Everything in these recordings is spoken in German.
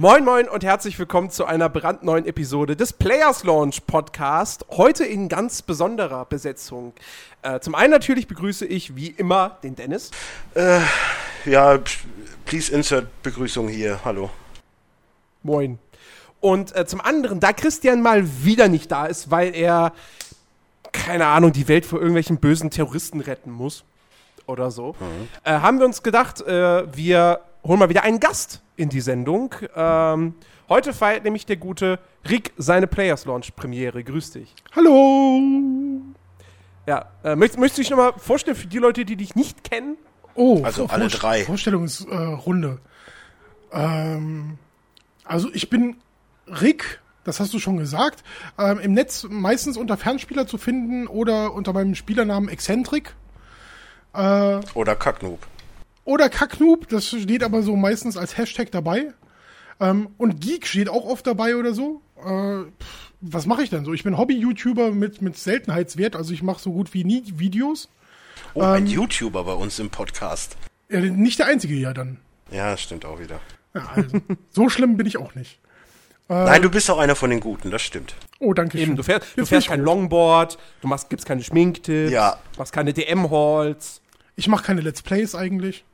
Moin Moin und herzlich willkommen zu einer brandneuen Episode des Players Launch Podcast. Heute in ganz besonderer Besetzung. Äh, zum einen natürlich begrüße ich wie immer den Dennis. Äh, ja, please insert Begrüßung hier. Hallo. Moin. Und äh, zum anderen, da Christian mal wieder nicht da ist, weil er, keine Ahnung, die Welt vor irgendwelchen bösen Terroristen retten muss oder so, mhm. äh, haben wir uns gedacht, äh, wir holen mal wieder einen Gast in die Sendung. Ähm, heute feiert nämlich der gute Rick seine Players Launch Premiere. Grüß dich. Hallo. Ja, äh, möchtest, möchtest du dich nochmal vorstellen für die Leute, die dich nicht kennen? Oh, also alle drei. Vorstellungsrunde. ähm, also ich bin Rick, das hast du schon gesagt, ähm, im Netz meistens unter Fernspieler zu finden oder unter meinem Spielernamen Exzentrik. Äh, oder Kacknoob. Oder Kacknoob, das steht aber so meistens als Hashtag dabei. Ähm, und Geek steht auch oft dabei oder so. Äh, pff, was mache ich denn so? Ich bin Hobby-YouTuber mit, mit Seltenheitswert, also ich mache so gut wie nie Videos. Oh, ein ähm, YouTuber bei uns im Podcast. Ja, nicht der einzige ja dann. Ja, stimmt auch wieder. Ja, also, so schlimm bin ich auch nicht. Äh, Nein, du bist auch einer von den Guten, das stimmt. Oh, danke schön. Eben, du fährst, du fährst kein Longboard, du machst, gibst keine Schminktipps, ja. machst keine DM-Halls. Ich mache keine Let's Plays eigentlich.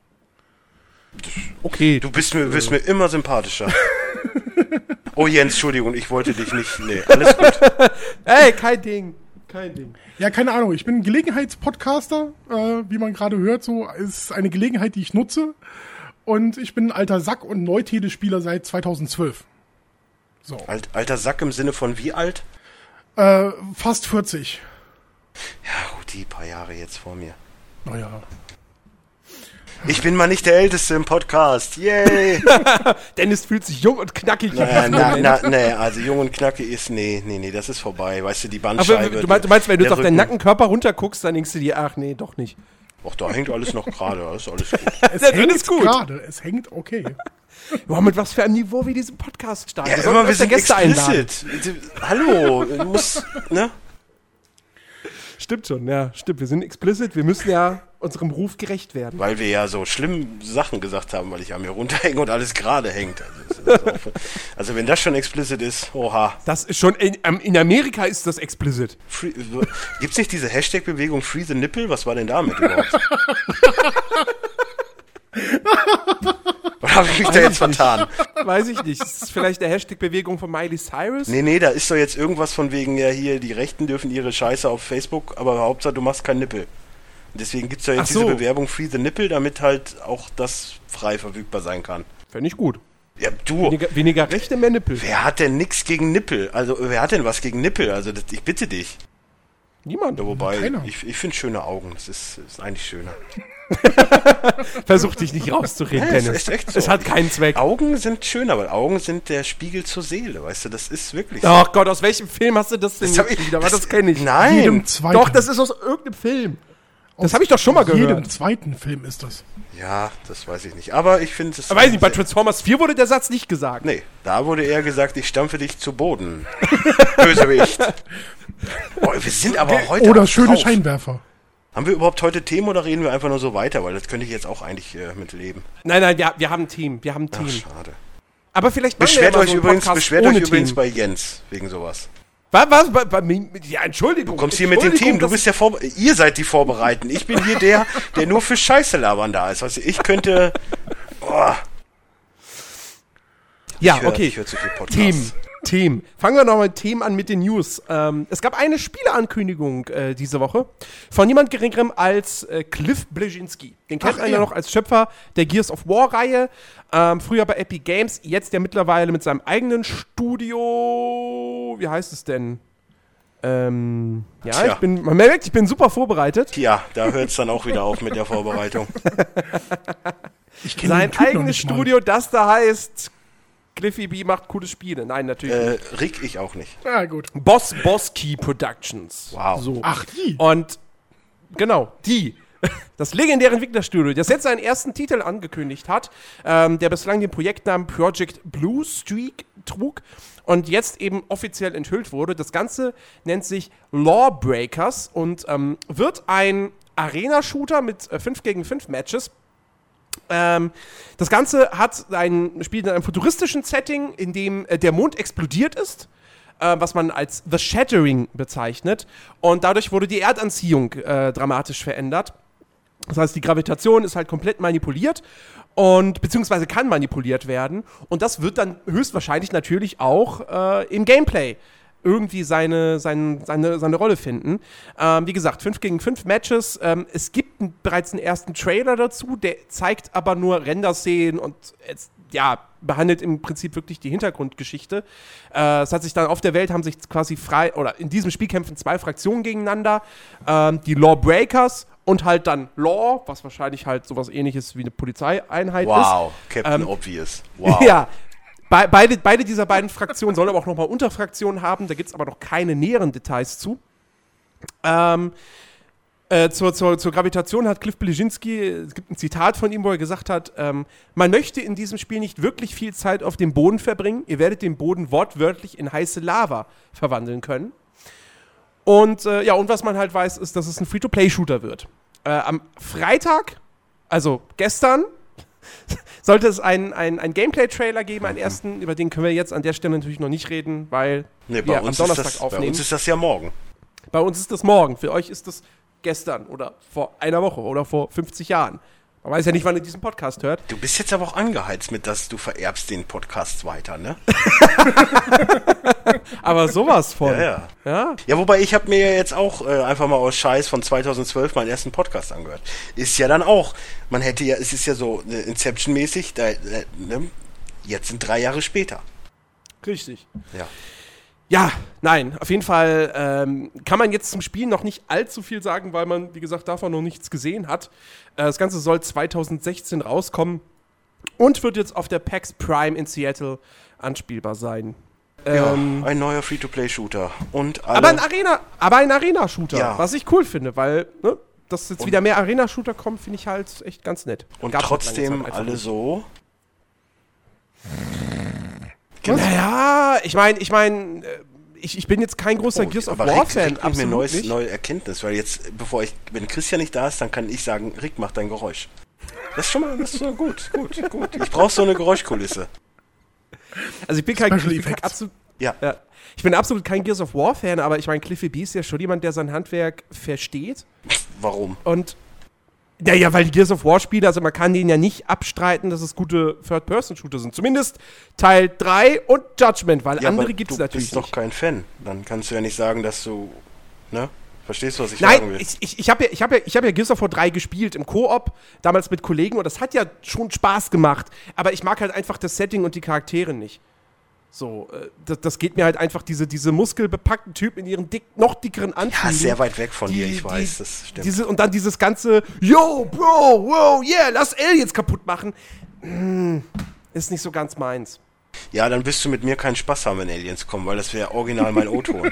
Okay. Du bist mir, bist mir immer sympathischer. oh Jens, Entschuldigung, ich wollte dich nicht. Nee, alles gut. Ey, kein Ding. Kein Ding. Ja, keine Ahnung. Ich bin Gelegenheitspodcaster, äh, wie man gerade hört. So ist eine Gelegenheit, die ich nutze. Und ich bin ein alter Sack und Neutele-Spieler seit 2012. So. Alt, alter Sack im Sinne von wie alt? Äh, fast 40. Ja, gut, die paar Jahre jetzt vor mir. Naja. Ich bin mal nicht der Älteste im Podcast. Yay! Dennis fühlt sich jung und knackig. Naja, na, na, nee, also jung und knackig ist, nee, nee, nee, das ist vorbei. Weißt du, die Bandscheibe. Aber du, meinst, du meinst wenn du jetzt auf deinen Nackenkörper runterguckst, dann denkst du dir, ach nee, doch nicht. Ach, da hängt alles noch gerade, ist alles gut. es ja, hängt gut. gerade, es hängt okay. Boah, mit was für einem Niveau wir diesen Podcast starten. Ja, wir immer, wir sind Gäste explicit. Einladen. Hallo, du musst, ne? Stimmt schon, ja, stimmt. Wir sind explicit, wir müssen ja unserem Ruf gerecht werden. Weil wir ja so schlimme Sachen gesagt haben, weil ich an mir runterhänge und alles gerade hängt. Also, also, wenn das schon explicit ist, oha. Das ist schon, in, in Amerika ist das explicit. Gibt es nicht diese Hashtag-Bewegung Free the Nipple? Was war denn damit überhaupt? Oder habe ich mich Weiß da jetzt vertan? Weiß ich nicht. Ist das vielleicht der Hashtag-Bewegung von Miley Cyrus? Nee, nee, da ist doch jetzt irgendwas von wegen, ja, hier, die Rechten dürfen ihre Scheiße auf Facebook, aber Hauptsache, du machst keinen Nippel. Deswegen gibt es ja jetzt so. diese Bewerbung Free the Nipple, damit halt auch das frei verfügbar sein kann. Fände ich gut. Ja, du. Weniger, weniger Rechte, mehr Nippel. Wer hat denn nichts gegen Nippel? Also, wer hat denn was gegen Nippel? Also, das, ich bitte dich. Niemand. Ja, wobei, Keiner. ich, ich finde schöne Augen. Das ist, ist eigentlich schöner. Versuch dich nicht rauszureden, ja, Dennis. Ist echt so. Es hat keinen Zweck. Augen sind schön, aber Augen sind der Spiegel zur Seele, weißt du, das ist wirklich so. Ach Gott, aus welchem Film hast du das denn das wieder? Das, das kenne ich. Nein. Doch, das ist aus irgendeinem Film. Das habe ich doch schon mal gehört. In jedem zweiten Film ist das. Ja, das weiß ich nicht. Aber ich finde es. Aber weiß nicht, bei Transformers 4 wurde der Satz nicht gesagt. Nee, da wurde eher gesagt, ich stampfe dich zu Boden. Bösewicht. Boah, wir sind aber heute. Oder schöne drauf. Scheinwerfer. Haben wir überhaupt heute Themen oder reden wir einfach nur so weiter? Weil das könnte ich jetzt auch eigentlich äh, mitleben. Nein, nein, wir, wir haben ein Team. Wir haben ein Team. Ach, schade. Aber vielleicht beschwert euch so übrigens, beschwert euch übrigens bei Jens wegen sowas. Was? was bei, bei, ja, Entschuldigung. Du kommst hier mit dem Team, du bist ja vor, ihr seid die Vorbereitenden. Ich bin hier der, der nur für Scheiße labern da ist. Also ich könnte. Oh. Ja, hör, okay. Team. Team. Fangen wir noch mit Themen an mit den News. Ähm, es gab eine Spieleankündigung äh, diese Woche von niemand geringerem als äh, Cliff Bleszinski. Den kennt man ja noch als Schöpfer der Gears of War-Reihe. Ähm, früher bei Epic Games, jetzt ja mittlerweile mit seinem eigenen Studio. Wie heißt es denn? Ähm, ja, Tja. ich bin, man merkt, ich bin super vorbereitet. Ja, da hört es dann auch wieder auf mit der Vorbereitung. Sein eigenes Studio, das da heißt Cliffy B macht coole Spiele. Nein, natürlich äh, nicht. Rick, ich auch nicht. Ja, gut. Boss, Boss Key Productions. Wow. So. Ach, die. Und genau, die. Das legendäre Entwicklerstudio, das jetzt seinen ersten Titel angekündigt hat, ähm, der bislang den Projektnamen Project Blue Streak trug und jetzt eben offiziell enthüllt wurde. Das Ganze nennt sich Lawbreakers und ähm, wird ein Arena-Shooter mit äh, 5 gegen 5 Matches Ähm, das Ganze hat ein Spiel in einem futuristischen Setting, in dem äh, der Mond explodiert ist, äh, was man als The Shattering bezeichnet. Und dadurch wurde die Erdanziehung äh, dramatisch verändert. Das heißt, die Gravitation ist halt komplett manipuliert und beziehungsweise kann manipuliert werden. Und das wird dann höchstwahrscheinlich natürlich auch äh, im Gameplay irgendwie seine, seine, seine, seine Rolle finden. Ähm, wie gesagt, 5 gegen 5 Matches. Ähm, es gibt ein, bereits einen ersten Trailer dazu, der zeigt aber nur Render-Szenen und jetzt, ja, behandelt im Prinzip wirklich die Hintergrundgeschichte. Äh, es hat sich dann auf der Welt haben sich quasi frei, oder in diesem Spiel kämpfen zwei Fraktionen gegeneinander. Ähm, die Lawbreakers und halt dann Law, was wahrscheinlich halt sowas ähnliches wie eine Polizeieinheit wow, ist. Wow, Captain ähm, Obvious. Wow. Ja, Be beide, beide dieser beiden Fraktionen sollen aber auch nochmal Unterfraktionen haben. Da gibt es aber noch keine näheren Details zu. Ähm, äh, zur, zur, zur, Gravitation hat Cliff Blижinski, es gibt ein Zitat von ihm, wo er gesagt hat, ähm, man möchte in diesem Spiel nicht wirklich viel Zeit auf dem Boden verbringen. Ihr werdet den Boden wortwörtlich in heiße Lava verwandeln können. Und äh, ja, und was man halt weiß, ist, dass es ein Free-to-Play-Shooter wird. Äh, am Freitag, also gestern, sollte es einen ein Gameplay-Trailer geben, einen ersten, über den können wir jetzt an der Stelle natürlich noch nicht reden, weil nee, wir am Donnerstag das, aufnehmen. Bei uns ist das ja morgen. Bei uns ist das morgen. Für euch ist das gestern oder vor einer Woche oder vor 50 Jahren. Man weiß ja nicht, wann ihr diesen Podcast hört. Du bist jetzt aber auch angeheizt mit, dass du vererbst den Podcast weiter, ne? aber sowas von. Ja, ja. Ja, ja wobei ich habe mir jetzt auch äh, einfach mal aus Scheiß von 2012 meinen ersten Podcast angehört. Ist ja dann auch, man hätte ja, es ist ja so äh, Inception-mäßig, äh, ne? jetzt sind drei Jahre später. Richtig. Ja. Ja, nein, auf jeden Fall ähm, kann man jetzt zum Spiel noch nicht allzu viel sagen, weil man, wie gesagt, davon noch nichts gesehen hat. Äh, das Ganze soll 2016 rauskommen und wird jetzt auf der PAX Prime in Seattle anspielbar sein. Ja, ähm, ein neuer Free-to-Play-Shooter. aber ein Arena, aber ein Arena-Shooter, ja. was ich cool finde, weil ne, dass jetzt und wieder mehr Arena-Shooter kommen, finde ich halt echt ganz nett. Und Gab's trotzdem alle so Genau. Naja, ich meine, ich meine, äh, ich, ich bin jetzt kein großer oh, Gears of War-Fan. Ich mir neues, neue Erkenntnis, weil jetzt, bevor ich, wenn Christian nicht da ist, dann kann ich sagen, Rick, mach dein Geräusch. Das ist schon mal, das ist so gut, gut, gut. Ich brauche so eine Geräuschkulisse. Also ich bin kein, ich bin absolut, ja. ja. Ich bin absolut kein Gears of War-Fan, aber ich meine, Cliffy B ist ja schon jemand, der sein Handwerk versteht. Warum? Und ja, ja, weil die Gears of War Spiele, also man kann denen ja nicht abstreiten, dass es gute Third-Person-Shooter sind. Zumindest Teil 3 und Judgment, weil ja, andere gibt es natürlich. Du bist doch kein Fan. Dann kannst du ja nicht sagen, dass du. Ne? Verstehst du, was ich Nein, sagen will? ich, ich, ich habe ja, hab ja, hab ja Gears of War 3 gespielt im Koop, damals mit Kollegen und das hat ja schon Spaß gemacht. Aber ich mag halt einfach das Setting und die Charaktere nicht. So, äh, das, das, geht mir halt einfach, diese, diese muskelbepackten Typen in ihren dick, noch dickeren Anzügen. Ja, sehr weit weg von die, dir, ich die, weiß, das stimmt. Diese, und dann dieses ganze, yo, Bro, wow, yeah, lass Aliens kaputt machen. Hm, ist nicht so ganz meins. Ja, dann wirst du mit mir keinen Spaß haben, wenn Aliens kommen, weil das wäre original mein O-Ton.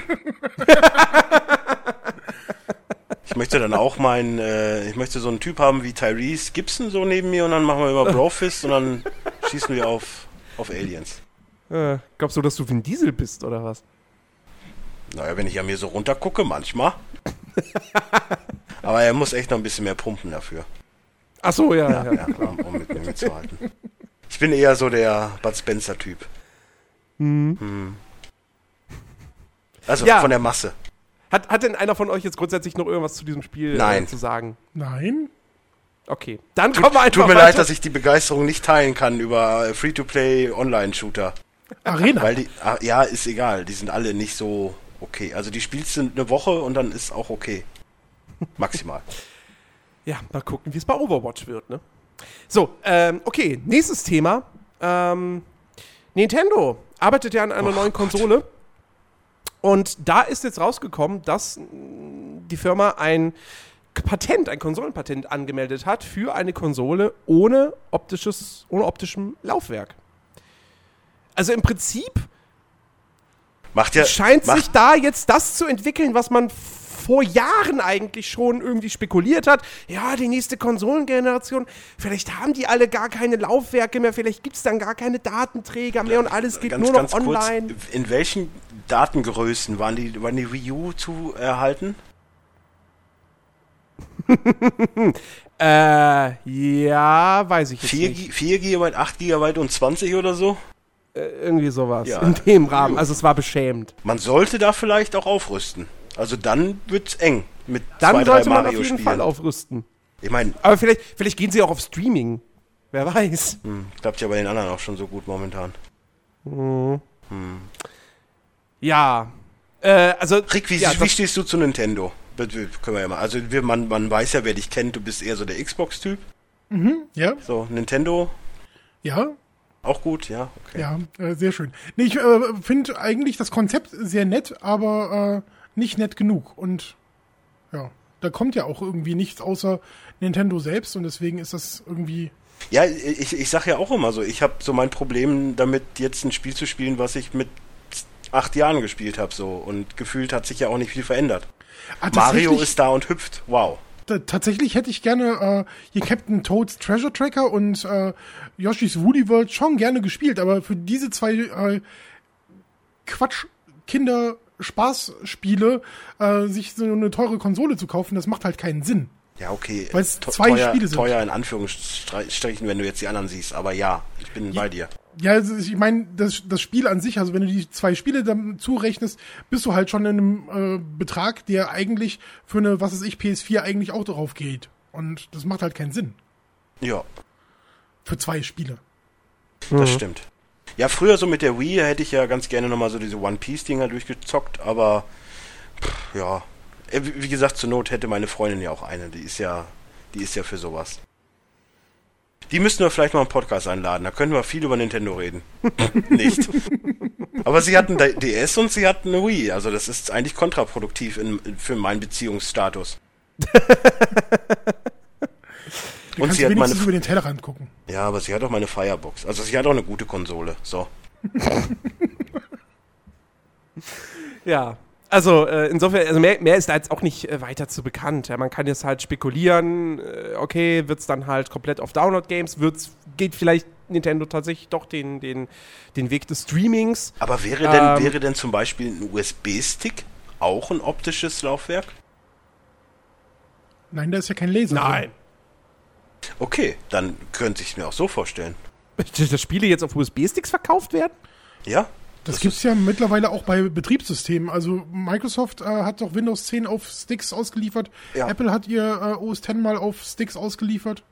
ich möchte dann auch meinen, äh, ich möchte so einen Typ haben wie Tyrese Gibson so neben mir und dann machen wir über Brofist und dann schießen wir auf, auf Aliens. Äh, glaubst du, dass du Vin Diesel bist, oder was? Naja, wenn ich an mir so runtergucke, manchmal. Aber er muss echt noch ein bisschen mehr pumpen dafür. Ach so, ja. Ja, ja. ja klar, um mit mir mitzuhalten. Ich bin eher so der Bud Spencer-Typ. Mhm. Hm. Also ja. von der Masse. Hat, hat denn einer von euch jetzt grundsätzlich noch irgendwas zu diesem Spiel äh, Nein. Äh, zu sagen? Nein. Okay, dann kommen wir einfach Tut mir weiter. leid, dass ich die Begeisterung nicht teilen kann über Free-to-Play Online-Shooter. Arena. Weil die, ah, ja, ist egal. Die sind alle nicht so okay. Also die spielst du eine Woche und dann ist auch okay. Maximal. ja, mal gucken, wie es bei Overwatch wird, ne? So, ähm, okay, nächstes Thema. Ähm, Nintendo arbeitet ja an einer oh, neuen Konsole. Gott. Und da ist jetzt rausgekommen, dass die Firma ein Patent, ein Konsolenpatent angemeldet hat für eine Konsole ohne optisches, ohne optischem Laufwerk. Also im Prinzip macht ja, scheint sich da jetzt das zu entwickeln, was man vor Jahren eigentlich schon irgendwie spekuliert hat. Ja, die nächste Konsolengeneration, vielleicht haben die alle gar keine Laufwerke mehr, vielleicht gibt es dann gar keine Datenträger mehr und alles geht ganz, nur noch online. Kurz, in welchen Datengrößen waren die, waren die Wii U zu erhalten? Äh, ja, weiß ich jetzt 4, nicht. 4 GB, 8 GB und 20 oder so? Äh, irgendwie sowas. Ja. In dem Rahmen. Also es war beschämend. Man sollte da vielleicht auch aufrüsten. Also dann wird's eng mit Dann zwei, drei sollte man auf jeden Mario-Spielen. Fall aufrüsten. Ich meine, Aber vielleicht, vielleicht gehen sie auch auf Streaming. Wer weiß. hm, klappt ja bei den anderen auch schon so gut momentan. Ja. Äh, also. Rick, wie, ja, wie stehst du zu Nintendo? Können wir ja mal. Also wir, man, man weiß ja, wer dich kennt, du bist eher so der Xbox-Typ. Ja, So, Nintendo, ja, auch gut, ja, okay. ja, äh, sehr schön. Nee, ich äh, finde eigentlich das Konzept sehr nett, aber äh, nicht nett genug. Und ja, da kommt ja auch irgendwie nichts außer Nintendo selbst und deswegen ist das irgendwie. Ja, ich, ich sag ja auch immer so, ich habe so mein Problem damit, jetzt ein Spiel zu spielen, was ich mit acht Jahren gespielt habe, so. Und gefühlt hat sich ja auch nicht viel verändert. Ah, Mario ist da und hüpft. Wow. Ta- tatsächlich hätte ich gerne äh, hier Captain Toads Treasure Tracker und äh, Yoshi's Woolly World schon gerne gespielt, aber für diese zwei äh, Quatsch Kinder Spaßspiele äh, sich so eine teure Konsole zu kaufen, das macht halt keinen Sinn. Ja, okay. Weil es zwei teuer, Spiele sind. Teuer in Anführungsstrichen, wenn du jetzt die anderen siehst. Aber ja, ich bin bei dir. Ja, also ich meine, das, das Spiel an sich, also wenn du die zwei Spiele dann zurechnest, bist du halt schon in einem äh, Betrag, der eigentlich für eine, was weiß ich, PS4 eigentlich auch darauf geht. Und das macht halt keinen Sinn. Ja, Für zwei Spiele. das stimmt. Ja, früher so mit der Wii hätte ich ja ganz gerne nochmal so diese One-Piece-Dinger durchgezockt, aber pff, ja. Äh, Wie wie gesagt, zur Not hätte meine Freundin ja auch eine. Die ist ja, die ist ja für sowas. Die müssten wir vielleicht mal einen Podcast einladen. Da können wir viel über Nintendo reden. Nicht. Aber sie hatten DS und sie hatten eine Wii. Also das ist eigentlich kontraproduktiv in, für meinen Beziehungsstatus. Du Und kannst sie hat meine über den Tellerrand gucken. Ja, aber sie hat auch meine Firebox. Also sie hat auch eine gute Konsole. So. Ja. Also äh, insofern, also mehr, mehr ist da jetzt auch nicht äh, weiter zu bekannt. Ja, man kann jetzt halt spekulieren, äh, okay, wird es dann halt komplett auf Download-Games, wird's, geht vielleicht Nintendo tatsächlich doch den, den, den Weg des Streamings. Aber wäre denn, Ähm. wäre denn zum Beispiel ein USB-Stick auch ein optisches Laufwerk? Nein, da ist ja kein Laser. drin. Okay, dann könnte ich es mir auch so vorstellen. Dass Spiele jetzt auf USB-Sticks verkauft werden? Ja? Das gibt's ja mittlerweile auch bei Betriebssystemen. Also Microsoft äh, hat doch Windows 10 auf Sticks ausgeliefert. Ja. Apple hat ihr äh, OS 10 mal auf Sticks ausgeliefert.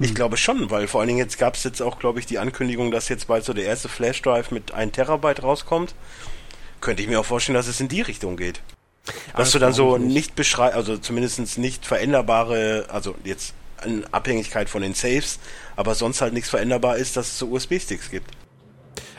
Ich glaube schon, weil vor allen Dingen jetzt gab es jetzt auch, glaube ich, die Ankündigung, dass jetzt bald so der erste Flash-Drive mit 1 Terabyte rauskommt. Könnte ich mir auch vorstellen, dass es in die Richtung geht. Dass du dann so nicht beschreibst, also zumindest nicht veränderbare, also jetzt in Abhängigkeit von den Saves, aber sonst halt nichts veränderbar ist, dass es so USB-Sticks gibt.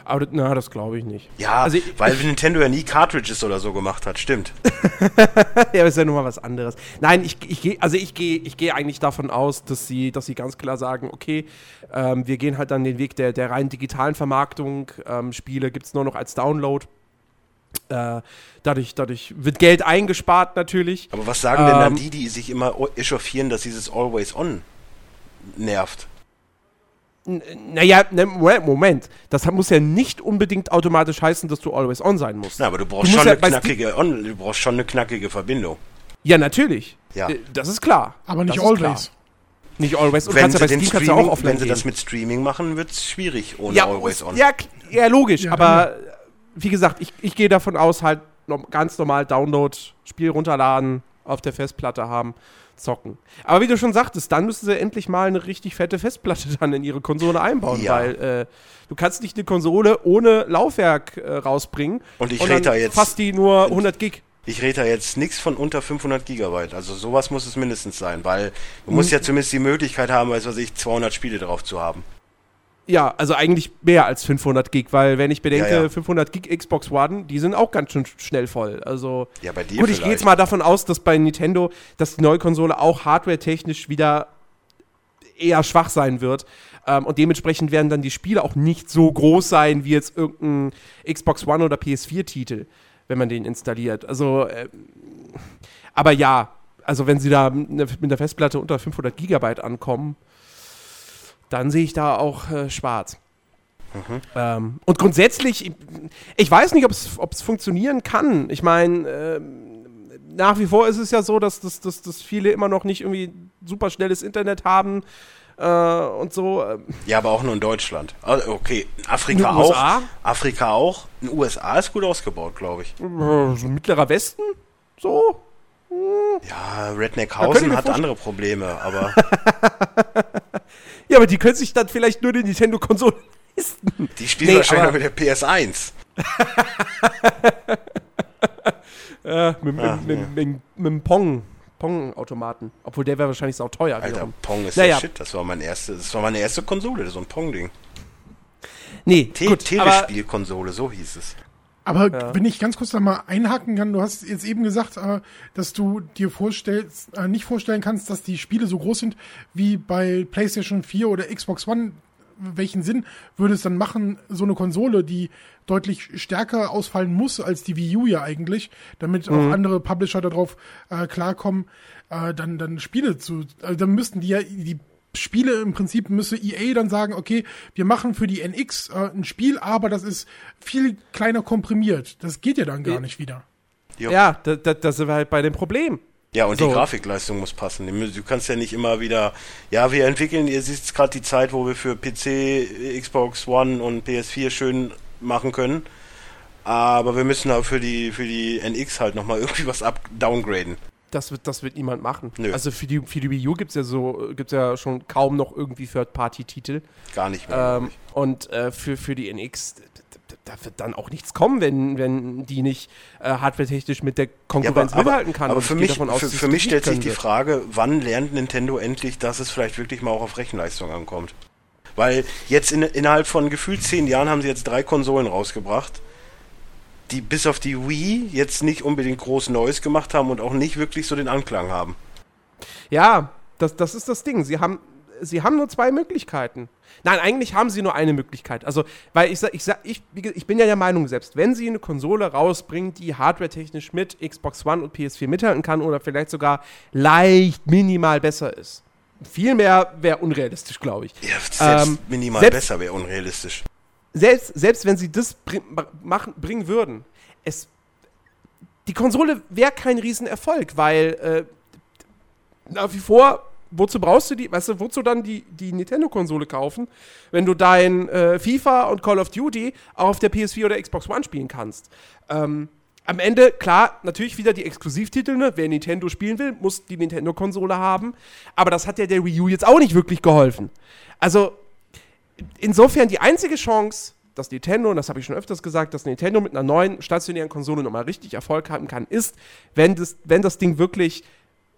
Aber das- na, das glaube ich nicht. Ja, Also, weil Nintendo ja nie Cartridges oder so gemacht hat, stimmt. ja, ist ja nun mal was anderes. Nein, ich, ich gehe, also ich gehe, ich gehe eigentlich davon aus, dass sie, dass sie ganz klar sagen, okay, ähm, wir gehen halt dann den Weg der, der rein digitalen Vermarktung. Ähm, Spiele gibt es nur noch als Download. Äh, dadurch, dadurch wird Geld eingespart natürlich. Aber was sagen denn dann Ähm, die, die sich immer echauffieren, dass dieses Always On nervt? Naja, ne, Moment. Das muss ja nicht unbedingt automatisch heißen, dass du always on sein musst. Na, aber du brauchst Du schon ja eine knackige On, du brauchst schon eine knackige Verbindung. Ja, natürlich. Ja. Äh, Das ist klar. Aber nicht das always. Nicht always. Und wenn kannst sie, ja bei Steam kannst du auch offline wenn sie gehen. das mit Streaming machen, wird es schwierig ohne ja, Always On. Ja, ja, logisch. Ja, aber äh, wie gesagt, ich, ich gehe davon aus, halt ganz normal Download, Spiel runterladen, auf der Festplatte haben, zocken. Aber wie du schon sagtest, dann müssen sie endlich mal eine richtig fette Festplatte dann in ihre Konsole einbauen, Ja. weil äh, du kannst nicht eine Konsole ohne Laufwerk äh, rausbringen. Und ich dann rede da jetzt- Fast die nur 100 Gig. Ich rede da jetzt nichts von unter 500 Gigabyte. Also sowas muss es mindestens sein, weil du musst Hm. ja zumindest die Möglichkeit haben, weiß was ich, 200 Spiele drauf zu haben. Ja, also eigentlich mehr als 500 Gig, weil wenn ich bedenke, Ja, ja. 500 Gig Xbox One, die sind auch ganz schön schnell voll. Also Ja, bei dir gut, ich gehe jetzt mal davon aus, dass bei Nintendo, dass die neue Konsole auch hardware-technisch wieder eher schwach sein wird. Ähm, und dementsprechend werden dann die Spiele auch nicht so groß sein wie jetzt irgendein Xbox One oder PS4-Titel, wenn man den installiert. Also, ähm, aber ja, also wenn sie da mit einer Festplatte unter 500 Gigabyte ankommen, dann sehe ich da auch äh, schwarz. Ähm, und grundsätzlich, ich, weiß nicht, ob es funktionieren kann. Ich meine, ähm, nach wie vor ist es ja so, dass, dass, dass, dass viele immer noch nicht irgendwie super schnelles Internet haben äh, und so. Ja, aber auch nur in Deutschland. Also, okay, Afrika auch. USA? Afrika auch. In den USA ist gut ausgebaut, glaube ich. So mittlerer Westen? So? Hm. Ja, Redneckhausen hat andere Probleme, aber. ja, aber die können sich dann vielleicht nur die Nintendo-Konsole leisten. Die spielen nee, wahrscheinlich noch mit der PS1. äh, mit, Ach, mit, ja. mit, mit, dem Pong. Pong-Automaten. Obwohl der wäre wahrscheinlich auch teuer. Alter, wiederum. Pong ist naja. Shit. Das war, mein erste, das war meine erste Konsole, so ein Pong-Ding. Nee, Te Telespielkonsole, so hieß es. Aber ja. wenn ich ganz kurz da mal einhaken kann, du hast jetzt eben gesagt, äh, dass du dir vorstellst, äh, nicht vorstellen kannst, dass die Spiele so groß sind wie bei PlayStation 4 oder Xbox One. Welchen Sinn würde es dann machen, so eine Konsole, die deutlich stärker ausfallen muss als die Wii U ja eigentlich, damit mhm. auch andere Publisher darauf äh, klarkommen, äh, dann, dann Spiele zu, also dann müssten die ja die Spiele im Prinzip müsse EA dann sagen, okay, wir machen für die NX äh, ein Spiel, aber das ist viel kleiner komprimiert. Das geht ja dann gar nicht wieder. Jo. Ja, da, da, da sind wir halt bei dem Problem. Ja, und so. die Grafikleistung muss passen. Du kannst ja nicht immer wieder, ja, wir entwickeln, ihr seht gerade die Zeit, wo wir für PC, Xbox One und PS4 schön machen können. Aber wir müssen auch für die, für die NX halt nochmal irgendwie was up downgraden das wird, das wird niemand machen. Nö. Also für die, für die Wii U gibt es ja so, gibt's ja schon kaum noch irgendwie Third-Party-Titel. Gar nicht mehr. Ähm, und äh, für, für die NX, da wird dann auch nichts kommen, wenn, wenn die nicht äh, hardware-technisch mit der Konkurrenz ja, aber, mithalten kann. Aber für mich, aus, für, für mich stellt sich die Frage, wann lernt Nintendo endlich, dass es vielleicht wirklich mal auch auf Rechenleistung ankommt? Weil jetzt in, innerhalb von gefühlt zehn Jahren haben sie jetzt drei Konsolen rausgebracht die bis auf die Wii jetzt nicht unbedingt groß Neues gemacht haben und auch nicht wirklich so den Anklang haben. Ja, das, das ist das Ding. Sie haben, sie haben nur zwei Möglichkeiten. Nein, eigentlich haben sie nur eine Möglichkeit. Also, weil ich, ich, ich, ich bin ja der Meinung, selbst wenn sie eine Konsole rausbringen, die hardware-technisch mit Xbox One und PS4 mithalten kann oder vielleicht sogar leicht minimal besser ist. Viel mehr wäre unrealistisch, glaube ich. Ja, selbst ähm, minimal selbst, besser wäre unrealistisch selbst, selbst wenn sie das bring, machen, bringen würden, es, die Konsole wäre kein Riesenerfolg, weil äh, nach wie vor, wozu brauchst du die, weißt du, wozu dann die, die Nintendo-Konsole kaufen, wenn du dein äh, FIFA und Call of Duty auch auf der PS4 oder Xbox One spielen kannst? Ähm, am Ende, klar, natürlich wieder die Exklusivtitel, ne? Wer Nintendo spielen will, muss die Nintendo-Konsole haben. Aber das hat ja der Wii U jetzt auch nicht wirklich geholfen. Also, insofern die einzige Chance, dass Nintendo, und das habe ich schon öfters gesagt, dass Nintendo mit einer neuen stationären Konsole nochmal richtig Erfolg haben kann, ist, wenn das, wenn das Ding wirklich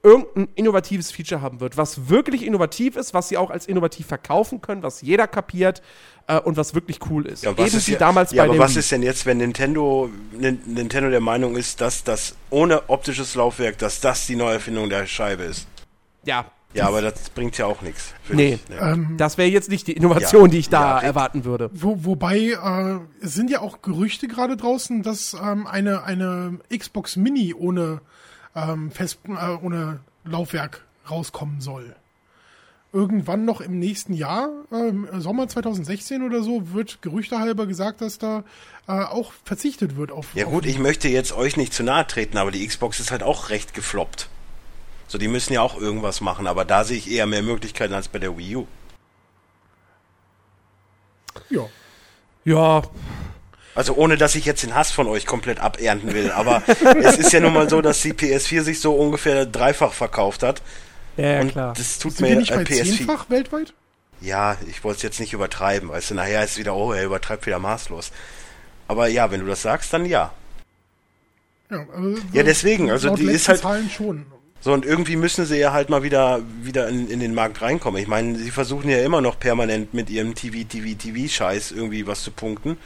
irgendein innovatives Feature haben wird, was wirklich innovativ ist, was sie auch als innovativ verkaufen können, was jeder kapiert äh, und was wirklich cool ist. Ja, was ist ja, damals ja, bei aber was ist denn jetzt, wenn Nintendo, Nintendo der Meinung ist, dass das ohne optisches Laufwerk, dass das die Neuerfindung der Scheibe ist? Ja, ja, aber das bringt ja auch nichts. Nee, ja. ähm, das wäre jetzt nicht die Innovation, ja, die ich da ja, erwarten würde. Wo, wobei, äh, es sind ja auch Gerüchte gerade draußen, dass ähm, eine, eine Xbox Mini ohne, ähm, Fest, äh, ohne Laufwerk rauskommen soll. Irgendwann noch im nächsten Jahr, äh, Sommer 2016 oder so, wird gerüchtehalber gesagt, dass da äh, auch verzichtet wird auf. Ja gut, ich möchte jetzt euch nicht zu nahe treten, aber die Xbox ist halt auch recht gefloppt. So, die müssen ja auch irgendwas machen, aber da sehe ich eher mehr Möglichkeiten als bei der Wii U. Ja. Ja. Also ohne, dass ich jetzt den Hass von euch komplett abernten will, aber es ist ja nun mal so, dass die PS4 sich so ungefähr dreifach verkauft hat. Ja, ja und klar. Das tut Sind mir nicht äh, bei PS4 zehnfach weltweit? Ja, ich wollte es jetzt nicht übertreiben, weißt du, nachher ist es wieder, oh, er übertreibt wieder maßlos. Aber ja, wenn du das sagst, dann ja. Ja, also ja deswegen, also die ist halt. Zahlen schon. So, und irgendwie müssen sie ja halt mal wieder, wieder in, in den Markt reinkommen. Ich meine, sie versuchen ja immer noch permanent mit ihrem TV, TV, TV-Scheiß irgendwie was zu punkten.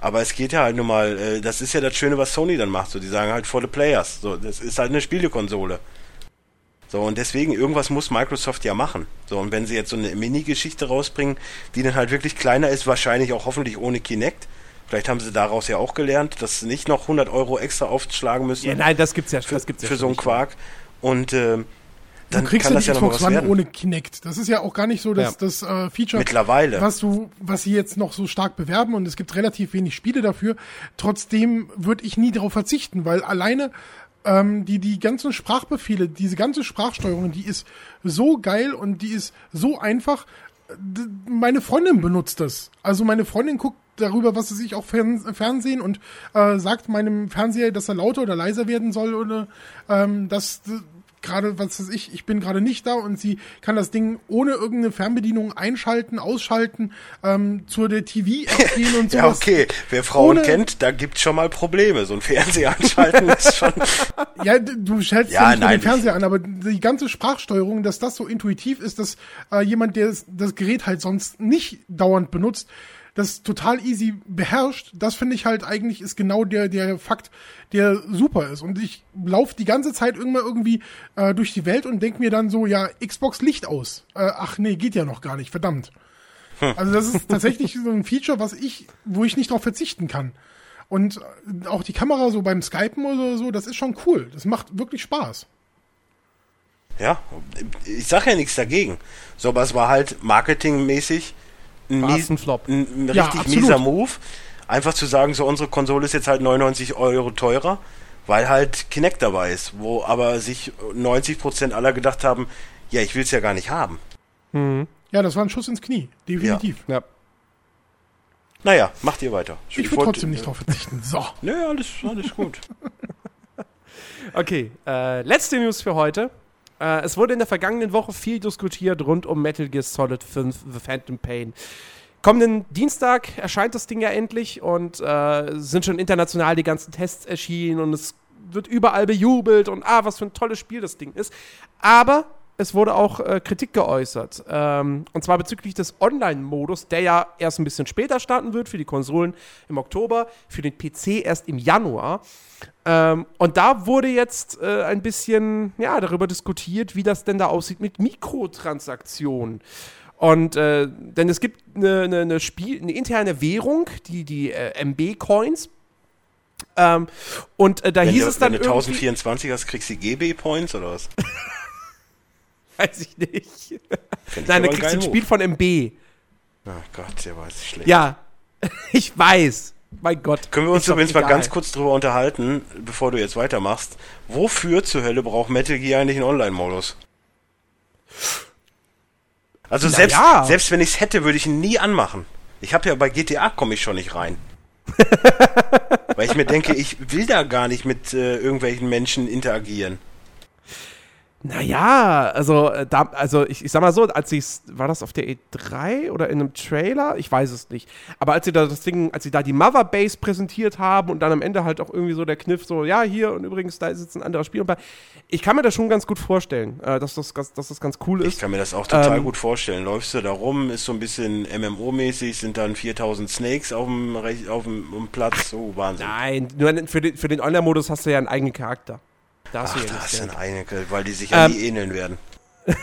Aber es geht ja halt nur mal, äh, das ist ja das Schöne, was Sony dann macht. So, die sagen halt for the players. So, das ist halt eine Spielekonsole. So, und deswegen, irgendwas muss Microsoft ja machen. So, und wenn sie jetzt so eine Mini-Geschichte rausbringen, die dann halt wirklich kleiner ist, wahrscheinlich auch hoffentlich ohne Kinect. Vielleicht haben sie daraus ja auch gelernt, dass sie nicht noch 100 Euro extra aufschlagen müssen. Ja, nein, das gibt's ja, für, das gibt's ja für so einen Quark. Und äh, dann du kriegst kann ja das die ja Xbox One werden. ohne Kinect. Das ist ja auch gar nicht so dass ja. das äh, Feature, Mittlerweile. was du, was sie jetzt noch so stark bewerben und es gibt relativ wenig Spiele dafür. Trotzdem würde ich nie darauf verzichten, weil alleine ähm, die, die ganzen Sprachbefehle, diese ganze Sprachsteuerung, die ist so geil und die ist so einfach. Meine Freundin benutzt das. Also meine Freundin guckt darüber, was es sich auch Fern Fernsehen und äh, sagt meinem Fernseher, dass er lauter oder leiser werden soll oder ähm, dass gerade, was weiß ich, ich bin gerade nicht da und sie kann das Ding ohne irgendeine Fernbedienung einschalten, ausschalten, ähm, zu der TV-App gehen und so. ja, okay. Wer Frauen ohne kennt, da gibt's schon mal Probleme. So ein Fernseher anschalten ist schon. Ja, du schaltest ja, ja nicht nein, den Fernseher an, aber die ganze Sprachsteuerung, dass das so intuitiv ist, dass äh, jemand, der das Gerät halt sonst nicht dauernd benutzt, das total easy beherrscht, das finde ich halt eigentlich ist genau der, der Fakt, der super ist. Und ich laufe die ganze Zeit irgendwann irgendwie äh, durch die Welt und denke mir dann so, ja, Xbox Licht aus. Äh, ach nee, geht ja noch gar nicht, verdammt. Hm. Also das ist tatsächlich so ein Feature, was ich, wo ich nicht drauf verzichten kann. Und äh, auch die Kamera so beim Skypen oder so, das ist schon cool. Das macht wirklich Spaß. Ja, ich sage ja nichts dagegen. So, aber es war halt marketingmäßig ein, mies, ein, Flop. ein, ein ja, richtig absolut. mieser Move. Einfach zu sagen, so unsere Konsole ist jetzt halt 99 Euro teurer, weil halt Kinect dabei ist, wo aber sich 90% aller gedacht haben, ja, ich will es ja gar nicht haben. Mhm. Ja, das war ein Schuss ins Knie, definitiv. Ja. ja. Naja, macht ihr weiter. Ich, ich will trotzdem nicht drauf verzichten. So. Nö, alles, alles gut. okay, äh, letzte News für heute. Äh, es wurde in der vergangenen Woche viel diskutiert rund um Metal Gear Solid 5 The Phantom Pain. Kommenden Dienstag erscheint das Ding ja endlich und äh, sind schon international die ganzen Tests erschienen und es wird überall bejubelt und ah, was für ein tolles Spiel das Ding ist. Aber es wurde auch äh, Kritik geäußert. Ähm, und zwar bezüglich des Online-Modus, der ja erst ein bisschen später starten wird, für die Konsolen im Oktober, für den PC erst im Januar. Ähm, und da wurde jetzt äh, ein bisschen ja, darüber diskutiert, wie das denn da aussieht mit Mikrotransaktionen. Und äh, denn es gibt eine, eine, Spiel, eine interne Währung, die, die äh, MB-Coins. Ähm, und äh, da wenn hieß du, es dann. Wenn du 1024 hast, kriegst du GB-Points oder was? Weiß ich nicht. Nein, da kriegst du ein Spiel von MB. Oh Gott, der war schlecht. Ja, ich weiß. Mein Gott. Können wir uns übrigens mal ganz kurz drüber unterhalten, bevor du jetzt weitermachst. Wofür zur Hölle braucht Metal Gear eigentlich einen Online-Modus? Also selbst, ja. selbst wenn ich es hätte, würde ich ihn nie anmachen. Ich habe ja bei GTA komme ich schon nicht rein. Weil ich mir denke, ich will da gar nicht mit äh, irgendwelchen Menschen interagieren. Naja, also, äh, da, also ich, ich sag mal so, als ich war das auf der E3 oder in einem Trailer? Ich weiß es nicht. Aber als sie da das Ding, als sie da die Mother Base präsentiert haben und dann am Ende halt auch irgendwie so der Kniff, so, ja, hier und übrigens, da ist jetzt ein anderer Spiel. Ich kann mir das schon ganz gut vorstellen, äh, dass, das, dass das ganz cool ist. Ich kann mir das auch total ähm, gut vorstellen. Läufst du da rum, ist so ein bisschen MMO-mäßig, sind dann 4000 Snakes auf dem, auf dem Platz, so Wahnsinn. Nein, nur für den, für den Online-Modus hast du ja einen eigenen Charakter. Da hast Ach, du ja das sind einige, weil die sich ja ähm, nie ähneln werden.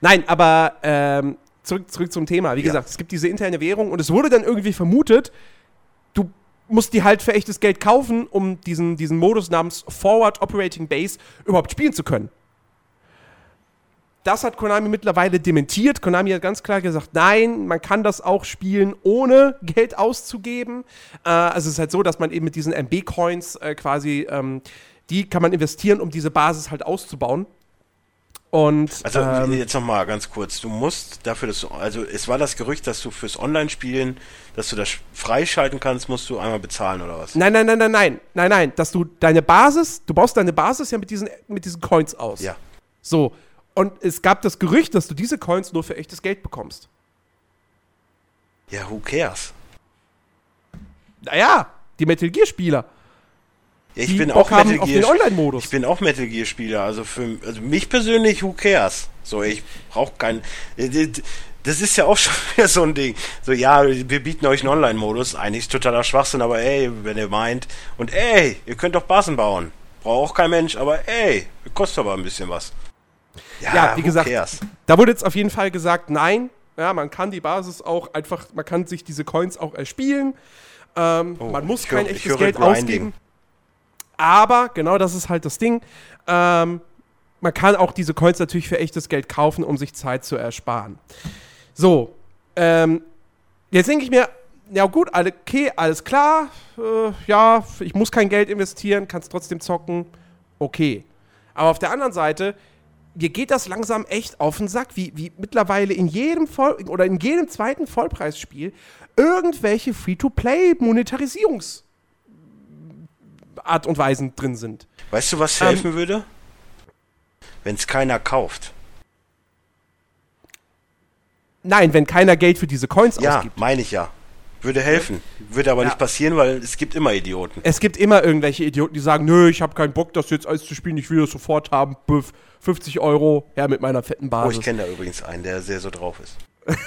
Nein, aber ähm, zurück, zurück zum Thema. Wie ja. gesagt, es gibt diese interne Währung und es wurde dann irgendwie vermutet, du musst die halt für echtes Geld kaufen, um diesen, diesen Modus namens Forward Operating Base überhaupt spielen zu können. Das hat Konami mittlerweile dementiert. Konami hat ganz klar gesagt, nein, man kann das auch spielen, ohne Geld auszugeben. Äh, also es ist halt so, dass man eben mit diesen MB-Coins äh, quasi ähm, die kann man investieren, um diese Basis halt auszubauen. Und, also ähm, jetzt nochmal ganz kurz, du musst dafür, dass du, also es war das Gerücht, dass du fürs Online-Spielen, dass du das freischalten kannst, musst du einmal bezahlen oder was? Nein, nein, nein, nein, nein, nein, nein, dass du deine Basis, du baust deine Basis ja mit diesen, mit diesen Coins aus. Ja. So, und es gab das Gerücht, dass du diese Coins nur für echtes Geld bekommst. Ja, who cares? Naja, die Metal Gear-Spieler. Ja, ich bin auch Metal Gear. Ich bin auch Metal Gear Spieler. Also für also mich persönlich, who cares? So, ich brauche keinen. Äh, das ist ja auch schon wieder so ein Ding. So, ja, wir bieten euch einen Online-Modus. Eigentlich ist totaler Schwachsinn, aber ey, wenn ihr meint. Und ey, ihr könnt doch Basen bauen. Braucht auch kein Mensch, aber ey, kostet aber ein bisschen was. Ja, ja wie gesagt, cares? da wurde jetzt auf jeden Fall gesagt, nein. Ja, man kann die Basis auch einfach, man kann sich diese Coins auch erspielen. Ähm, oh, man muss kein höre, echtes Geld ausgeben. Aber, genau das ist halt das Ding, ähm, man kann auch diese Coins natürlich für echtes Geld kaufen, um sich Zeit zu ersparen. So, ähm, jetzt denke ich mir, ja gut, okay, alles klar, äh, ja, ich muss kein Geld investieren, kann es trotzdem zocken. Okay. Aber auf der anderen Seite, mir geht das langsam echt auf den Sack, wie, wie mittlerweile in jedem Voll oder in jedem zweiten Vollpreisspiel irgendwelche Free-to-Play-Monetarisierungsart und Weisen drin sind. Weißt du, was Ähm, helfen würde? Wenn es keiner kauft. Nein, wenn keiner Geld für diese Coins Ja, ausgibt. meine ich ja. Würde helfen. Würde aber Ja. nicht passieren, weil es gibt immer Idioten. Es gibt immer irgendwelche Idioten, die sagen, nö, ich habe keinen Bock, das jetzt alles zu spielen, ich will das sofort haben. Büff, 50 Euro, her mit meiner fetten Oh, Basis. ich kenne da übrigens einen, der sehr so drauf ist.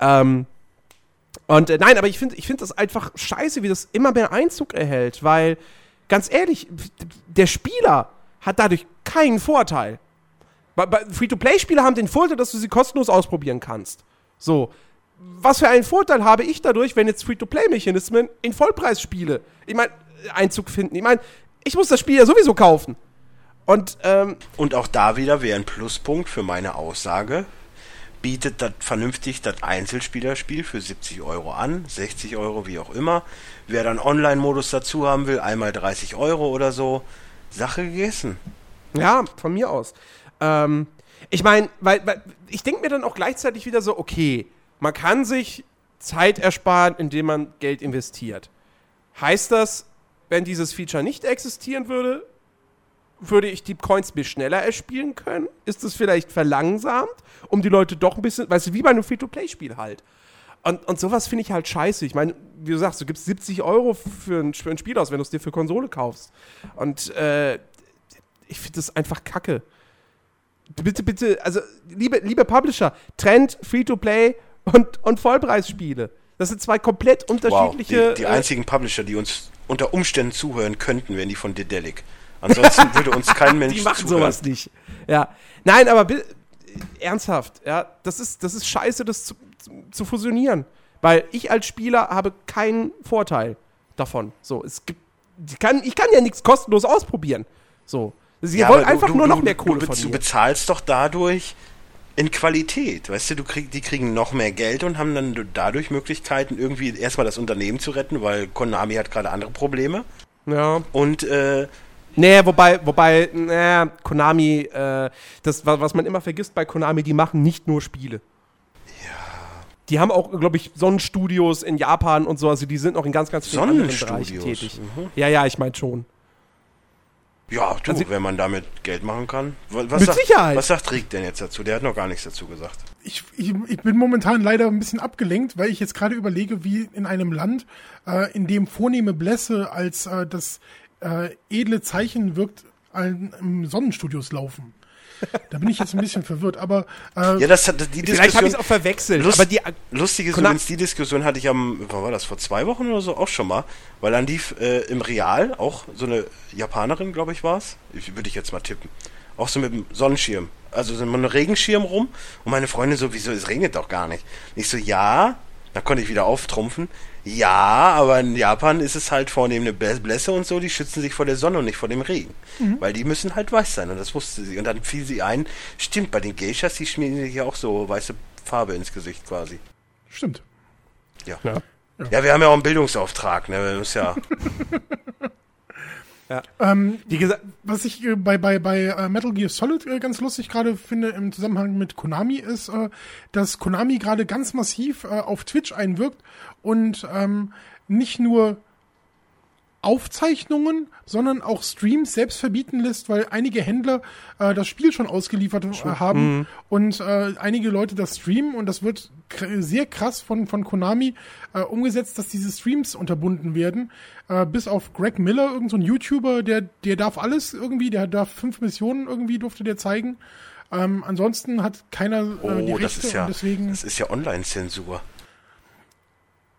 Ähm, und äh, nein, aber ich finde ich find das einfach scheiße, wie das immer mehr Einzug erhält, weil, ganz ehrlich, der Spieler hat dadurch keinen Vorteil. Free-to-Play-Spiele haben den Vorteil, dass du sie kostenlos ausprobieren kannst. So. Was für einen Vorteil habe ich dadurch, wenn jetzt Free-to-Play-Mechanismen in Vollpreisspiele, ich meine, Einzug finden? Ich meine, ich muss das Spiel ja sowieso kaufen. Und, ähm, Und auch da wieder wäre ein Pluspunkt für meine Aussage. Bietet das vernünftig das Einzelspielerspiel für 70 Euro an, 60 Euro, wie auch immer. Wer dann Online-Modus dazu haben will, einmal 30 Euro oder so. Sache gegessen. Ja, von mir aus. Ähm, ich meine, weil, weil ich denke mir dann auch gleichzeitig wieder so, okay, man kann sich Zeit ersparen, indem man Geld investiert. Heißt das, wenn dieses Feature nicht existieren würde, würde ich die Coins mir schneller erspielen können? Ist es vielleicht verlangsamt, um die Leute doch ein bisschen, weißt du, wie bei einem Free-to-Play-Spiel halt. Und, und sowas finde ich halt scheiße. Ich meine, wie du sagst, du gibst 70 Euro für ein, für ein Spiel aus, wenn du es dir für Konsole kaufst. Und äh, ich finde das einfach kacke. Bitte, bitte, also, liebe, liebe Publisher, Trend, Free-to-Play und, und Vollpreisspiele. Das sind zwei komplett Wow. unterschiedliche. Die, die äh, einzigen Publisher, die uns unter Umständen zuhören könnten, wären die von Dedelic. Ansonsten würde uns kein Mensch die machen zuhören. sowas nicht. Ja. Nein, aber ernsthaft, ja, das ist, das ist scheiße, das zu, zu, zu fusionieren. Weil ich als Spieler habe keinen Vorteil davon. So, es gibt. Ich kann, ich kann ja nichts kostenlos ausprobieren. So. Sie Ja, wollen einfach du, nur noch mehr Kohle du, von Du bezahlst doch dadurch in Qualität. Weißt du, du krieg, die kriegen noch mehr Geld und haben dann dadurch Möglichkeiten, irgendwie erstmal das Unternehmen zu retten, weil Konami hat gerade andere Probleme. Ja. Und äh, Nee, wobei, wobei, naja, Konami, äh, das, wa- was man immer vergisst bei Konami, die machen nicht nur Spiele. Ja. Die haben auch, glaube ich, Sonnenstudios in Japan und so, also die sind noch in ganz, ganz vielen anderen Bereichen Sonnenstudios, tätig. mhm. Ja, ja, ich meine schon. ja, du, Also- wenn man damit Geld machen kann. Wa- Was Mit sagt, Sicherheit. Was sagt Rick denn jetzt dazu? Der hat noch gar nichts dazu gesagt. Ich, ich, ich bin momentan leider ein bisschen abgelenkt, weil ich jetzt gerade überlege, wie in einem Land, äh, in dem vornehme Blässe als äh, das äh, edle Zeichen wirkt, ein, im Sonnenstudios laufen. Da bin ich jetzt ein bisschen verwirrt, aber äh, Ja, das hat die Vielleicht habe Diskussion. ich es auch verwechselt, Lust, aber die, lustig ist übrigens, die Diskussion hatte ich am, wann war das, vor zwei Wochen oder so auch schon mal, weil dann lief äh, im Real auch so eine Japanerin, glaube ich, war es, würde ich jetzt mal tippen, auch so mit dem Sonnenschirm, also so mit einem Regenschirm rum und meine Freundin so, wieso, es regnet doch gar nicht. Und ich so, ja, da konnte ich wieder auftrumpfen, ja, aber in Japan ist es halt vornehm eine Blä- Blässe und so, die schützen sich vor der Sonne und nicht vor dem Regen, weil die müssen halt weiß sein und das wusste sie und dann fiel sie ein, stimmt, bei den Geishas, die schmieren sich ja auch so weiße Farbe ins Gesicht quasi. stimmt. Ja. Ja. Ja, wir haben ja auch einen Bildungsauftrag, ne? Wir müssen ja. Ähm, wie gesagt, was ich äh, bei, bei, bei äh, Metal Gear Solid äh, ganz lustig gerade finde im Zusammenhang mit Konami ist, dass Konami gerade ganz massiv auf Twitch einwirkt und ähm, nicht nur Aufzeichnungen, sondern auch Streams selbst verbieten lässt, weil einige Händler äh, das Spiel schon ausgeliefert äh, haben und äh, einige Leute das streamen und das wird kr sehr krass von, von Konami äh, umgesetzt, dass diese Streams unterbunden werden. Äh, bis auf Greg Miller, irgendein so ein YouTuber, der, der darf alles irgendwie, der darf fünf Missionen irgendwie, durfte der zeigen. Ähm, ansonsten hat keiner äh, die Oh, Rechte das ist ja. deswegen. Das ist ja Online-Zensur.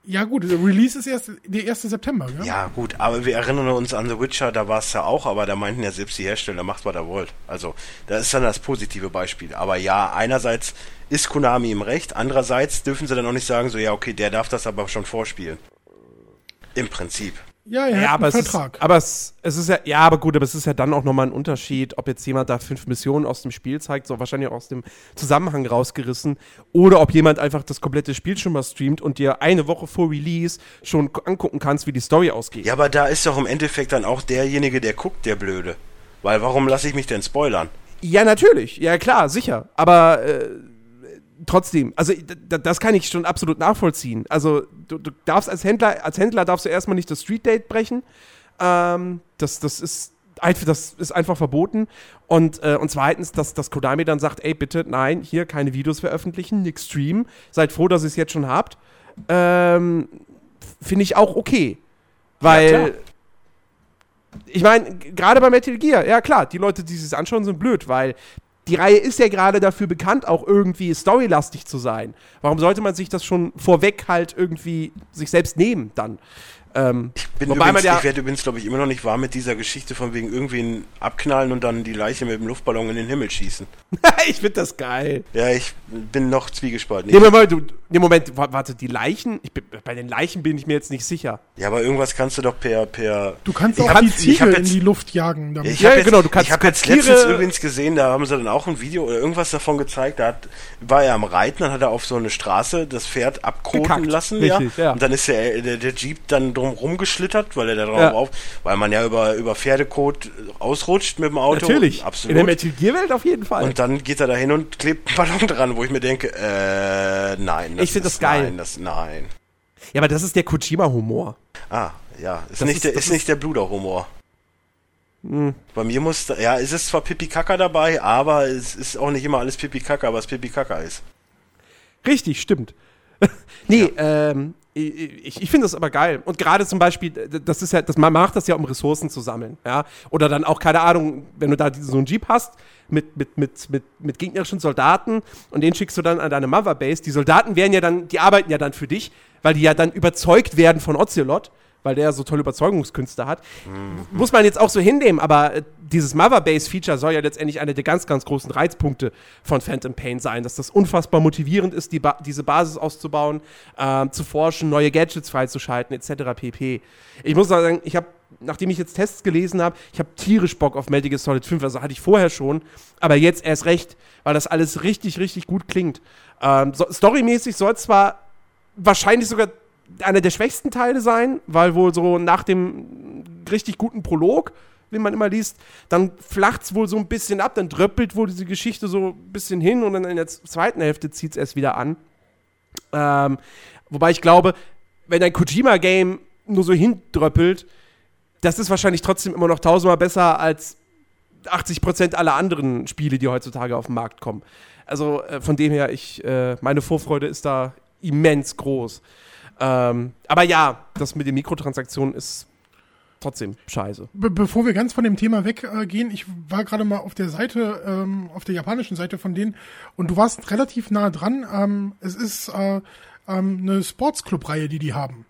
Ja gut, Release ist erst der 1. September, ja? Ja, gut, aber wir erinnern uns an The Witcher, da war es ja auch, aber da meinten ja selbst die Hersteller, macht, was ihr wollt. Also, da ist dann das positive Beispiel. Aber ja, einerseits ist Konami im Recht, andererseits dürfen sie dann auch nicht sagen, so, ja, okay, der darf das aber schon vorspielen. Im Prinzip. Ja, er ja, hat aber, einen es ist, Vertrag. aber es, es ist ja, ja, aber gut, aber es ist ja dann auch nochmal ein Unterschied, ob jetzt jemand da fünf Missionen aus dem Spiel zeigt, so wahrscheinlich auch aus dem Zusammenhang rausgerissen, oder ob jemand einfach das komplette Spiel schon mal streamt und dir eine Woche vor Release schon angucken kannst, wie die Story ausgeht. Ja, aber da ist doch im Endeffekt dann auch derjenige, der guckt, der Blöde. Weil warum lasse ich mich denn spoilern? Ja, natürlich. Ja, klar, sicher. Aber äh, trotzdem, also das kann ich schon absolut nachvollziehen. Also du, du, darfst als Händler, als Händler darfst du erstmal nicht das Street Date brechen. Ähm, das, das ist das ist einfach verboten. Und, äh, und zweitens, dass, dass Kodami dann sagt, ey, bitte, nein, hier keine Videos veröffentlichen, nix streamen. Seid froh, dass ihr es jetzt schon habt. Ähm, Finde ich auch okay. Weil, ja, ich meine, gerade bei Metal Gear, ja klar, die Leute, die sich anschauen, sind blöd, weil die Reihe ist ja gerade dafür bekannt, auch irgendwie storylastig zu sein. Warum sollte man sich das schon vorweg halt irgendwie sich selbst nehmen dann? Ähm, ich bin übrigens, ja ich werde übrigens, glaube ich, immer noch nicht warm mit dieser Geschichte von wegen irgendwen abknallen und dann die Leiche mit dem Luftballon in den Himmel schießen. ich finde das geil. Ja, ich bin noch zwiegespalten. Nee, Moment, du, nee, Moment, warte, die Leichen? Bin, bei den Leichen bin ich mir jetzt nicht sicher. Ja, aber irgendwas kannst du doch per... per du kannst auch die Ziegel in die Luft jagen. Damit. Ich ja, jetzt, genau, du kannst... Ich habe jetzt letztens übrigens gesehen, da haben sie dann auch ein Video oder irgendwas davon gezeigt, da hat, war er am Reiten, dann hat er auf so eine Straße das Pferd abkroten lassen, Richtig, ja? ja? Und dann ist der, der, der Jeep dann drum rumgeschlittert, weil er da drauf ja. auf, weil man ja über, über Pferdekot ausrutscht mit dem Auto. Natürlich. Absolut. In der Metal Gear Welt auf jeden Fall. Und dann geht er da hin und klebt einen Ballon dran, wo ich mir denke, äh, nein. ich finde das geil. Nein, das, nein. Ja, aber das ist der Kojima-Humor. Ah, ja. Ist, nicht, ist, der, ist nicht der Bluder-Humor. Hm. Bei mir muss, ja, es ist zwar Pipi Kaka dabei, aber es ist auch nicht immer alles Pipi Kaka, was Pipi Kaka ist. Richtig, stimmt. nee, ja. ähm, ich, ich finde das aber geil. Und gerade zum Beispiel, das ist ja, das, man macht das ja, um Ressourcen zu sammeln, ja. Oder dann auch, keine Ahnung, wenn du da so einen Jeep hast mit, mit, mit, mit, mit gegnerischen Soldaten und den schickst du dann an deine Mother Base. Die Soldaten werden ja dann, die arbeiten ja dann für dich, weil die ja dann überzeugt werden von Ocelot weil der so tolle Überzeugungskünste hat. Mhm. Muss man jetzt auch so hinnehmen, aber äh, dieses Mother-Base-Feature soll ja letztendlich einer der ganz, ganz großen Reizpunkte von Phantom Pain sein, dass das unfassbar motivierend ist, die ba diese Basis auszubauen, äh, zu forschen, neue Gadgets freizuschalten, etc. pp. Ich muss sagen, ich habe nachdem ich jetzt Tests gelesen habe, ich habe tierisch Bock auf Metal Gear Solid 5, also hatte ich vorher schon, aber jetzt erst recht, weil das alles richtig, richtig gut klingt. Ähm, so, storymäßig soll zwar wahrscheinlich sogar einer der schwächsten Teile sein, weil wohl so nach dem richtig guten Prolog, den man immer liest, dann flacht es wohl so ein bisschen ab, dann dröppelt wohl diese Geschichte so ein bisschen hin und dann in der zweiten Hälfte zieht es erst wieder an. Ähm, wobei ich glaube, wenn ein Kojima-Game nur so hindröppelt, das ist wahrscheinlich trotzdem immer noch tausendmal besser als 80% aller anderen Spiele, die heutzutage auf den Markt kommen. Also äh, von dem her, ich, äh, meine Vorfreude ist da immens groß. Ähm, aber ja, das mit den Mikrotransaktionen ist trotzdem scheiße. Be bevor wir ganz von dem Thema weggehen, äh, ich war gerade mal auf der Seite, ähm, auf der japanischen Seite von denen und du warst relativ nah dran. Ähm, es ist äh, ähm, eine Sportsclub-Reihe, die die haben.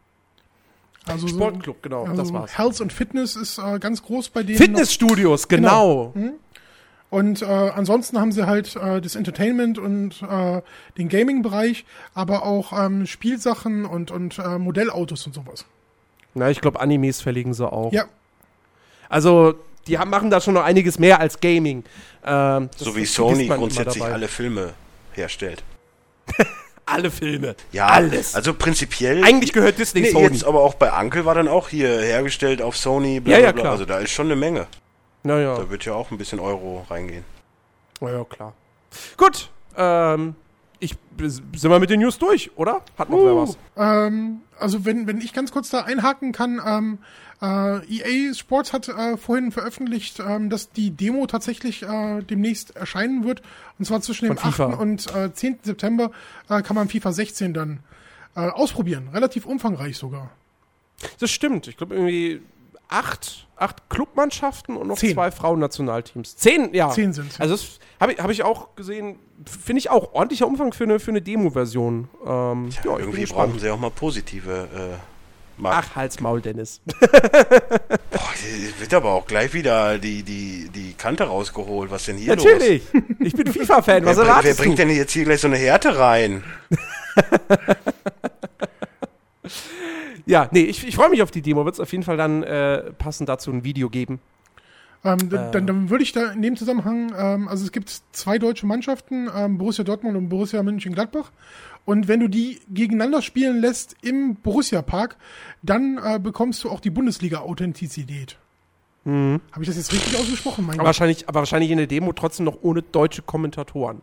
Also Sportclub, genau, also das war's. Health und Fitness ist äh, ganz groß bei denen. Fitnessstudios, genau. genau. Mhm. Und äh, ansonsten haben sie halt äh, das Entertainment und äh, den Gaming-Bereich, aber auch ähm, Spielsachen und, und äh, Modellautos und sowas. Na, ich glaube, Animes verlegen sie auch. Ja. Also, die haben, machen da schon noch einiges mehr als Gaming. Ähm, so wie Sony grundsätzlich alle Filme herstellt. alle Filme. Ja, alles. Also prinzipiell. Eigentlich gehört Disney nee, Sony. Jetzt aber auch bei Uncle war dann auch hier hergestellt auf Sony. Bla, ja, ja, klar. Also da ist schon eine Menge. Naja. Da wird ja auch ein bisschen Euro reingehen. Naja, klar. Gut, ähm, ich, sind wir mit den News durch, oder? Hat noch uh, wer was? Ähm, also wenn, wenn ich ganz kurz da einhaken kann, ähm, äh, EA Sports hat äh, vorhin veröffentlicht, ähm, dass die Demo tatsächlich äh, demnächst erscheinen wird. Und zwar zwischen dem 8. und äh, 10. September äh, kann man FIFA 16 dann äh, ausprobieren. Relativ umfangreich sogar. Das stimmt. Ich glaube irgendwie acht, acht Clubmannschaften und noch Zehn. zwei Frauennationalteams. Zehn, ja. Zehn sind Also das habe ich, hab ich auch gesehen, finde ich auch ordentlicher Umfang für eine, für eine Demo-Version. Ähm, ja, ja, irgendwie brauchen sie auch mal positive äh, Markt. Ach, Hals, Maul, Dennis. Boah, wird aber auch gleich wieder die, die, die Kante rausgeholt. Was denn hier Natürlich. los? Natürlich. Ich bin FIFA-Fan. Was wer, wer bringt denn jetzt hier gleich so eine Härte rein? Ja, nee, ich, ich freue mich auf die Demo. Wird es auf jeden Fall dann äh, passend dazu ein Video geben. Ähm, äh. Dann, dann würde ich da in dem Zusammenhang, ähm, also es gibt zwei deutsche Mannschaften, ähm, Borussia Dortmund und Borussia Mönchengladbach. Und wenn du die gegeneinander spielen lässt im Borussia Park, dann äh, bekommst du auch die Bundesliga-Authentizität. Mhm. Habe ich das jetzt richtig ausgesprochen? Mein aber, wahrscheinlich, aber wahrscheinlich in der Demo trotzdem noch ohne deutsche Kommentatoren.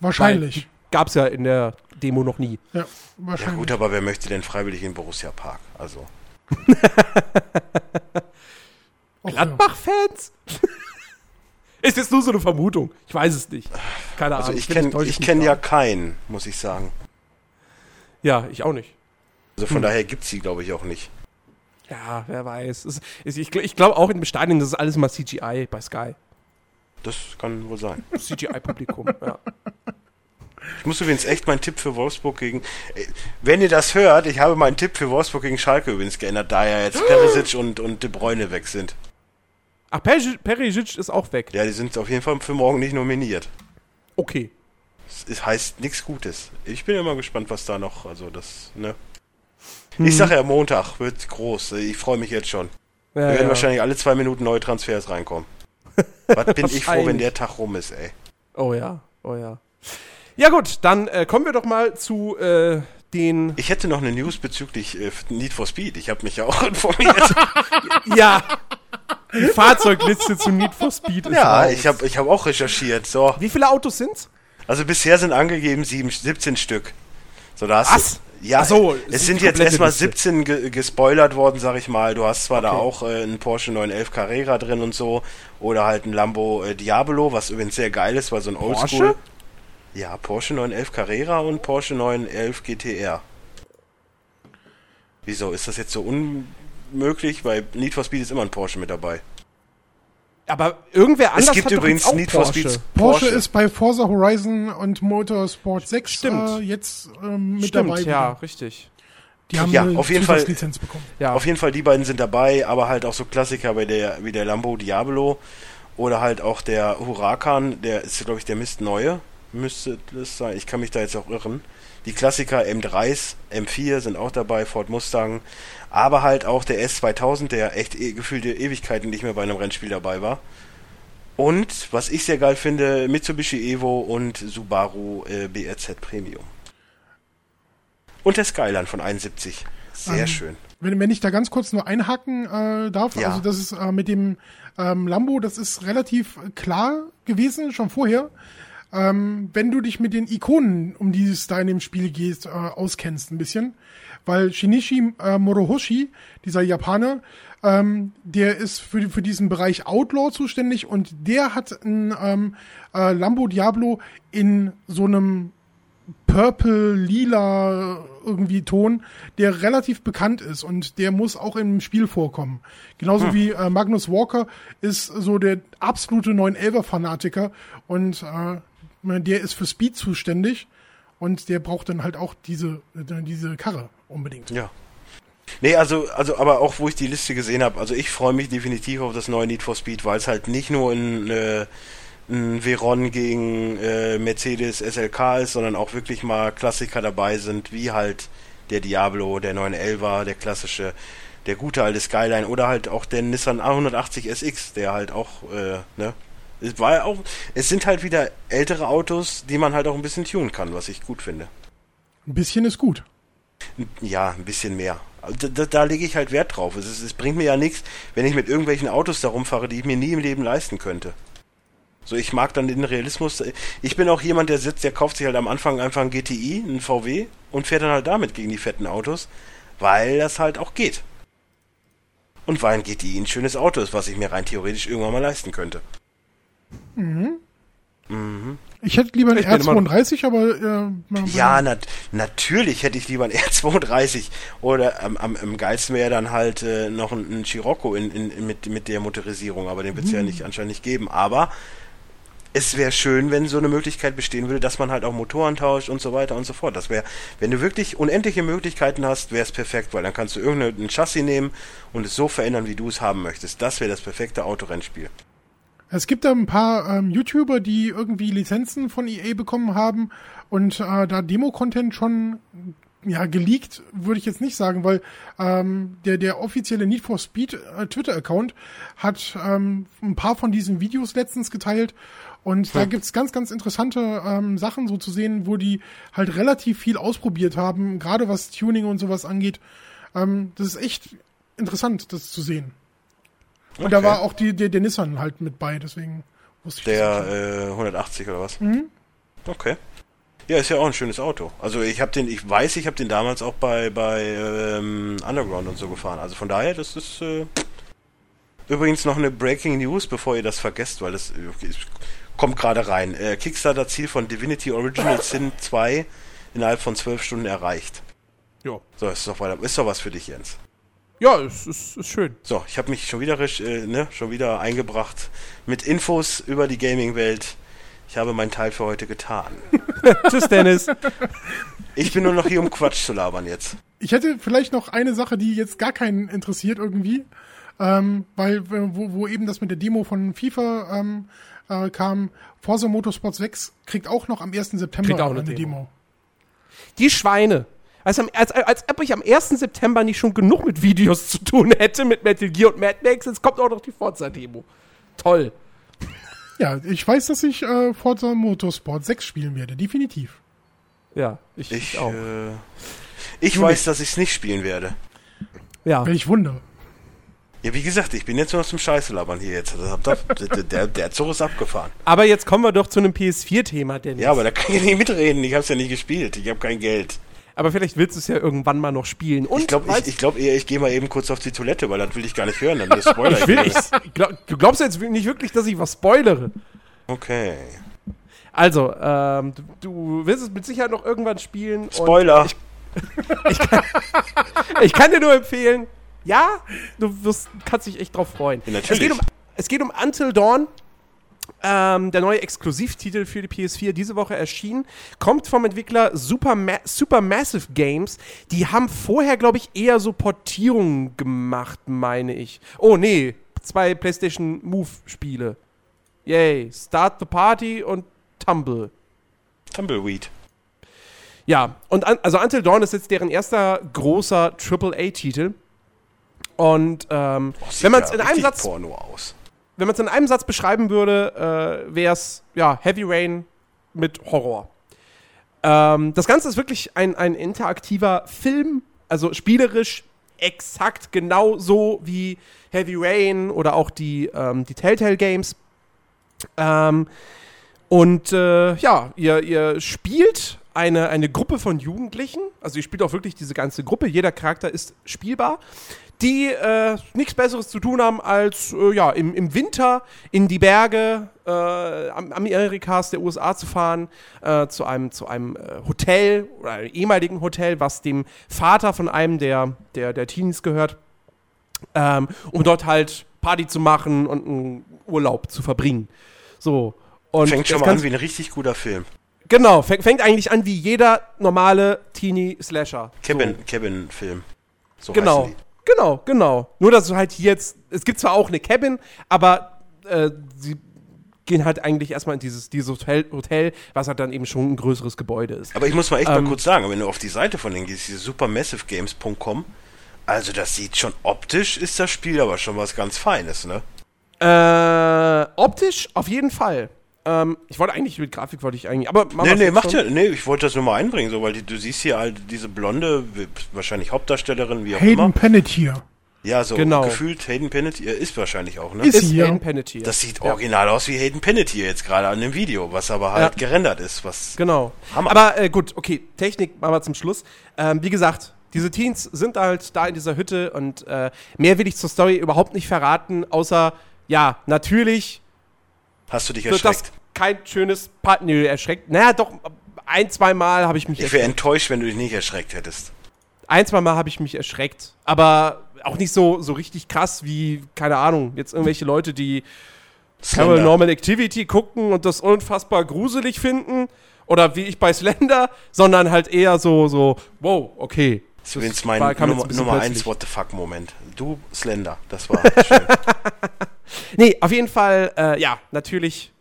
Wahrscheinlich. Gab es ja in der Demo noch nie. Ja, wahrscheinlich. Ja gut, aber wer möchte denn freiwillig in Borussia Park? Also. Gladbach-Fans? Ist jetzt nur so eine Vermutung. Ich weiß es nicht. Keine also Ahnung. Also ich kenne kenn ja keinen, muss ich sagen. Ja, ich auch nicht. Also von hm. daher gibt es sie, glaube ich, auch nicht. Ja, wer weiß. Es, es, ich, ich glaube auch in dem Stadion, das ist alles mal CGI bei Sky. Das kann wohl sein. CGI-Publikum, ja. Ich muss übrigens echt meinen Tipp für Wolfsburg gegen. Äh, wenn ihr das hört, ich habe meinen Tipp für Wolfsburg gegen Schalke übrigens geändert, da ja jetzt Perisic und, und De Bruyne weg sind. Ach, Perisic ist auch weg. Ja, die sind auf jeden Fall für morgen nicht nominiert. Okay. Es heißt nichts Gutes. Ich bin mal gespannt, was da noch, also das, ne? Hm. Ich sage ja, Montag wird groß. Ich freue mich jetzt schon. Ja, Wir werden ja. wahrscheinlich alle zwei Minuten neue Transfers reinkommen. was bin ich froh, wenn der Tag rum ist, ey. Oh ja, oh ja. Ja gut, dann äh, kommen wir doch mal zu äh, den. Ich hätte noch eine News bezüglich äh, Need for Speed. Ich habe mich ja auch informiert. ja. Die Fahrzeugliste zu Need for Speed ist Ja, raus. ich habe ich hab auch recherchiert. So. Wie viele Autos sind's? Also bisher sind angegeben sieben, 17 Stück. So, da hast Was? Du, ja, so, es sind jetzt erstmal 17 ge gespoilert worden, sag ich mal. Du hast zwar okay. da auch äh, einen Porsche 911 Carrera drin und so, oder halt ein Lambo äh, Diablo, was übrigens sehr geil ist, weil so ein Oldschool. Ja, Porsche 911 Carrera und Porsche 911 GTR. Wieso ist das jetzt so unmöglich? Weil Need for Speed ist immer ein Porsche mit dabei. Aber irgendwer anders es gibt hat übrigens auch Need Porsche. for Speed Porsche. Porsche ist bei Forza Horizon und Motorsport 6 Stimmt. Äh, jetzt ähm, mit Stimmt, dabei. Ja, richtig. Die haben ja, auf jeden Fall bekommen. Ja. Auf jeden Fall die beiden sind dabei, aber halt auch so Klassiker bei der wie der Lambo Diablo oder halt auch der Huracan, der ist glaube ich der Mist neue, müsste das sein. Ich kann mich da jetzt auch irren. Die Klassiker M3s, M4 sind auch dabei, Ford Mustang, aber halt auch der S2000, der echt e gefühlte Ewigkeiten nicht mehr bei einem Rennspiel dabei war. Und, was ich sehr geil finde, Mitsubishi Evo und Subaru äh, BRZ Premium. Und der Skyline von 71. Sehr ähm, schön. Wenn, wenn ich da ganz kurz nur einhaken äh, darf, ja. also das ist äh, mit dem ähm, Lambo, das ist relativ klar gewesen, schon vorher. Ähm, wenn du dich mit den Ikonen, um die es da in dem Spiel geht, äh, auskennst ein bisschen, weil Shinichi äh, Morohoshi, dieser Japaner, ähm, der ist für, für diesen Bereich Outlaw zuständig und der hat ein ähm, äh, Lambo Diablo in so einem Purple, lila irgendwie Ton, der relativ bekannt ist und der muss auch im Spiel vorkommen. Genauso hm. wie äh, Magnus Walker ist so der absolute 911er Fanatiker und äh, der ist für Speed zuständig und der braucht dann halt auch diese, diese Karre unbedingt. Ja. Nee, also, also, aber auch wo ich die Liste gesehen habe, also ich freue mich definitiv auf das neue Need for Speed, weil es halt nicht nur ein, äh, ein Veron gegen äh, Mercedes SLK ist, sondern auch wirklich mal Klassiker dabei sind, wie halt der Diablo, der 911er, der klassische, der gute alte Skyline oder halt auch der Nissan A180 SX, der halt auch, äh, ne, es war auch, es sind halt wieder ältere Autos, die man halt auch ein bisschen tunen kann, was ich gut finde. Ein bisschen ist gut. Ja, ein bisschen mehr. Da, da, da lege ich halt Wert drauf. Es, ist, es bringt mir ja nichts, wenn ich mit irgendwelchen Autos da rumfahre, die ich mir nie im Leben leisten könnte. So, ich mag dann den Realismus. Ich bin auch jemand, der sitzt, der kauft sich halt am Anfang einfach ein GTI, ein VW und fährt dann halt damit gegen die fetten Autos, weil das halt auch geht. Und weil ein GTI ein schönes Auto ist, was ich mir rein theoretisch irgendwann mal leisten könnte. Mhm. Mhm. Ich hätte lieber ein R32, aber äh, ja, nat natürlich hätte ich lieber ein R32 oder ähm, am, am geilsten wäre dann halt äh, noch ein, ein Scirocco in, in, mit mit der Motorisierung, aber den wird es mhm. ja nicht anscheinend nicht geben. Aber es wäre schön, wenn so eine Möglichkeit bestehen würde, dass man halt auch Motoren tauscht und so weiter und so fort. Das wäre, wenn du wirklich unendliche Möglichkeiten hast, wäre es perfekt, weil dann kannst du irgendein Chassis nehmen und es so verändern, wie du es haben möchtest. Das wäre das perfekte Autorennspiel. Es gibt da ein paar ähm, YouTuber, die irgendwie Lizenzen von EA bekommen haben und äh, da Demo-Content schon ja geleakt, würde ich jetzt nicht sagen, weil ähm, der der offizielle Need for Speed äh, Twitter-Account hat ähm, ein paar von diesen Videos letztens geteilt und hm. da gibt's ganz, ganz interessante ähm, Sachen so zu sehen, wo die halt relativ viel ausprobiert haben, gerade was Tuning und sowas angeht. Ähm, das ist echt interessant, das zu sehen. Und okay. da war auch die, der, der Nissan halt mit bei, deswegen wusste ich Der äh, 180 oder was? Mhm. Okay. Ja, ist ja auch ein schönes Auto. Also ich habe den, ich weiß, ich habe den damals auch bei bei ähm, Underground und so gefahren. Also von daher, das ist äh, übrigens noch eine Breaking News, bevor ihr das vergesst, weil das okay, kommt gerade rein. Äh, Kickstarter-Ziel von Divinity Original Sin 2 innerhalb von zwölf Stunden erreicht. Ja. So, ist doch, weiter, ist doch was für dich, Jens. Ja, es ist, ist, schön. So, ich habe mich schon wieder, äh, ne, schon wieder eingebracht mit Infos über die Gaming-Welt. Ich habe meinen Teil für heute getan. Tschüss, Dennis. Ich bin nur noch hier, um Quatsch zu labern jetzt. Ich hätte vielleicht noch eine Sache, die jetzt gar keinen interessiert irgendwie. Ähm, weil, wo, wo eben das mit der Demo von FIFA ähm, äh, kam, Forza Motorsport 6 kriegt auch noch am 1. September kriegt auch eine, eine Demo. Demo. Die Schweine. Als, als, als ob ich am 1. September nicht schon genug mit Videos zu tun hätte, mit Metal Gear und Mad Max, jetzt kommt auch noch die Forza-Demo. Toll. Ja, ich weiß, dass ich äh, Forza Motorsport 6 spielen werde, definitiv. Ja, ich, ich auch. Äh, ich weiß, dass ich es nicht spielen werde. Ja. Welch Wunder. Ja, wie gesagt, ich bin jetzt nur aus dem Scheiße labern hier jetzt. Der, der, der Zug ist abgefahren. Aber jetzt kommen wir doch zu einem PS4-Thema, Dennis. Ja, aber da kann ich nicht mitreden. Ich hab's ja nicht gespielt. Ich habe kein Geld. Aber vielleicht willst du es ja irgendwann mal noch spielen. Und ich glaube ich, ich glaub eher, ich gehe mal eben kurz auf die Toilette, weil das will ich gar nicht hören. Dann Spoiler. ich will, ich, glaub, du glaubst jetzt nicht wirklich, dass ich was spoilere. Okay. Also, ähm, du, du wirst es mit Sicherheit noch irgendwann spielen. Spoiler. Ich, ich, kann, ich, kann, dir nur empfehlen, ja, du wirst, kannst dich echt drauf freuen. Ja, natürlich. Es geht, um, es geht um Until Dawn. Ähm, der neue Exklusivtitel für die PS4 diese Woche erschienen. Kommt vom Entwickler Super, Ma Supermassive Games. Die haben vorher, glaube ich, eher so Portierungen gemacht, meine ich. Oh, nee. Zwei PlayStation Move-Spiele. Yay. Start the Party und Tumble. Tumbleweed. Ja, und an, also Until Dawn ist jetzt deren erster großer AAA-Titel. Und ähm, oh, wenn man es in einem Satz. Porno aus wenn man es in einem Satz beschreiben würde, äh, wäre es ja, Heavy Rain mit Horror. Ähm, das Ganze ist wirklich ein, ein interaktiver Film, also spielerisch exakt genau so wie Heavy Rain oder auch die, ähm, die Telltale Games. Ähm, und äh, ja, ihr, ihr spielt eine, eine Gruppe von Jugendlichen, also ihr spielt auch wirklich diese ganze Gruppe, jeder Charakter ist spielbar, die äh, nichts Besseres zu tun haben, als äh, ja, im, im Winter in die Berge äh, Amerikas, der USA zu fahren, äh, zu einem, zu einem äh, Hotel oder einem ehemaligen Hotel, was dem Vater von einem der, der, der Teenies gehört, ähm, um dort halt Party zu machen und einen Urlaub zu verbringen. So. Und fängt schon mal an wie ein richtig guter Film. Genau, fängt, fängt eigentlich an wie jeder normale Teenie-Slasher. Kevin-Film. So, so genau. Genau, genau. Nur, dass du halt hier jetzt, es gibt zwar auch eine Cabin, aber äh, sie gehen halt eigentlich erstmal in dieses, dieses Hotel, Hotel, was halt dann eben schon ein größeres Gebäude ist. Aber ich muss mal echt ähm, mal kurz sagen, wenn du auf die Seite von denen gehst, diese supermassivegames.com, also das sieht schon optisch, ist das Spiel aber schon was ganz Feines, ne? Äh, optisch auf jeden Fall. Ähm, ich wollte eigentlich mit Grafik wollte ich eigentlich, aber nee, nee, macht ja, nee, ich wollte das nur mal einbringen, so, weil die, du siehst hier halt diese blonde, wahrscheinlich Hauptdarstellerin, wie auch Hayden immer. Hayden Panettiere. Ja, so genau. gefühlt Hayden Panettiere ist wahrscheinlich auch, ne? Ist, ist Hayden Panettiere. Das sieht ja. original aus wie Hayden Panettiere jetzt gerade an dem Video, was aber halt ja. gerendert ist, was Genau. Hammer. Aber äh, gut, okay, Technik machen wir zum Schluss. Ähm, wie gesagt, diese Teens sind halt da in dieser Hütte und äh, mehr will ich zur Story überhaupt nicht verraten, außer ja, natürlich Hast du dich erschreckt? Kein schönes Part. Nö, erschreckt. Naja, doch, ein, zwei Mal habe ich mich Ich wäre enttäuscht, wenn du dich nicht erschreckt hättest. Ein, zwei Mal habe ich mich erschreckt. Aber auch nicht so, so richtig krass wie, keine Ahnung, jetzt irgendwelche Leute, die Paranormal Activity gucken und das unfassbar gruselig finden. Oder wie ich bei Slender, sondern halt eher so, so, wow, okay. Das ist übrigens mein Nummer, Nummer 1 What the fuck Moment. Du, Slender, das war schön. nee, auf jeden Fall, äh, ja, natürlich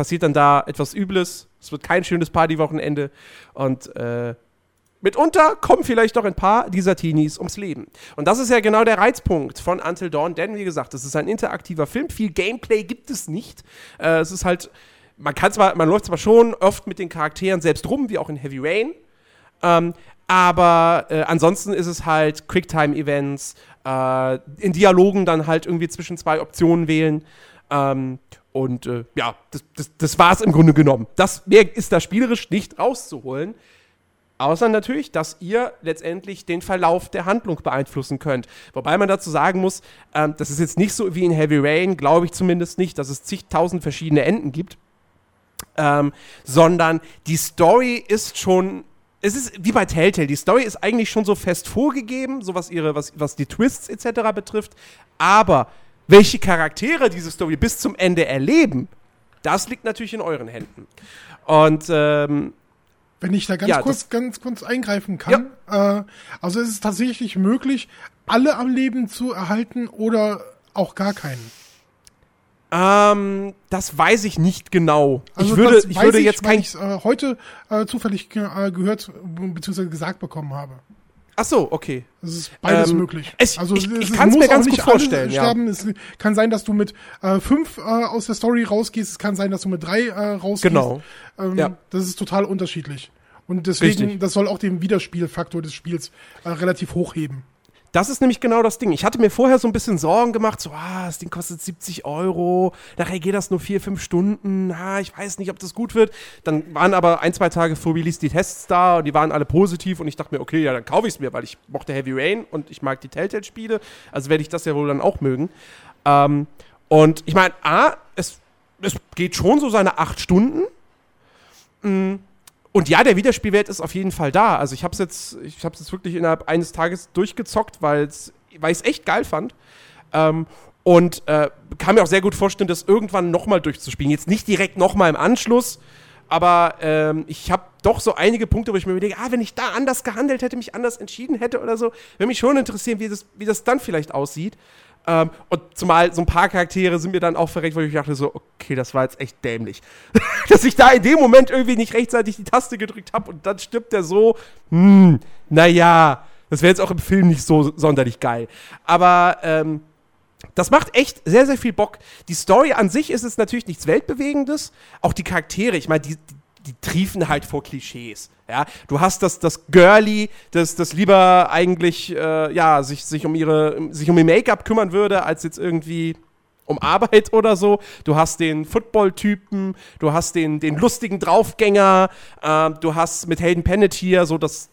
passiert dann da etwas Übles. Es wird kein schönes Partywochenende. Und äh, mitunter kommen vielleicht noch ein paar dieser Teenies ums Leben. Und das ist ja genau der Reizpunkt von Until Dawn, denn wie gesagt, es ist ein interaktiver Film. Viel Gameplay gibt es nicht. Äh, es ist halt, man kann zwar, man läuft zwar schon oft mit den Charakteren selbst rum, wie auch in Heavy Rain. Ähm, Aber äh, ansonsten ist es halt Quicktime-Events, äh, in Dialogen dann halt irgendwie zwischen zwei Optionen wählen. Ähm, und äh, ja, das, das, das war es im Grunde genommen. Das mehr ist da spielerisch nicht rauszuholen. Außer natürlich, dass ihr letztendlich den Verlauf der Handlung beeinflussen könnt. Wobei man dazu sagen muss, ähm, das ist jetzt nicht so wie in Heavy Rain, glaube ich zumindest nicht, dass es zigtausend verschiedene Enden gibt. Ähm, sondern die Story ist schon. Es ist wie bei Telltale, die Story ist eigentlich schon so fest vorgegeben, so was ihre, was, was die Twists etc. betrifft. Aber welche Charaktere diese Story bis zum Ende erleben, das liegt natürlich in euren Händen. Und ähm, wenn ich da ganz Ja, kurz, ganz kurz eingreifen kann. Äh, also es ist tatsächlich möglich, alle am Leben zu erhalten oder auch gar keinen. ähm, das weiß ich nicht genau. Also ich würde, ich würde jetzt weil kein. ich's, äh, heute äh, zufällig äh, gehört bzw. gesagt bekommen habe. Ach so, okay. Es ist beides Ähm, möglich. es- also ich- ich es kann's muss mir ganz gut vorstellen, ja. Es kann sein, dass du mit äh, fünf äh, aus der Story rausgehst. Es kann sein, dass du mit drei äh, rausgehst. Genau. Ähm, Ja. Das ist total unterschiedlich. Und deswegen, Richtig. das soll auch den Wiederspielfaktor des Spiels äh, relativ hochheben. Das ist nämlich genau das Ding. Ich hatte mir vorher so ein bisschen Sorgen gemacht, so, ah, das Ding kostet 70 Euro, nachher geht das nur vier, fünf Stunden, ah, ich weiß nicht, ob das gut wird. Dann waren aber ein, zwei Tage vor Release die Tests da und die waren alle positiv und ich dachte mir, okay, ja, dann kaufe ich es mir, weil ich mochte Heavy Rain und ich mag die Telltale-Spiele, also werde ich das ja wohl dann auch mögen. Ähm, und ich meine, A, es, es geht schon so seine acht Stunden. Mm, Und ja, der Wiederspielwert ist auf jeden Fall da. Also ich habe es jetzt, ich habe jetzt wirklich innerhalb eines Tages durchgezockt, weil ich es echt geil fand. Ähm, und äh, kann mir auch sehr gut vorstellen, das irgendwann nochmal durchzuspielen. Jetzt nicht direkt nochmal im Anschluss, aber ähm, ich habe doch so einige Punkte, wo ich mir überlege, ah, wenn ich da anders gehandelt hätte, mich anders entschieden hätte oder so, würde mich schon interessieren, wie das, wie das dann vielleicht aussieht. Ähm, und zumal so ein paar Charaktere sind mir dann auch verreckt, wo ich dachte so, okay, das war jetzt echt dämlich. Dass ich da in dem Moment irgendwie nicht rechtzeitig die Taste gedrückt habe und dann stirbt der so, hm, naja, das wäre jetzt auch im Film nicht so sonderlich geil. Aber ähm, das macht echt sehr, sehr viel Bock. Die Story an sich ist es natürlich nichts Weltbewegendes. Auch die Charaktere, ich meine, die, die, die triefen halt vor Klischees. Ja, du hast das, das Girlie, das, das lieber eigentlich, äh, ja, sich, sich um ihre, sich um ihr Make-up kümmern würde, als jetzt irgendwie um Arbeit oder so. Du hast den Football-Typen, du hast den, den lustigen Draufgänger, äh, du hast mit Hayden Panettiere so das,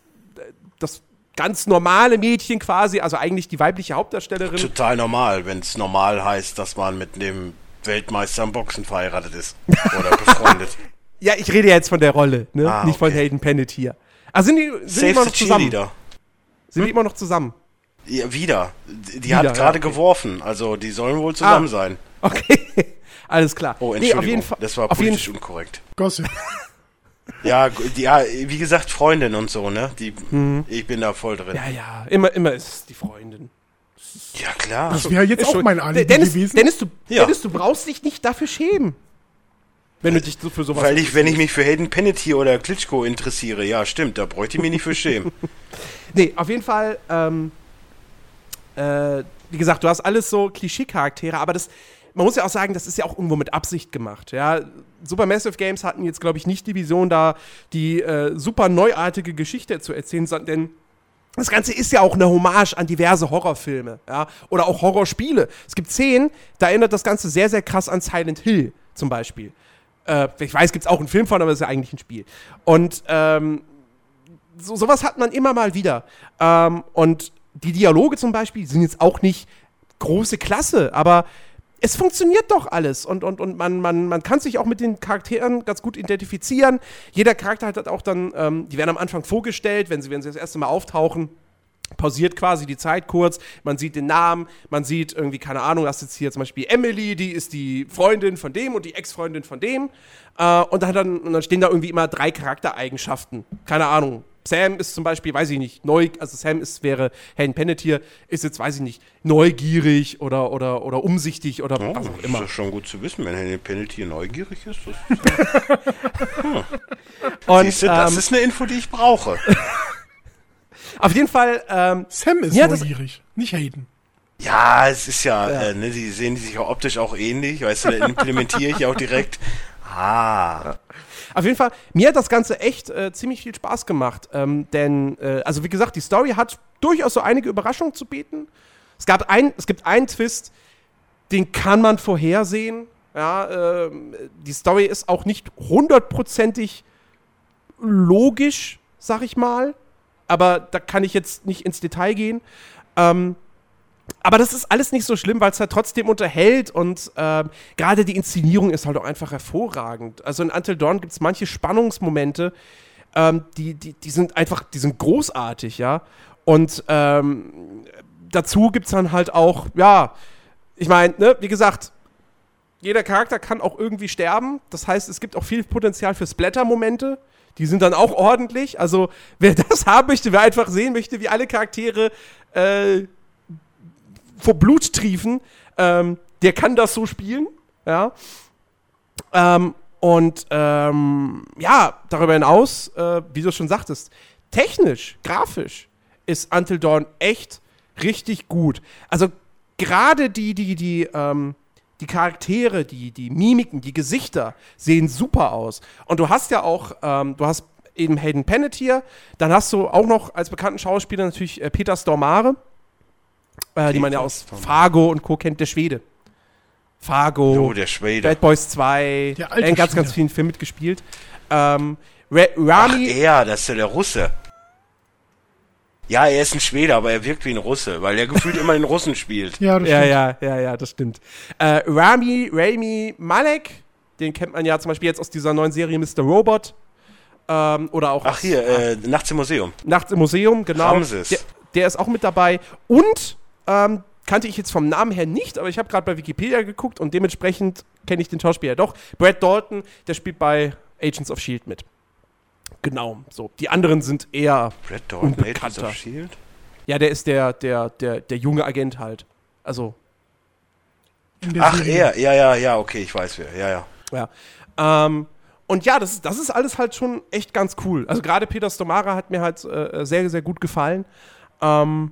das ganz normale Mädchen quasi, also eigentlich die weibliche Hauptdarstellerin. Total normal, wenn es normal heißt, dass man mit dem Weltmeister im Boxen verheiratet ist. Oder befreundet. Ja, ich rede jetzt von der Rolle, ne? Ah, nicht von okay. Hayden Panettiere. Also sind die, sind die Save immer the noch zusammen? Sind die immer noch zusammen? Ja, wieder. Die Wieder, hat ja, gerade okay. geworfen, also die sollen wohl zusammen Ah. sein. Okay, alles klar. Oh, Nee, Entschuldigung, auf jeden Fall, das war auf jeden, politisch unkorrekt. Gossip. Ja, die- ja, wie gesagt, Freundin und so, ne? Die, Ich bin da voll drin. Mhm. Ja, ja, immer, immer ist es die Freundin. Ja, klar. Das wäre jetzt auch mein Alibi Dennis, gewesen. Dennis, du, Ja. Dennis, du brauchst dich nicht dafür schämen. Wenn du dich für sowas Weil ich, wenn ich mich für Hayden Panettiere oder Klitschko interessiere, ja, stimmt, da bräuchte ich mich nicht für schämen. Nee, auf jeden Fall, ähm, äh, wie gesagt, du hast alles so Klischee-Charaktere, aber das, man muss ja auch sagen, das ist ja auch irgendwo mit Absicht gemacht, ja. Supermassive Games hatten jetzt, glaube ich, nicht die Vision, da die äh, super neuartige Geschichte zu erzählen, sondern denn das Ganze ist ja auch eine Hommage an diverse Horrorfilme, ja, oder auch Horrorspiele. Es gibt Szenen, da erinnert das Ganze sehr, sehr krass an Silent Hill zum Beispiel. Äh, ich weiß, gibt es auch einen Film von, aber es ist ja eigentlich ein Spiel. Und ähm, so, sowas hat man immer mal wieder. Ähm, und die Dialoge zum Beispiel sind jetzt auch nicht große Klasse, aber es funktioniert doch alles und, und, und man, man, man kann sich auch mit den Charakteren ganz gut identifizieren. Jeder Charakter hat auch dann, ähm, die werden am Anfang vorgestellt, wenn sie, wenn sie das erste Mal auftauchen. Pausiert quasi die Zeit kurz, man sieht den Namen, man sieht irgendwie, keine Ahnung, das ist jetzt hier zum Beispiel Emily, die ist die Freundin von dem und die Ex-Freundin von dem. Äh, und, dann, und dann stehen da irgendwie immer drei Charaktereigenschaften. Keine Ahnung. Sam ist zum Beispiel, weiß ich nicht, neu, also Sam ist, wäre Hayden Panettiere, ist jetzt, weiß ich nicht, neugierig oder, oder, oder umsichtig oder Oh, was das auch ist immer. ja schon gut zu wissen, wenn Hayden Panettiere neugierig ist. Das, Und siehst du, das ähm, ist eine Info, die ich brauche. auf jeden Fall, ähm, Sam ist Ja, das- neugierig, nicht Hayden. Ja, es ist ja, Äh, ne, die sehen sich ja optisch auch ähnlich, weißt du, da implementiere ich auch direkt. Ah. Ja. Auf jeden Fall, mir hat das Ganze echt äh, ziemlich viel Spaß gemacht. Ähm, denn, äh, also wie gesagt, die Story hat durchaus so einige Überraschungen zu bieten. Es, gab ein, es gibt einen Twist, den kann man vorhersehen. Ja, äh, die Story ist auch nicht hundertprozentig logisch, sag ich mal. Aber da kann ich jetzt nicht ins Detail gehen. Ähm, aber das ist alles nicht so schlimm, weil es halt trotzdem unterhält und äh, gerade die Inszenierung ist halt auch einfach hervorragend. Also in Until Dawn gibt es manche Spannungsmomente, ähm, die, die, die sind einfach, die sind großartig, ja. Und ähm, dazu gibt es dann halt auch, ja, ich meine, ne, wie gesagt, jeder Charakter kann auch irgendwie sterben. Das heißt, es gibt auch viel Potenzial für Splatter-Momente. Die sind dann auch ordentlich. Also, wer das haben möchte, wer einfach sehen möchte, wie alle Charaktere äh, vor Blut triefen, ähm, der kann das so spielen. Ja. Ähm, und ähm, ja, darüber hinaus, äh, wie du schon sagtest, technisch, grafisch ist Until Dawn echt richtig gut. Also gerade die, die, die, ähm, die Charaktere, die, die Mimiken, die Gesichter sehen super aus. Und du hast ja auch, ähm, du hast eben Hayden Panettiere, dann hast du auch noch als bekannten Schauspieler natürlich äh, Peter Stormare, äh, die man ja aus Fargo und Co. kennt, der Schwede. Fargo, oh, der Schwede. Bad Boys 2, Der alte in ganz, Schwede. ganz vielen Filmen mitgespielt. Ähm, Ra Ach, Rami, er, das ist ja der Russe. Ja, er ist ein Schwede, aber er wirkt wie ein Russe, weil er gefühlt immer den Russen spielt. Ja, das ja, stimmt. ja, ja, ja, das stimmt. Äh, Rami, Rami Malek, den kennt man ja zum Beispiel jetzt aus dieser neuen Serie Mr. Robot. Ähm, oder auch Ach aus- hier, äh, nachts im Museum. Nachts im Museum, genau. Ramses. Der, der ist auch mit dabei. Und ähm, kannte ich jetzt vom Namen her nicht, aber ich habe gerade bei Wikipedia geguckt und dementsprechend kenne ich den Schauspieler doch. Brad Dalton, der spielt bei Agents of Shield mit. Genau, so. Die anderen sind eher Brad Dalton, Agents Unbekannter. of Shield? Ja, der ist der, der, der, der junge Agent halt. Also, Ach, Serie. er, ja, ja, ja, okay, ich weiß wer, ja, ja. ja. Ähm, und ja, das ist, das ist alles halt schon echt ganz cool. Also gerade Peter Stomara hat mir halt äh, sehr, sehr gut gefallen. Ähm,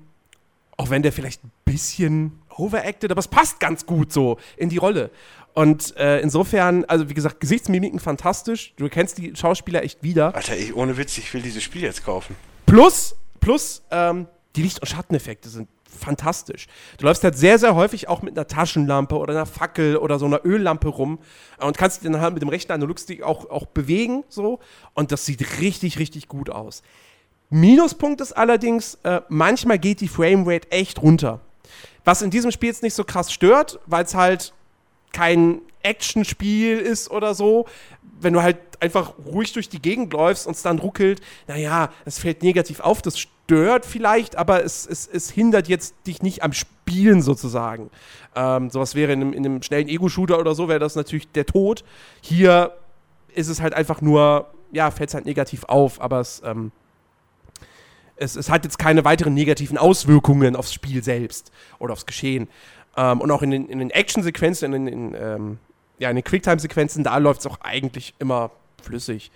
auch wenn der vielleicht ein bisschen overacted, aber es passt ganz gut so in die Rolle. Und äh, insofern, also wie gesagt, Gesichtsmimiken fantastisch. Du kennst die Schauspieler echt wieder. Alter, ich, ohne Witz, ich will dieses Spiel jetzt kaufen. Plus, plus, ähm, die Licht- und Schatteneffekte sind fantastisch. Du läufst halt sehr, sehr häufig auch mit einer Taschenlampe oder einer Fackel oder so einer Öllampe rum äh, und kannst dich dann halt mit dem rechten Analogstick auch, auch bewegen, so. Und das sieht richtig, richtig gut aus. Minuspunkt ist allerdings, äh, manchmal geht die Framerate echt runter. Was in diesem Spiel jetzt nicht so krass stört, weil es halt kein Actionspiel ist oder so. Wenn du halt einfach ruhig durch die Gegend läufst und es dann ruckelt, naja, es fällt negativ auf, das stört vielleicht, aber es, es, es hindert jetzt dich nicht am Spielen sozusagen. Ähm, sowas wäre in einem, in einem schnellen Ego-Shooter oder so, wäre das natürlich der Tod. Hier ist es halt einfach nur, ja, fällt es halt negativ auf, aber es, ähm, es, es hat jetzt keine weiteren negativen Auswirkungen aufs Spiel selbst oder aufs Geschehen. Ähm, und auch in den, in den Action-Sequenzen, in, den- in, ähm, ja, den Quicktime-Sequenzen, da läuft es auch eigentlich immer flüssig.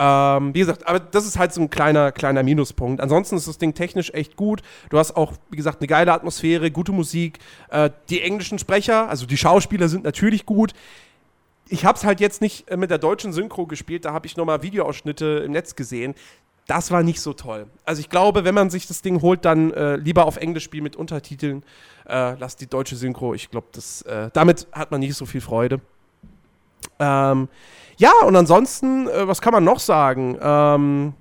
Ähm, wie gesagt, aber das ist halt so ein kleiner, kleiner Minuspunkt. Ansonsten ist das Ding technisch echt gut. Du hast auch, wie gesagt, eine geile Atmosphäre, gute Musik. Äh, die englischen Sprecher, also die Schauspieler sind natürlich gut. Ich habe es halt jetzt nicht äh, mit der deutschen Synchro gespielt, da habe ich nochmal Videoausschnitte im Netz gesehen. Das war nicht so toll. Also ich glaube, wenn man sich das Ding holt, dann äh, lieber auf Englisch spielen mit Untertiteln. Äh, lasst die deutsche Synchro. Ich glaube, äh, damit hat man nicht so viel Freude. Ähm, ja, und ansonsten, äh, was kann man noch sagen? Ähm,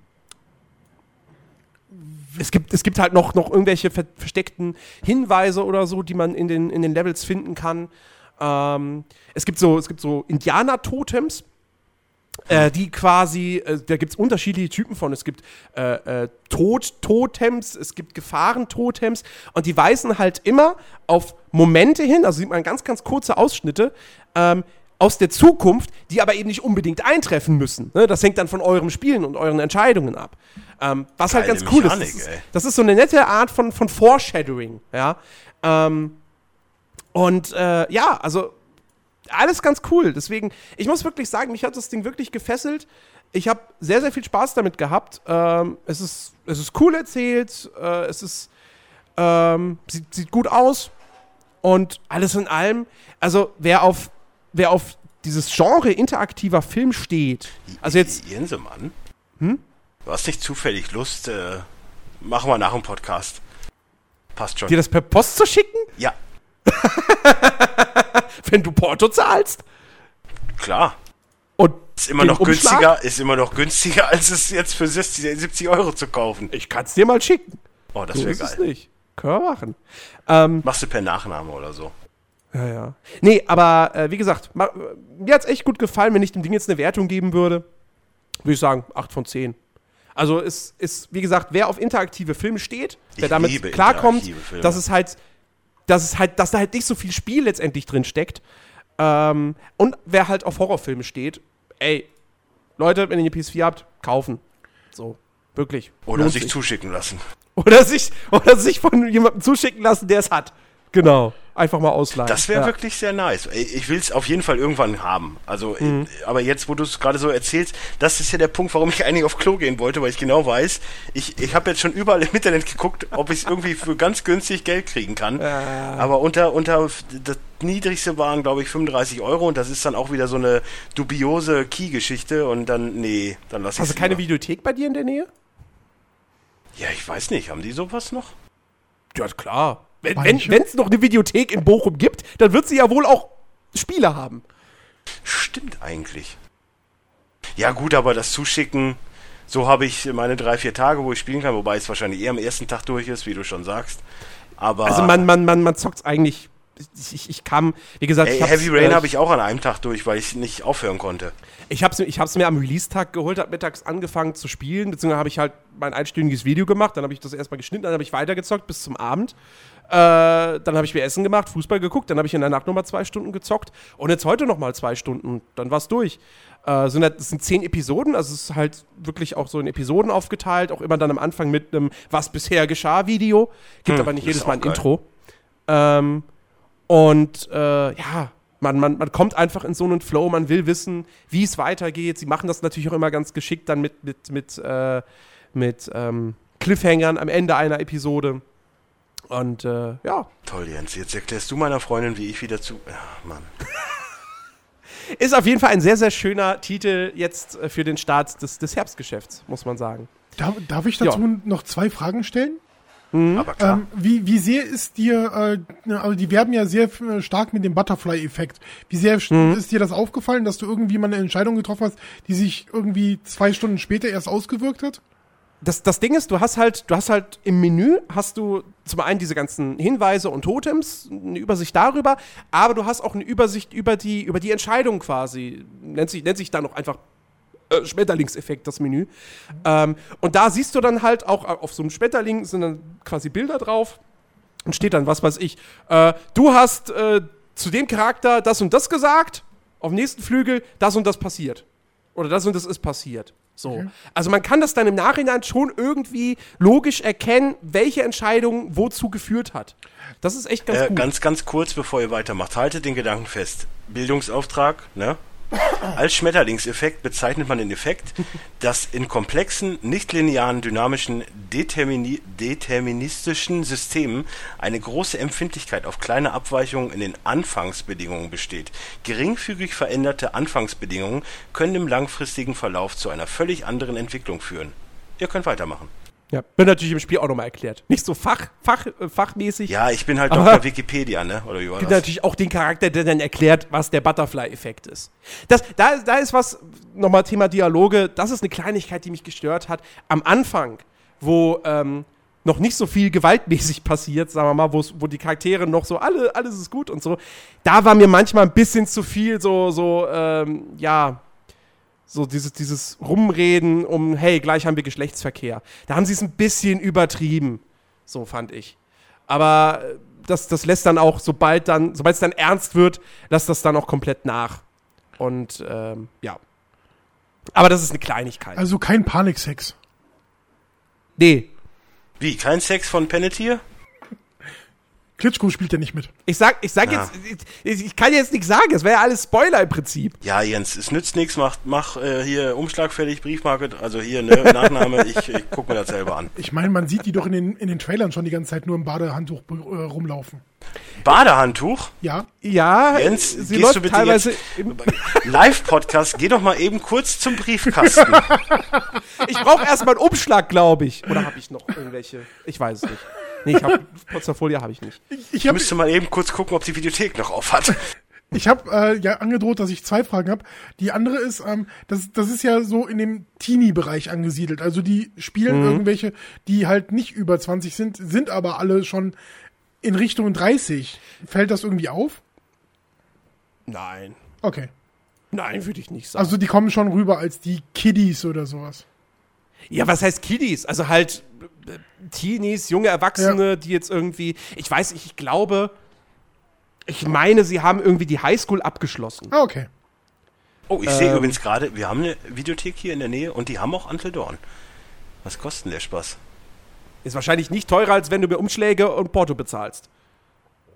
es gibt, es gibt halt noch, noch irgendwelche ver versteckten Hinweise oder so, die man in den, in den Levels finden kann. Ähm, es gibt so, es gibt so Indianer-Totems, äh, die quasi, äh, da gibt es unterschiedliche Typen von. Es gibt äh, äh, Tod-Totems, es gibt Gefahrentotems und die weisen halt immer auf Momente hin, also sieht man ganz, ganz kurze Ausschnitte, ähm, aus der Zukunft, die aber eben nicht unbedingt eintreffen müssen. Ne? Das hängt dann von eurem Spielen und euren Entscheidungen ab. Ähm, was halt Geile ganz cool Mechanik, ist. Das, das ist so eine nette Art von, von Foreshadowing, ja. Ähm, und äh, ja, also alles ganz cool. Deswegen, ich muss wirklich sagen, mich hat das Ding wirklich gefesselt. Ich habe sehr, sehr viel Spaß damit gehabt. Ähm, es, ist, es ist cool erzählt. Äh, es ist, ähm, sieht, sieht gut aus. Und alles in allem, also wer auf, wer auf dieses Genre interaktiver Film steht. Also jetzt. Jensemann? Hm? Du hast nicht zufällig Lust, äh, machen wir nach dem Podcast. Passt schon. Dir das per Post zu schicken? Ja. Wenn du Porto zahlst? Klar. Und ist immer noch Umschlag? günstiger, ist immer noch günstiger, als es jetzt für 60, 70 Euro zu kaufen. Ich kann es dir mal schicken. Oh, das wäre geil. Es nicht. Können wir machen. Ähm, Machst du per Nachname oder so. Ja, ja. Nee, aber äh, wie gesagt, mir hat es echt gut gefallen, wenn ich dem Ding jetzt eine Wertung geben würde. Würde ich sagen, 8 von 10. Also es ist, wie gesagt, wer auf interaktive Filme steht, wer ich damit klarkommt, dass es halt, dass es halt, dass da halt nicht so viel Spiel letztendlich drin steckt. Ähm, und wer halt auf Horrorfilme steht, ey, Leute, wenn ihr eine PS4 habt, kaufen. So, wirklich. Oder sich, sich zuschicken lassen. Oder sich, oder sich von jemandem zuschicken lassen, der es hat. Genau einfach mal ausleihen. Das wäre ja. wirklich sehr nice. Ich will es auf jeden Fall irgendwann haben. Also, mhm. aber jetzt, wo du es gerade so erzählst, das ist ja der Punkt, warum ich eigentlich auf Klo gehen wollte, weil ich genau weiß, ich, ich habe jetzt schon überall im Internet geguckt, ob ich es irgendwie für ganz günstig Geld kriegen kann. Ja. Aber unter, unter das niedrigste waren, glaube ich, 35 Euro und das ist dann auch wieder so eine dubiose Key-Geschichte und dann, nee, dann lass ich Hast du keine Videothek bei dir in der Nähe? Ja, ich weiß nicht. Haben die sowas noch? Ja, klar. Wenn es noch eine Videothek in Bochum gibt, dann wird sie ja wohl auch Spiele haben. Stimmt eigentlich. Ja, gut, aber das Zuschicken, so habe ich meine drei, vier Tage, wo ich spielen kann, wobei es wahrscheinlich eher am ersten Tag durch ist, wie du schon sagst. Aber also man, man, man, man zockt eigentlich. Ich, ich kam, wie gesagt, Ey, Heavy Rain äh, habe ich auch an einem Tag durch, weil ich nicht aufhören konnte. Ich habe es ich hab's mir am Release-Tag geholt, habe mittags angefangen zu spielen, beziehungsweise habe ich halt mein einstündiges Video gemacht, dann habe ich das erstmal geschnitten, dann habe ich weitergezockt bis zum Abend. Äh, dann habe ich mir Essen gemacht, Fußball geguckt, dann habe ich in der Nacht nochmal zwei Stunden gezockt und jetzt heute nochmal zwei Stunden. Dann war es durch. Äh, sind, das sind zehn Episoden, also es ist halt wirklich auch so in Episoden aufgeteilt, auch immer dann am Anfang mit einem Was bisher geschah Video. Gibt hm, aber nicht jedes Mal ein geil. Intro. Ähm, und äh, ja, man, man, man kommt einfach in so einen Flow, man will wissen, wie es weitergeht. Sie machen das natürlich auch immer ganz geschickt dann mit, mit, mit, äh, mit ähm, Cliffhangern am Ende einer Episode. Und äh, ja. Toll, Jens. Jetzt erklärst du meiner Freundin, wie ich wieder zu. Ja, Mann. Ist auf jeden Fall ein sehr, sehr schöner Titel jetzt äh, für den Start des, des Herbstgeschäfts, muss man sagen. Darf, darf ich dazu ja. noch zwei Fragen stellen? Mhm. Aber klar. Ähm, wie, wie sehr ist dir, äh, also die werben ja sehr äh, stark mit dem Butterfly-Effekt. Wie sehr mhm. ist dir das aufgefallen, dass du irgendwie mal eine Entscheidung getroffen hast, die sich irgendwie zwei Stunden später erst ausgewirkt hat? Das, das Ding ist, du hast halt, du hast halt im Menü hast du zum einen diese ganzen Hinweise und Totems, eine Übersicht darüber, aber du hast auch eine Übersicht über die, über die Entscheidung quasi. Nennt sich, nennt sich da noch einfach äh, Schmetterlingseffekt, das Menü. Ähm, und da siehst du dann halt auch auf so einem Schmetterling sind dann quasi Bilder drauf und steht dann, was weiß ich, äh, du hast äh, zu dem Charakter das und das gesagt, auf dem nächsten Flügel das und das passiert. Oder das und das ist passiert. So. Okay. Also man kann das dann im Nachhinein schon irgendwie logisch erkennen, welche Entscheidung wozu geführt hat. Das ist echt ganz äh, gut. Ganz, ganz kurz, bevor ihr weitermacht, haltet den Gedanken fest. Bildungsauftrag, ne? Als Schmetterlingseffekt bezeichnet man den Effekt, dass in komplexen, nichtlinearen, dynamischen, determini deterministischen Systemen eine große Empfindlichkeit auf kleine Abweichungen in den Anfangsbedingungen besteht. Geringfügig veränderte Anfangsbedingungen können im langfristigen Verlauf zu einer völlig anderen Entwicklung führen. Ihr könnt weitermachen. Ja, wird natürlich im Spiel auch nochmal erklärt. Nicht so fach, fach, äh, fachmäßig. Ja, ich bin halt Dr. Wikipedia, ne? Oder wie war gibt das? natürlich auch den Charakter, der dann erklärt, was der Butterfly-Effekt ist. Das, da, da ist was, nochmal Thema Dialoge, das ist eine Kleinigkeit, die mich gestört hat. Am Anfang, wo ähm, noch nicht so viel gewaltmäßig passiert, sagen wir mal, wo die Charaktere noch so, alle, alles ist gut und so, da war mir manchmal ein bisschen zu viel so, so, ähm, ja, so dieses, dieses Rumreden um, hey, gleich haben wir Geschlechtsverkehr. Da haben sie es ein bisschen übertrieben. So fand ich. Aber äh, das, das lässt dann auch, sobald dann, sobald es dann ernst wird, lässt das dann auch komplett nach. Und ähm, ja. Aber das ist eine Kleinigkeit. Also kein Paniksex. Nee. Wie, kein Sex von Pennetier? Klitschko spielt ja nicht mit. Ich sag, ich sag Ja. jetzt, ich, ich kann jetzt nichts sagen, das wäre ja alles Spoiler im Prinzip. Ja, Jens, es nützt nichts, mach, mach äh, hier Umschlag fertig, Briefmarke, also hier, ne, Nachname, ich, ich guck mir das selber an. Ich meine, man sieht die doch in den, in den Trailern schon die ganze Zeit nur im Badehandtuch äh, rumlaufen. Badehandtuch? Ja, Ja, Jens, sie gehst läuft du bitte teilweise. Live-Podcast, geh doch mal eben kurz zum Briefkasten. ich brauche erstmal einen Umschlag, glaube ich. Oder habe ich noch irgendwelche? Ich weiß es nicht. Nee, ich habe Potzerfolie habe ich nicht. ich Ich habe müsste mal eben kurz gucken, ob die Videothek noch auf hat. ich hab, äh, ja angedroht, dass ich zwei Fragen habe. Die andere ist, ähm, das, das ist ja so in dem Teenie-Bereich angesiedelt. Also die spielen irgendwelche, die halt nicht über 20 sind, sind aber alle schon in Richtung 30. Fällt das irgendwie auf? Nein. Okay. Nein, würde ich nicht sagen. Also die kommen schon rüber als die Kiddies oder sowas. ja, was heißt Kiddies? Also halt Teenies, junge Erwachsene, die jetzt irgendwie. Ich weiß nicht, ich glaube. Ich meine, sie haben irgendwie die Highschool abgeschlossen. Ah, okay. Oh, ich sehe Ähm. übrigens gerade, wir haben eine Videothek hier in der Nähe und die haben auch Until Dawn. Was kostet denn der Spaß? Ist wahrscheinlich nicht teurer, als wenn du mir Umschläge und Porto bezahlst.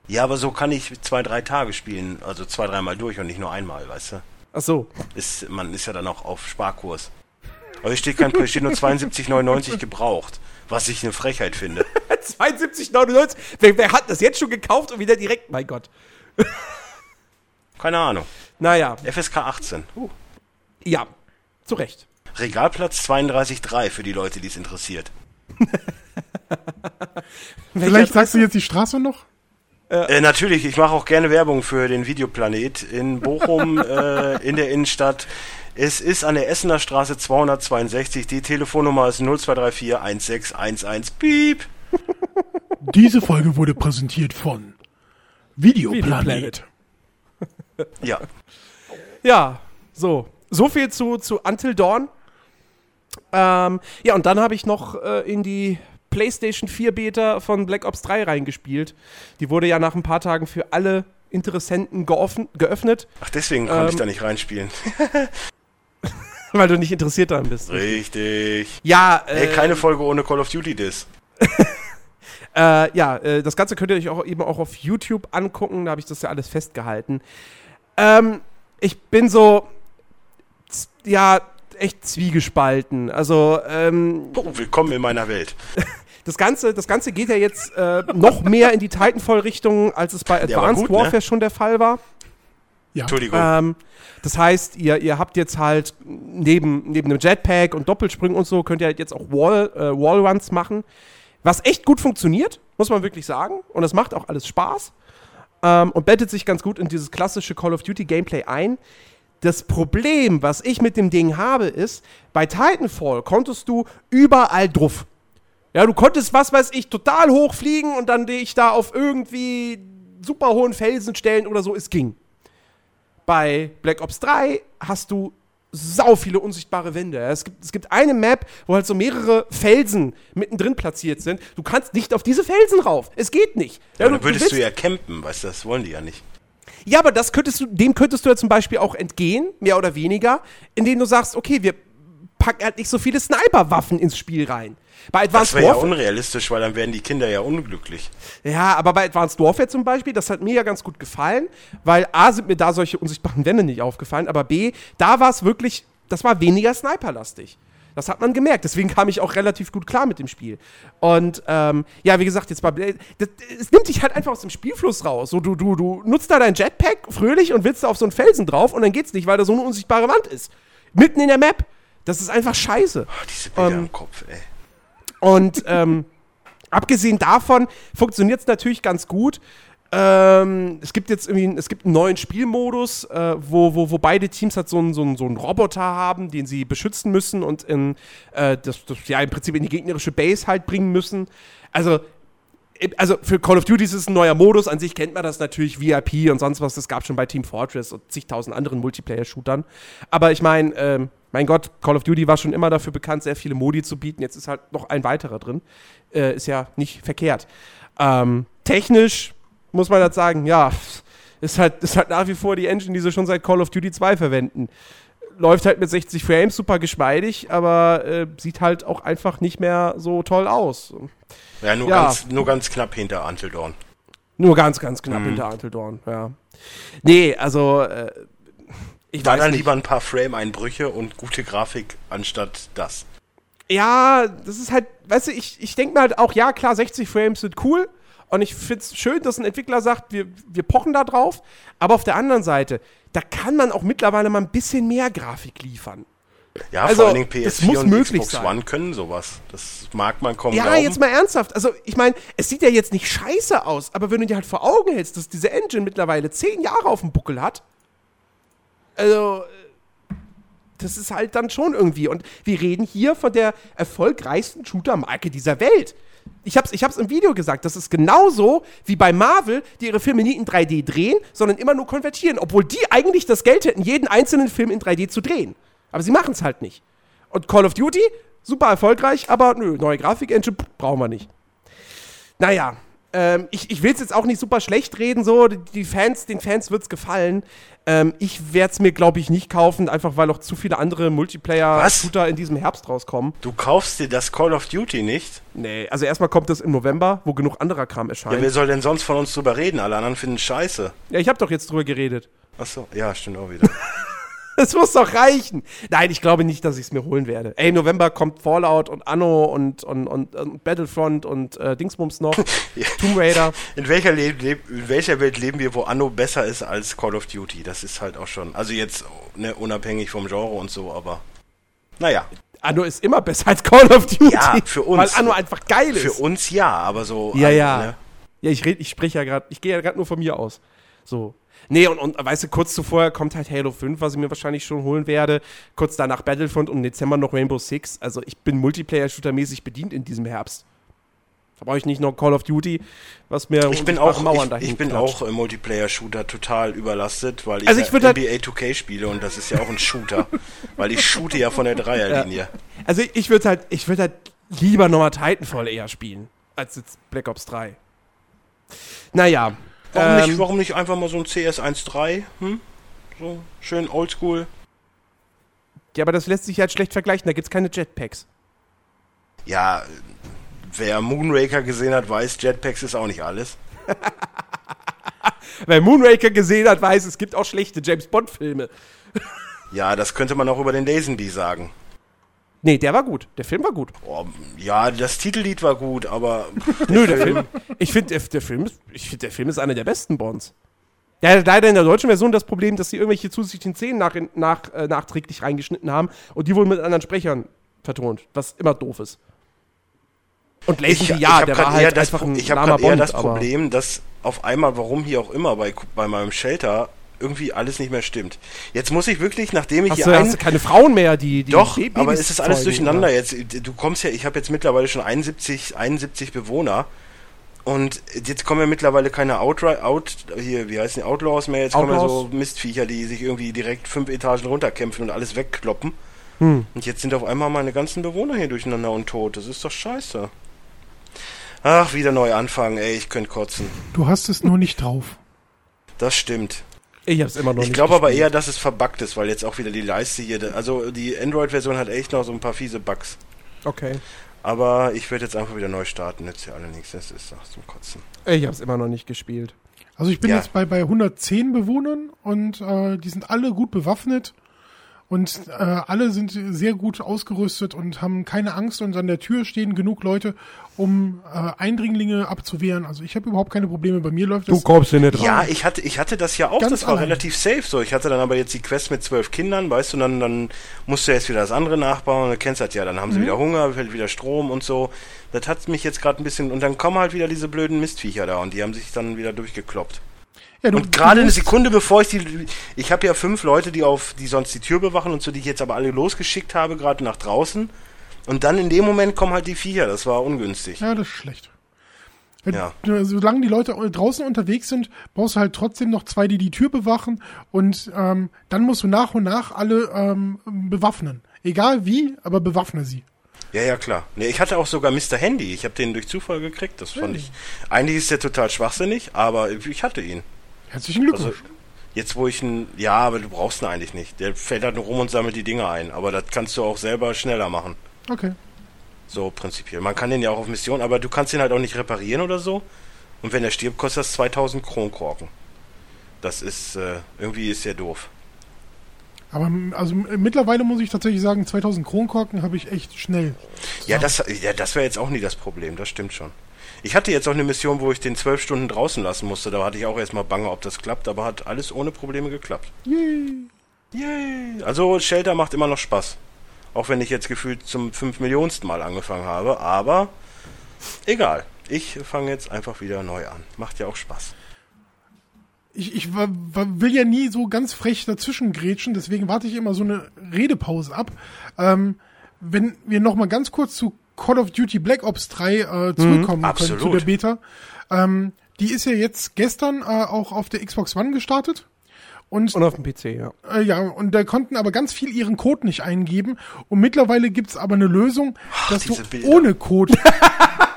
Ja, aber so kann ich zwei, drei Tage spielen, also zwei, dreimal durch und nicht nur einmal, weißt du? Ach so. Ist, man ist ja dann auch auf Sparkurs. Aber hier steht kein Preis, steht nur 72,99 gebraucht, was ich eine Frechheit finde. 72,99. Wer, wer hat das jetzt schon gekauft und wieder direkt? Mein Gott. Keine Ahnung. Naja, FSK 18. Uh. ja. Zu Recht. Regalplatz 32,3 für die Leute, die es interessiert. Vielleicht sagst du jetzt die Straße noch? Äh, natürlich, ich mache auch gerne Werbung für den Videoplanet in Bochum, äh, in der Innenstadt. Es ist an der Essener Straße 262. Die Telefonnummer ist 0234 1611 Piep. Diese Folge wurde präsentiert von Videoplanet. Videoplanet. Ja. Ja, so. So viel zu, zu Until Dawn. Ähm, ja, und dann habe ich noch äh, in die PlayStation 4 Beta von Black Ops 3 reingespielt. Die wurde ja nach ein paar Tagen für alle Interessenten geoffen, geöffnet, Ach, deswegen konnte ich Ähm. da nicht reinspielen. weil du nicht interessiert daran bist. Richtig. Ja, äh, Hey, keine Folge ohne Call of Duty Diss. Äh, ja, äh, das Ganze könnt ihr euch auch eben auch auf YouTube angucken. Da habe ich das ja alles festgehalten. Ähm, ich bin so, ja, echt zwiegespalten. Also, ähm, Oh, willkommen in meiner Welt. das Ganze, das Ganze geht ja jetzt äh, noch mehr in die Titanfall-Richtung, als es bei Advanced gut, ne? Warfare schon der Fall war. Ja. Entschuldigung. Ähm, das heißt, ihr, ihr habt jetzt halt neben, neben einem Jetpack und Doppelsprüngen und so, könnt ihr halt jetzt auch Wall, äh, Wallruns machen. Was echt gut funktioniert, muss man wirklich sagen. Und es macht auch alles Spaß. Ähm, und bettet sich ganz gut in dieses klassische Call of Duty Gameplay ein. Das Problem, was ich mit dem Ding habe, ist, bei Titanfall konntest du überall drauf. Ja, du konntest, was weiß ich, total hoch fliegen und dann dich da auf irgendwie super hohen Felsen stellen oder so. Es ging. Bei Black Ops 3 hast du sau viele unsichtbare Wände. Es gibt, es gibt eine Map, wo halt so mehrere Felsen mittendrin platziert sind. Du kannst nicht auf diese Felsen rauf. Es geht nicht. ja, du, dann würdest willst- du ja campen, weißt du, das wollen die ja nicht. ja, aber das könntest du, dem könntest du ja zum Beispiel auch entgehen, mehr oder weniger, indem du sagst, okay, wir packen halt nicht so viele Sniperwaffen ins Spiel rein. Bei Das Advanced wäre ja unrealistisch, weil dann werden die Kinder ja unglücklich. ja, aber bei Advanced Warfare zum Beispiel, das hat mir ja ganz gut gefallen, weil A, sind mir da solche unsichtbaren Wände nicht aufgefallen, aber B, da war es wirklich, das war weniger Sniperlastig. Das hat man gemerkt. Deswegen kam ich auch relativ gut klar mit dem Spiel. Und ähm, ja, wie gesagt, jetzt bei das, es nimmt dich halt einfach aus dem Spielfluss raus. So, du, du, du nutzt da dein Jetpack fröhlich und willst da auf so einen Felsen drauf und dann geht's nicht, weil da so eine unsichtbare Wand ist. Mitten in der Map. Das ist einfach scheiße. Oh, diese Bilder Ähm, im Kopf, ey. Und ähm, abgesehen davon funktioniert es natürlich ganz gut. Ähm, es gibt jetzt irgendwie, es gibt einen neuen Spielmodus, äh, wo, wo, wo beide Teams halt so einen, so, einen, so einen Roboter haben, den sie beschützen müssen und in, äh, das, das, ja, im Prinzip in die gegnerische Base halt bringen müssen. Also, also für Call of Duty ist es ein neuer Modus. An sich kennt man das natürlich, VIP und sonst was. Das gab schon bei Team Fortress und zigtausend anderen Multiplayer-Shootern. Aber ich meine, ähm, mein Gott, Call of Duty war schon immer dafür bekannt, sehr viele Modi zu bieten. Jetzt ist halt noch ein weiterer drin. Äh, ist ja nicht verkehrt. Ähm, technisch muss man halt sagen, ja, ist halt, ist halt nach wie vor die Engine, die sie schon seit Call of Duty 2 verwenden. Läuft halt mit 60 Frames super geschmeidig, aber äh, sieht halt auch einfach nicht mehr so toll aus. Ja, nur, Ja. Ganz, nur ganz knapp hinter Until Dawn. Nur ganz, ganz knapp hinter Until Dawn, ja. Nee, also, äh, ich War dann nicht. lieber ein paar Frame-Einbrüche und gute Grafik anstatt das. Ja, das ist halt, weißt du, ich, ich denke mir halt auch, ja, klar, 60 Frames sind cool. Und ich finde es schön, dass ein Entwickler sagt, wir, wir pochen da drauf. Aber auf der anderen Seite, da kann man auch mittlerweile mal ein bisschen mehr Grafik liefern. Ja, Also, vor allen Dingen das PS4 muss und möglich Xbox sein. One können sowas. Das mag man kaum Ja, glauben. jetzt mal ernsthaft. Also, ich meine, es sieht ja jetzt nicht scheiße aus, aber wenn du dir halt vor Augen hältst, dass diese Engine mittlerweile zehn Jahre auf dem Buckel hat, also, das ist halt dann schon irgendwie. Und wir reden hier von der erfolgreichsten Shooter-Marke dieser Welt. Ich hab's, ich hab's im Video gesagt, das ist genauso wie bei Marvel, die ihre Filme nie in 3D drehen, sondern immer nur konvertieren, obwohl die eigentlich das Geld hätten, jeden einzelnen Film in 3D zu drehen. Aber sie machen's halt nicht. Und Call of Duty, super erfolgreich, aber nö, neue Grafik-Engine brauchen wir nicht. Naja, ähm, ich, ich will es jetzt auch nicht super schlecht reden, so, die Fans, den Fans wird's gefallen. Ähm, ich werde es mir, glaube ich, nicht kaufen, einfach weil auch zu viele andere Multiplayer-Shooter in diesem Herbst rauskommen. Du kaufst dir das Call of Duty nicht? Nee, also erstmal kommt das im November, wo genug anderer Kram Ja, erscheint. wer Ja, soll denn sonst von uns drüber reden? Alle anderen finden scheiße. ich habe doch jetzt drüber geredet. Achso, ja, stimmt auch wieder. Das muss doch reichen. Nein, ich glaube nicht, dass ich es mir holen werde. Ey, im November kommt Fallout und Anno und, und, und, und Battlefront und äh, Dingsbums noch. Tomb Raider. In welcher, Le Le in welcher Welt leben wir, wo Anno besser ist als Call of Duty? Das ist halt auch schon. Also jetzt ne, unabhängig vom Genre und so, aber. Naja, Anno ist immer besser als Call of Duty. Ja, für uns. Weil Anno einfach geil ist. für uns ja, aber so. Ja, ja. ne? Ja, ich rede, ich spreche ja gerade, ich gehe ja gerade nur von mir aus. So. Nee, und, und weißt du, kurz zuvor kommt halt Halo 5, was ich mir wahrscheinlich schon holen werde. Kurz danach Battlefront und im Dezember noch Rainbow Six. Also ich bin Multiplayer-Shooter-mäßig bedient in diesem Herbst. Da brauche ich nicht noch Call of Duty, was mir Ich bin auch, Mauern ich, dahin ich bin klatscht. auch im Multiplayer-Shooter total überlastet, weil ich, Also ich ja halt- NBA 2K spiele und das ist ja auch ein Shooter. weil ich shoote ja von der Dreierlinie. Also ich würde halt, ich würde halt lieber nochmal Titanfall eher spielen, als jetzt Black Ops 3. Naja. Warum, ähm, nicht, warum nicht einfach mal so ein CS 1.3? Hm? So schön oldschool. Ja, aber das lässt sich halt schlecht vergleichen, da gibt's keine Jetpacks. Ja, wer Moonraker gesehen hat, weiß, Jetpacks ist auch nicht alles. Wer Moonraker gesehen hat, weiß, es gibt auch schlechte James Bond-Filme. Ja, das könnte man auch über den Lazenby sagen. Nee, der war gut. Der Film war gut. Oh, ja, das Titellied war gut, aber Nö, der Film. Ich finde, der, der, Film ist- ich find, der Film ist einer der besten Bonds. Der hat leider in der deutschen Version das Problem, dass sie irgendwelche zusätzlichen Szenen nach, nach, äh, nachträglich reingeschnitten haben und die wurden mit anderen Sprechern vertont, was immer doof ist. Und Lazenby, ja, der war halt das, einfach ein ich habe gerade eher Bond, das Problem, dass auf einmal, warum hier auch immer bei, bei meinem Shelter irgendwie alles nicht mehr stimmt. Jetzt muss ich wirklich, nachdem ich Hast hier du, ein, hast du keine Frauen mehr, die, die Doch, Babys aber es ist alles durcheinander oder? jetzt. Du kommst ja, ich habe jetzt mittlerweile schon 71, 71 Bewohner. Und jetzt kommen ja mittlerweile keine Outright, Out, hier, wie heißen die, Outlaws mehr, jetzt kommen ja Outlaws. so Mistviecher, die sich irgendwie direkt fünf Etagen runterkämpfen und alles wegkloppen. Hm. Und jetzt sind auf einmal meine ganzen Bewohner hier durcheinander und tot. Das ist doch scheiße. Ach, wieder neu anfangen, ey, ich könnte kotzen. Du hast es nur nicht drauf. Das stimmt. Ich hab's immer noch Ich nicht glaube aber eher, dass es verbuggt ist, weil jetzt auch wieder die Leiste hier, also die Android-Version hat echt noch so ein paar fiese Bugs. Okay. Aber ich werde jetzt einfach wieder neu starten, nützt ja alle nichts, das ist ach, zum Kotzen. Ich hab's immer noch nicht gespielt. Also ich bin Ja. jetzt bei, bei 110 Bewohnern und äh, die sind alle gut bewaffnet und äh, alle sind sehr gut ausgerüstet und haben keine Angst und an der Tür stehen genug Leute, um äh, Eindringlinge abzuwehren. Also ich habe überhaupt keine Probleme. Bei mir läuft das. kommst hier nicht Ja, ich hatte, ich hatte das ja auch, Ganz das war allein. relativ safe so. Ich hatte dann aber jetzt die Quest mit zwölf Kindern, weißt du, dann, dann musst du jetzt wieder das andere nachbauen, du kennst das ja, dann haben sie wieder Hunger, fällt wieder Strom und so. Das hat mich jetzt gerade ein bisschen, und dann kommen halt wieder diese blöden Mistviecher da und die haben sich dann wieder durchgekloppt. Ja, du- Und gerade eine Sekunde bevor ich die, ich habe ja fünf Leute, die auf, die sonst die Tür bewachen und so, die ich jetzt aber alle losgeschickt habe, gerade nach draußen. Und dann in dem Moment kommen halt die Viecher, das war ungünstig. Ja, das ist schlecht. Wenn, Ja. Solange die Leute draußen unterwegs sind, brauchst du halt trotzdem noch zwei, die die Tür bewachen und ähm, dann musst du nach und nach alle ähm, bewaffnen. Egal wie, aber bewaffne sie. Ja, ja, klar. Nee, ich hatte auch sogar Mr. Handy. Ich habe den durch Zufall gekriegt. Das fand ich. Eigentlich ist der total schwachsinnig, aber ich hatte ihn. Herzlichen Glückwunsch. Also, jetzt wo ich ihn. Ja, aber du brauchst ihn eigentlich nicht. Der fällt halt nur rum und sammelt die Dinge ein. Aber das kannst du auch selber schneller machen. okay. So prinzipiell. Man kann den ja auch auf Mission, aber du kannst ihn halt auch nicht reparieren oder so. Und wenn er stirbt, kostet das 2000 Kronkorken. Das ist, äh, irgendwie ist sehr doof. Aber also mittlerweile muss ich tatsächlich sagen, 2000 Kronkorken habe ich echt schnell. Ja, das, ja, das wäre jetzt auch nie das Problem, das stimmt schon. Ich hatte jetzt auch eine Mission, wo ich den zwölf Stunden draußen lassen musste. Da hatte ich auch erstmal Bange, ob das klappt, aber hat alles ohne Probleme geklappt. Yay! Yay! Also Shelter macht immer noch Spaß. Auch wenn ich jetzt gefühlt zum fünf Millionsten Mal angefangen habe, aber egal. Ich fange jetzt einfach wieder neu an. Macht ja auch Spaß. Ich, ich will ja nie so ganz frech dazwischen grätschen, deswegen warte ich immer so eine Redepause ab. Ähm, wenn wir noch mal ganz kurz zu Call of Duty Black Ops 3 äh, zurückkommen mhm, können zu der Beta. Ähm, die ist ja jetzt gestern äh, auch auf der Xbox One gestartet. Und, und auf dem PC, ja. Äh, ja, und da konnten aber ganz viel ihren Code nicht eingeben. Und mittlerweile gibt's aber eine Lösung, Ach, dass du Bilder. ohne Code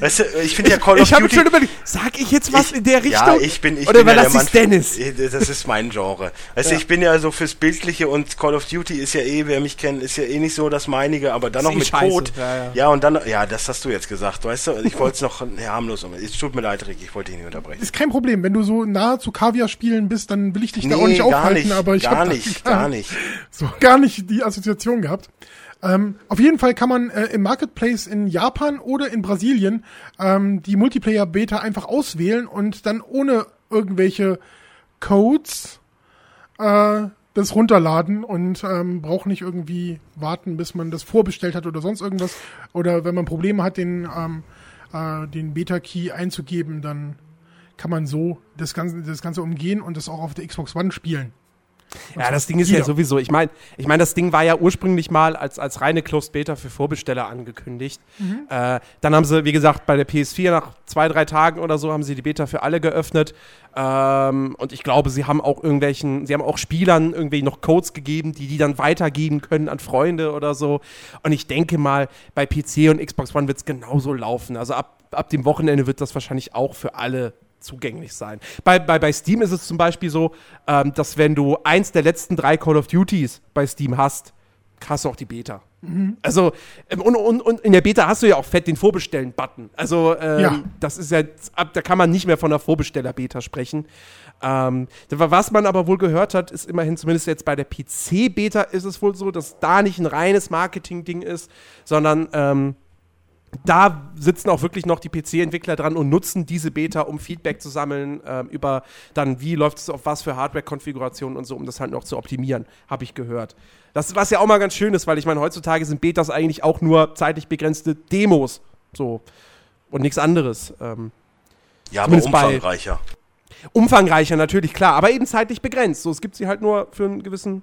Weißt du, ich finde ja Call of ich Duty. Ich habe schon überlegt, sag ich jetzt was ich, in der Richtung? Ja, ich bin, ich Oder bin ja der Mann. Dennis? Das ist mein Genre. Weißt ja. du, ich bin ja so fürs Bildliche und Call of Duty ist ja eh, wer mich kennt, ist ja eh nicht so das meinige, aber dann noch mit scheiße. Code. Ja, ja. ja, und dann, ja, das hast du jetzt gesagt, weißt du, ich wollte es noch harmlos um. Es tut mir leid, Rick, ich wollte dich nicht unterbrechen. Ist kein Problem, wenn du so nah zu Kaviar-Spielen bist, dann will ich dich nee, da auch nicht aufhalten, nicht, aber ich habe gar nicht, gar nicht. So, gar nicht die Assoziation gehabt. Ähm, auf jeden Fall kann man äh, im Marketplace in Japan oder in Brasilien ähm, die Multiplayer-Beta einfach auswählen und dann ohne irgendwelche Codes äh, das runterladen und ähm, braucht nicht irgendwie warten, bis man das vorbestellt hat oder sonst irgendwas. Oder wenn man Probleme hat, den, ähm, äh, den Beta-Key einzugeben, dann kann man so das Ganze, das Ganze umgehen und das auch auf der Xbox One spielen. Ja, das Ding ist ja sowieso. Ich meine, ich mein, das Ding war ja ursprünglich mal als, als reine Closed Beta für Vorbesteller angekündigt. Mhm. Äh, dann haben sie, wie gesagt, bei der PS4 nach zwei, drei Tagen oder so haben sie die Beta für alle geöffnet. Ähm, und ich glaube, sie haben auch irgendwelchen, sie haben auch Spielern irgendwie noch Codes gegeben, die die dann weitergeben können an Freunde oder so. Und ich denke mal, bei PC und Xbox One wird es genauso laufen. Also ab, ab dem Wochenende wird das wahrscheinlich auch für alle zugänglich sein. Bei, bei, bei Steam ist es zum Beispiel so, ähm, dass wenn du eins der letzten drei Call of Duties bei Steam hast, hast du auch die Beta. Mhm. Also, ähm, und, und, und in der Beta hast du ja auch fett den Vorbestellen-Button. Also, ähm, ja. das ist ja, da kann man nicht mehr von einer Vorbesteller-Beta sprechen. Ähm, was man aber wohl gehört hat, ist immerhin, zumindest jetzt bei der PC-Beta, ist es wohl so, dass da nicht ein reines Marketing-Ding ist, sondern ähm, da sitzen auch wirklich noch die PC-Entwickler dran und nutzen diese Beta, um Feedback zu sammeln ähm, über dann, wie läuft es auf was für Hardware-Konfigurationen und so, um das halt noch zu optimieren, habe ich gehört. Das, was ja auch mal ganz schön ist, weil ich meine, heutzutage sind Betas eigentlich auch nur zeitlich begrenzte Demos. So. Und nichts anderes. Ähm, ja, aber umfangreicher. umfangreicher, natürlich, klar, aber eben zeitlich begrenzt. So, es gibt sie halt nur für einen gewissen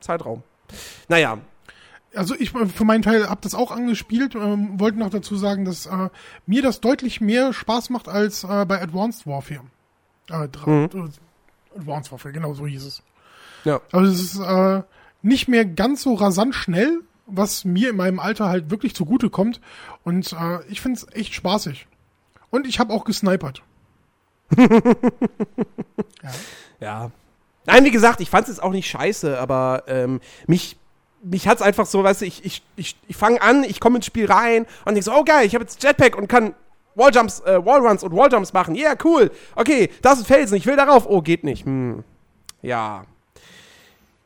Zeitraum. Naja, also ich für meinen Teil habe das auch angespielt, ähm, wollte noch dazu sagen, dass äh, mir das deutlich mehr Spaß macht als äh, bei Advanced Warfare. Äh, mhm. Äh, Advanced Warfare, genau so hieß es. Ja. Also es ist äh, nicht mehr ganz so rasant schnell, was mir in meinem Alter halt wirklich zugute kommt. Und äh, ich finde es echt spaßig. Und ich habe auch gesnipert. ja. ja. Nein, wie gesagt, ich fand es auch nicht scheiße, aber ähm, mich mich hat's einfach so, weißt du, ich, ich, ich, ich fange an, ich komme ins Spiel rein und denk so, oh geil, ich habe jetzt Jetpack und kann Walljumps, äh, Wallruns und Walljumps machen. Ja, yeah, cool. Okay, das ist Felsen, ich will darauf. Oh, geht nicht. Hm. Ja.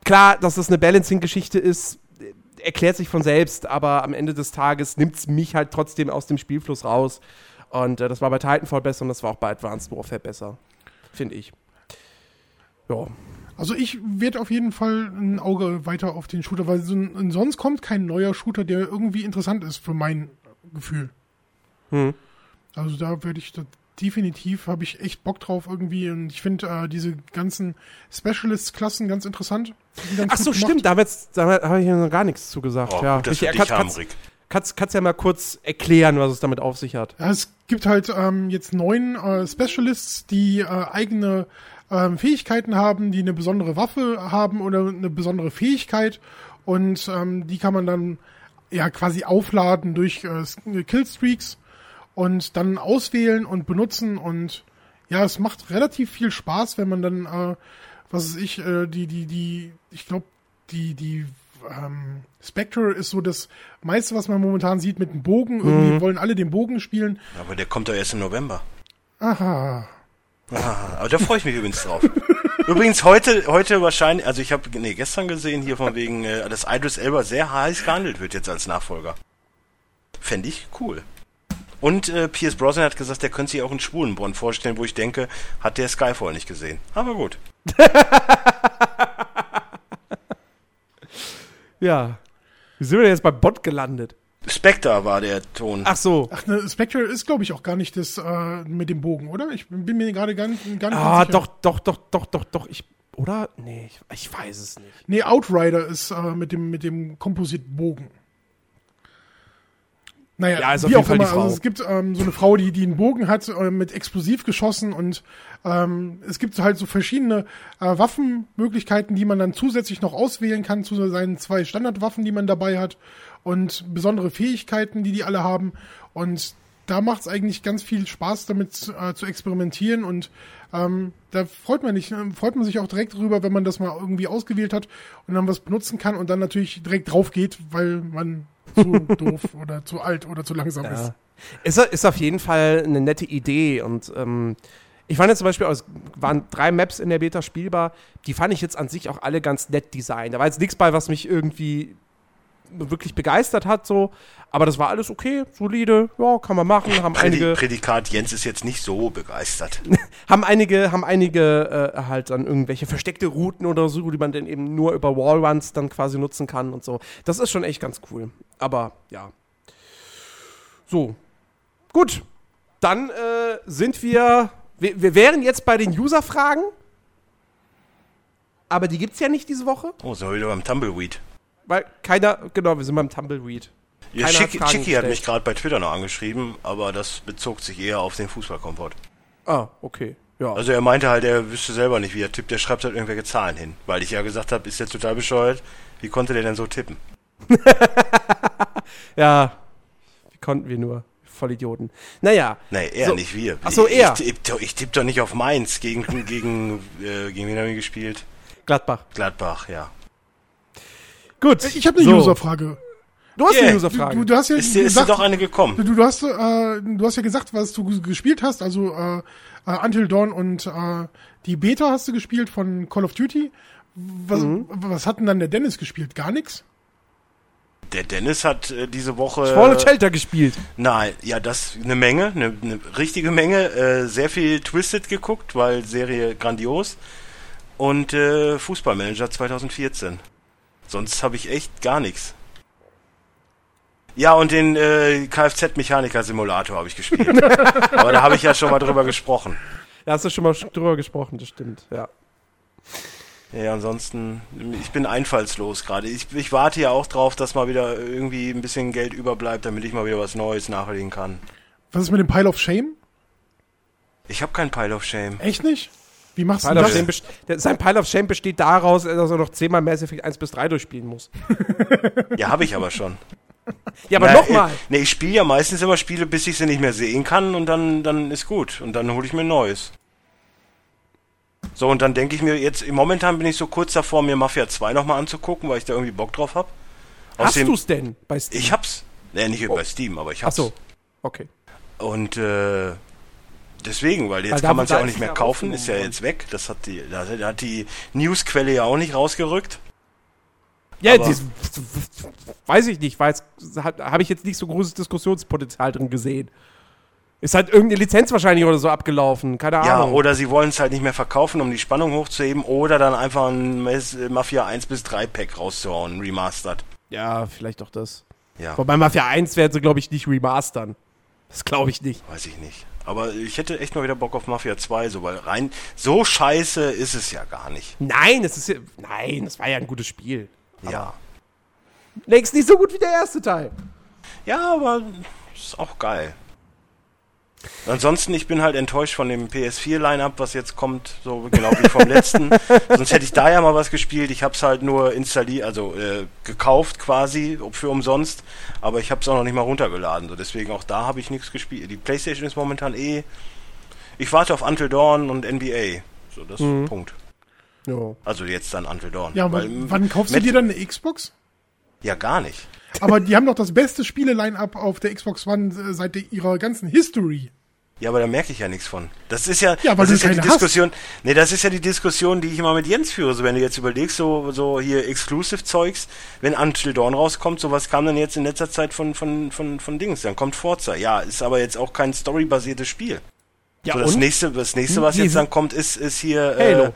Klar, dass das eine Balancing-Geschichte ist, erklärt sich von selbst, aber am Ende des Tages nimmt's mich halt trotzdem aus dem Spielfluss raus. Und äh, das war bei Titanfall besser und das war auch bei Advanced Warfare besser. Finde ich. Ja. Also ich werde auf jeden Fall ein Auge weiter auf den Shooter, weil so, sonst kommt kein neuer Shooter, der irgendwie interessant ist für mein Gefühl. Hm. Also da werde ich da definitiv, habe ich echt Bock drauf irgendwie und ich finde äh, diese ganzen Specialist-Klassen ganz interessant. Ganz Ach so, stimmt, da, da habe ich ja noch gar nichts zugesagt. Oh, ja. Gut, dass ich, wir dich haben, Rick. Kannst, kannst ja mal kurz erklären, was es damit auf sich hat. Ja, es gibt halt ähm, jetzt neun äh, Specialists, die äh, eigene ähm, Fähigkeiten haben, die eine besondere Waffe haben oder eine besondere Fähigkeit und ähm, die kann man dann ja quasi aufladen durch äh, Killstreaks und dann auswählen und benutzen und ja, es macht relativ viel Spaß, wenn man dann, äh, was weiß ich, äh, die, die, die, ich glaube, die, die ähm, Spectre ist so das meiste, was man momentan sieht mit dem Bogen. Irgendwie wollen alle den Bogen spielen. Aber der kommt doch erst im November. Aha. Ah, aber da freue ich mich übrigens drauf. übrigens heute, heute wahrscheinlich, also ich habe nee, gestern gesehen hier von wegen, äh, dass Idris Elba sehr heiß gehandelt wird jetzt als Nachfolger. Fände ich cool. Und äh, Pierce Brosnan hat gesagt, der könnte sich auch einen schwulen Bond vorstellen, wo ich denke, hat der Skyfall nicht gesehen. Aber gut. Ja. Wie sind wir denn jetzt bei Bot gelandet? Spectre war der Ton. Ach so. Ach, ne, Spectre ist, glaube ich, auch gar nicht das äh, mit dem Bogen, oder? Ich bin mir gerade gar nicht, gar nicht Ah, sicher. doch, doch, doch, doch, doch, doch. Ich, oder? Nee, ich, ich weiß es nicht. Nee, Outrider ist äh, mit dem, mit dem Kompositbogen. Naja, Ja, auf wie jeden auch Fall immer. Also es gibt ähm, so eine Frau, die, die einen Bogen hat, äh, mit Explosiv geschossen und ähm, es gibt halt so verschiedene äh, Waffenmöglichkeiten, die man dann zusätzlich noch auswählen kann zu seinen zwei Standardwaffen, die man dabei hat und besondere Fähigkeiten, die die alle haben und da macht es eigentlich ganz viel Spaß damit äh, zu experimentieren und ähm, da freut man, nicht, freut man sich auch direkt drüber, wenn man das mal irgendwie ausgewählt hat und dann was benutzen kann und dann natürlich direkt drauf geht, weil man zu doof oder zu alt oder zu langsam ist. Ja. Ist, ist auf jeden Fall eine nette Idee und ähm, ich fand jetzt zum Beispiel, es waren drei Maps in der Beta spielbar, die fand ich jetzt an sich auch alle ganz nett designt. Da war jetzt nichts bei, was mich irgendwie wirklich begeistert hat, so, aber das war alles okay, solide, ja, kann man machen, haben Prädi einige, Prädikat Jens ist jetzt nicht so begeistert. haben einige, haben einige äh, halt dann irgendwelche versteckte Routen oder so, die man dann eben nur über Wallruns dann quasi nutzen kann und so. Das ist schon echt ganz cool. Aber ja. So. Gut. Dann äh, sind wir, wir. Wir wären jetzt bei den User-Fragen. Aber die gibt's ja nicht diese Woche, Oh, sind wir wieder beim Tumbleweed. Weil keiner, genau, wir sind beim Tumbleweed. Ja, Keiner hat Chicky, Chicky hat mich gerade bei Twitter noch angeschrieben, aber das bezog sich eher auf den Fußballkomfort. Ah, okay. Ja. Also er meinte halt, er wüsste selber nicht, wie er tippt, der schreibt halt irgendwelche Zahlen hin. Weil ich ja gesagt habe, ist der total bescheuert, wie konnte der denn so tippen? ja. Wie konnten wir nur? Vollidioten. Naja. Nee, er, So. nicht wir. Ach so, ich, er. Ich, tipp doch- ich tipp doch nicht auf Mainz. Gegen, gegen, äh, gegen wen haben wir gespielt? Gladbach. Gladbach, ja. Gut. Ich habe eine So. Userfrage. Du hast Yeah. eine Userfrage. du, du hast ja Ist dir, ist dir gesagt, doch eine gekommen? du, du hast äh, du hast ja gesagt, was du gespielt hast, also äh, äh, Until Dawn und äh, die Beta hast du gespielt von Call of Duty. Was, Mhm. was hat denn dann der Dennis gespielt? Gar nichts? Der Dennis hat äh, diese Woche... Fallen Shelter gespielt. Nein, ja, das eine Menge, eine, eine richtige Menge. Äh, sehr viel Twisted geguckt, weil Serie grandios. Und äh, Fußballmanager 2014. Sonst habe ich echt gar nichts. Ja, und den äh, Kfz-Mechaniker-Simulator habe ich gespielt. Aber da habe ich ja schon mal drüber gesprochen. Da hast du schon mal drüber gesprochen, das stimmt, ja. Ja, ansonsten, ich bin einfallslos gerade. Ich, ich warte ja auch drauf, dass mal wieder irgendwie ein bisschen Geld überbleibt, damit ich mal wieder was Neues nachlegen kann. Was ist mit dem Pile of Shame? Ich habe kein Pile of Shame. Echt nicht? Wie machst du Pile of das? Shame best- der, sein Pile of Shame besteht daraus, dass er noch zehnmal Mass Effect 1 bis 3 durchspielen muss. Ja, habe ich aber schon. Ja, aber nochmal. äh, Nee, ich spiele ja meistens immer Spiele, bis ich sie nicht mehr sehen kann und dann, dann ist gut. Und dann hole ich mir ein neues. So, und dann denke ich mir jetzt, momentan bin ich so kurz davor, mir Mafia 2 nochmal anzugucken, weil ich da irgendwie Bock drauf habe. Hast du's denn bei Steam? Ich hab's. Nee, nicht über Steam, aber ich Ach hab's. so. Okay. Und äh, deswegen, weil jetzt Weil kann man es ja auch nicht mehr ja kaufen, ist ja rausgenommen jetzt weg. Das hat die, da, hat die Newsquelle ja auch nicht rausgerückt. Ja, dies, weiß ich nicht, weil habe ich jetzt nicht so großes Diskussionspotenzial drin gesehen. Ist halt irgendeine Lizenz wahrscheinlich oder so abgelaufen, keine Ja, Ahnung. oder sie wollen es halt nicht mehr verkaufen, um die Spannung hochzuheben, oder dann einfach ein Mafia 1 bis 3 Pack rauszuhauen, remastered. ja, vielleicht doch das. Ja, Wobei Mafia 1 werden sie, glaube ich, nicht remastern. Das glaube ich nicht. weiß ich nicht. Aber ich hätte echt mal wieder Bock auf Mafia 2, so, weil rein, so scheiße ist es ja gar nicht. Nein, das ist ja, nein, das war ja ein gutes Spiel. Ja. Längst nicht so gut wie der erste Teil. Ja, aber ist auch geil. Ansonsten, ich bin halt enttäuscht von dem PS4-Line-Up, was jetzt kommt, so genau wie vom letzten. Sonst hätte ich da ja mal was gespielt. Ich habe es halt nur installiert, also äh, gekauft quasi für umsonst, aber ich habe es auch noch nicht mal runtergeladen. So deswegen auch da habe ich nichts gespielt. Die PlayStation ist momentan eh. Ich warte auf Until Dawn und NBA. So, das ist Mhm. Punkt. Ja. Also jetzt dann Until Dawn. Ja, Weil, wann, wann kaufst du dir dann eine Xbox? Ja, gar nicht. Aber die haben doch das beste Spiele-Line-Up auf der Xbox One äh, seit ihrer ganzen History. Ja, aber da merke ich ja nichts von. Das ist ja, Ja, das ist ja die keine hast. Diskussion. Nee, das ist ja die Diskussion, die ich immer mit Jens führe. So, wenn du jetzt überlegst, so, so hier Exclusive-Zeugs, wenn Until Dawn rauskommt, so was kam dann jetzt in letzter Zeit von, von, von, von Dings. Dann kommt Forza. Ja, ist aber jetzt auch kein storybasiertes Spiel. Ja, so, das und? nächste, das nächste, was Die jetzt dann kommt, ist, ist hier, Halo. Äh,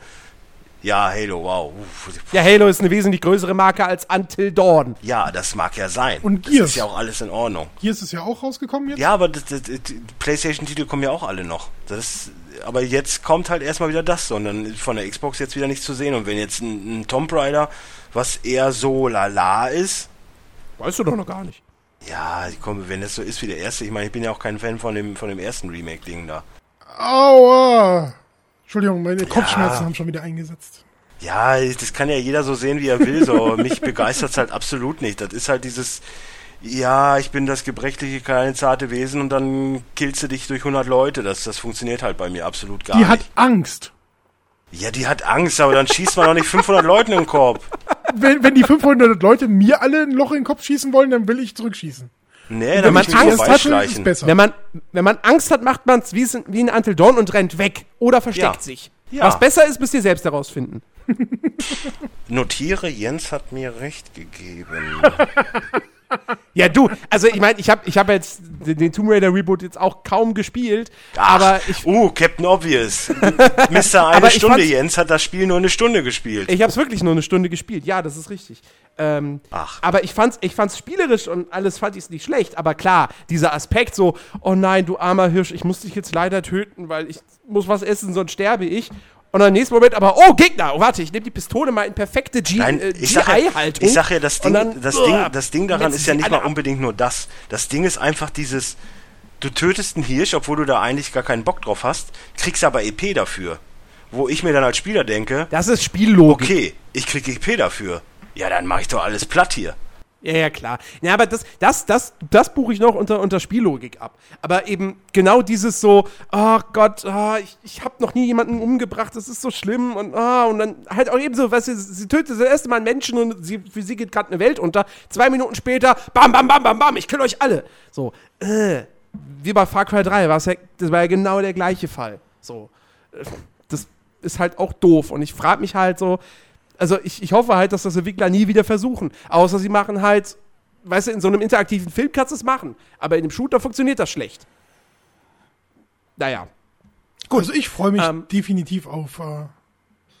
ja, Halo, wow. Uff. Ja, Halo ist eine wesentlich größere Marke als Until Dawn. Ja, das mag ja sein. Und das Gears. ist ja auch alles in Ordnung. Hier ist es ja auch rausgekommen jetzt. Ja, aber das, das, die PlayStation-Titel kommen ja auch alle noch. Das, aber jetzt kommt halt erstmal wieder das, sondern von der Xbox jetzt wieder nichts zu sehen. Und wenn jetzt ein, ein Tomb Raider, was eher so lala ist, Weißt du doch noch gar nicht. ja, komm, wenn das so ist wie der erste, ich meine, ich bin ja auch kein Fan von dem, von dem ersten Remake-Ding da. Aua! Entschuldigung, meine Kopfschmerzen haben schon wieder eingesetzt. Ja, das kann ja jeder so sehen, wie er will, so. Mich begeistert's halt absolut nicht. Das ist halt dieses, ja, ich bin das gebrechliche, kleine, zarte Wesen und dann killst du dich durch 100 Leute. Das, das funktioniert halt bei mir absolut gar Die nicht. hat Angst. Ja, die hat Angst, aber dann schießt man doch nicht 500 Leuten in den Korb. Wenn, wenn die 500 Leute mir alle ein Loch in den Kopf schießen wollen, dann will ich zurückschießen. Nee, Wenn man Angst hatte, ist besser. Wenn man, wenn man Angst hat, macht man es wie, wie in Until Dawn und rennt weg. Oder versteckt Ja. sich. Ja. Was besser ist, müsst ihr selbst herausfinden. Notiere, Jens hat mir recht gegeben. Ja, du, also ich meine, ich habe ich hab jetzt den, Tomb Raider Reboot jetzt auch kaum gespielt, Ach, aber ich, uh, Captain Obvious. Mr. Eine Stunde, Jens hat das Spiel nur eine Stunde gespielt. ich habe es wirklich nur eine Stunde gespielt. Ja, das ist richtig. Ähm, Ach. Aber ich fand's, ich fand's spielerisch und alles fand ich nicht schlecht. Aber klar, dieser Aspekt so, oh nein, du armer Hirsch, ich muss dich jetzt leider töten, weil ich muss was essen, sonst sterbe ich. Und dann im nächsten Moment aber, oh Gegner, oh, warte, ich nehme die Pistole mal in perfekte G- Nein, äh, ich sag ja, GI-Haltung. ich sag ja, das Ding, dann, das, Ding, das Ding daran ist ja nicht mal unbedingt nur das. Das Ding ist einfach dieses, du tötest einen Hirsch, obwohl du da eigentlich gar keinen Bock drauf hast, kriegst aber EP dafür. Wo ich mir dann als Spieler denke, Das ist Spiellogik. okay, ich krieg EP dafür. Ja, dann mach ich doch alles platt hier. Ja, ja, klar. Ja, aber das, das, das, das buche ich noch unter, unter Spiellogik ab. Aber eben genau dieses so, oh Gott, ah, ich, ich habe noch nie jemanden umgebracht, das ist so schlimm und, ah, und dann halt auch eben so, weißt du, sie tötet das erste Mal einen Menschen und sie, für sie geht gerade eine Welt unter. Zwei Minuten später, bam, bam, bam, bam, bam, ich kill euch alle. So, äh, wie bei Far Cry 3, war's ja, das war ja genau der gleiche Fall. So, äh, das ist halt auch doof und ich frage mich halt so, also ich, ich hoffe halt, dass das Entwickler nie wieder versuchen. Außer sie machen halt, weißt du, in so einem interaktiven Film kannst du es machen. Aber in dem Shooter funktioniert das schlecht. Naja. Gut. Also ich freue mich Ähm, definitiv auf äh,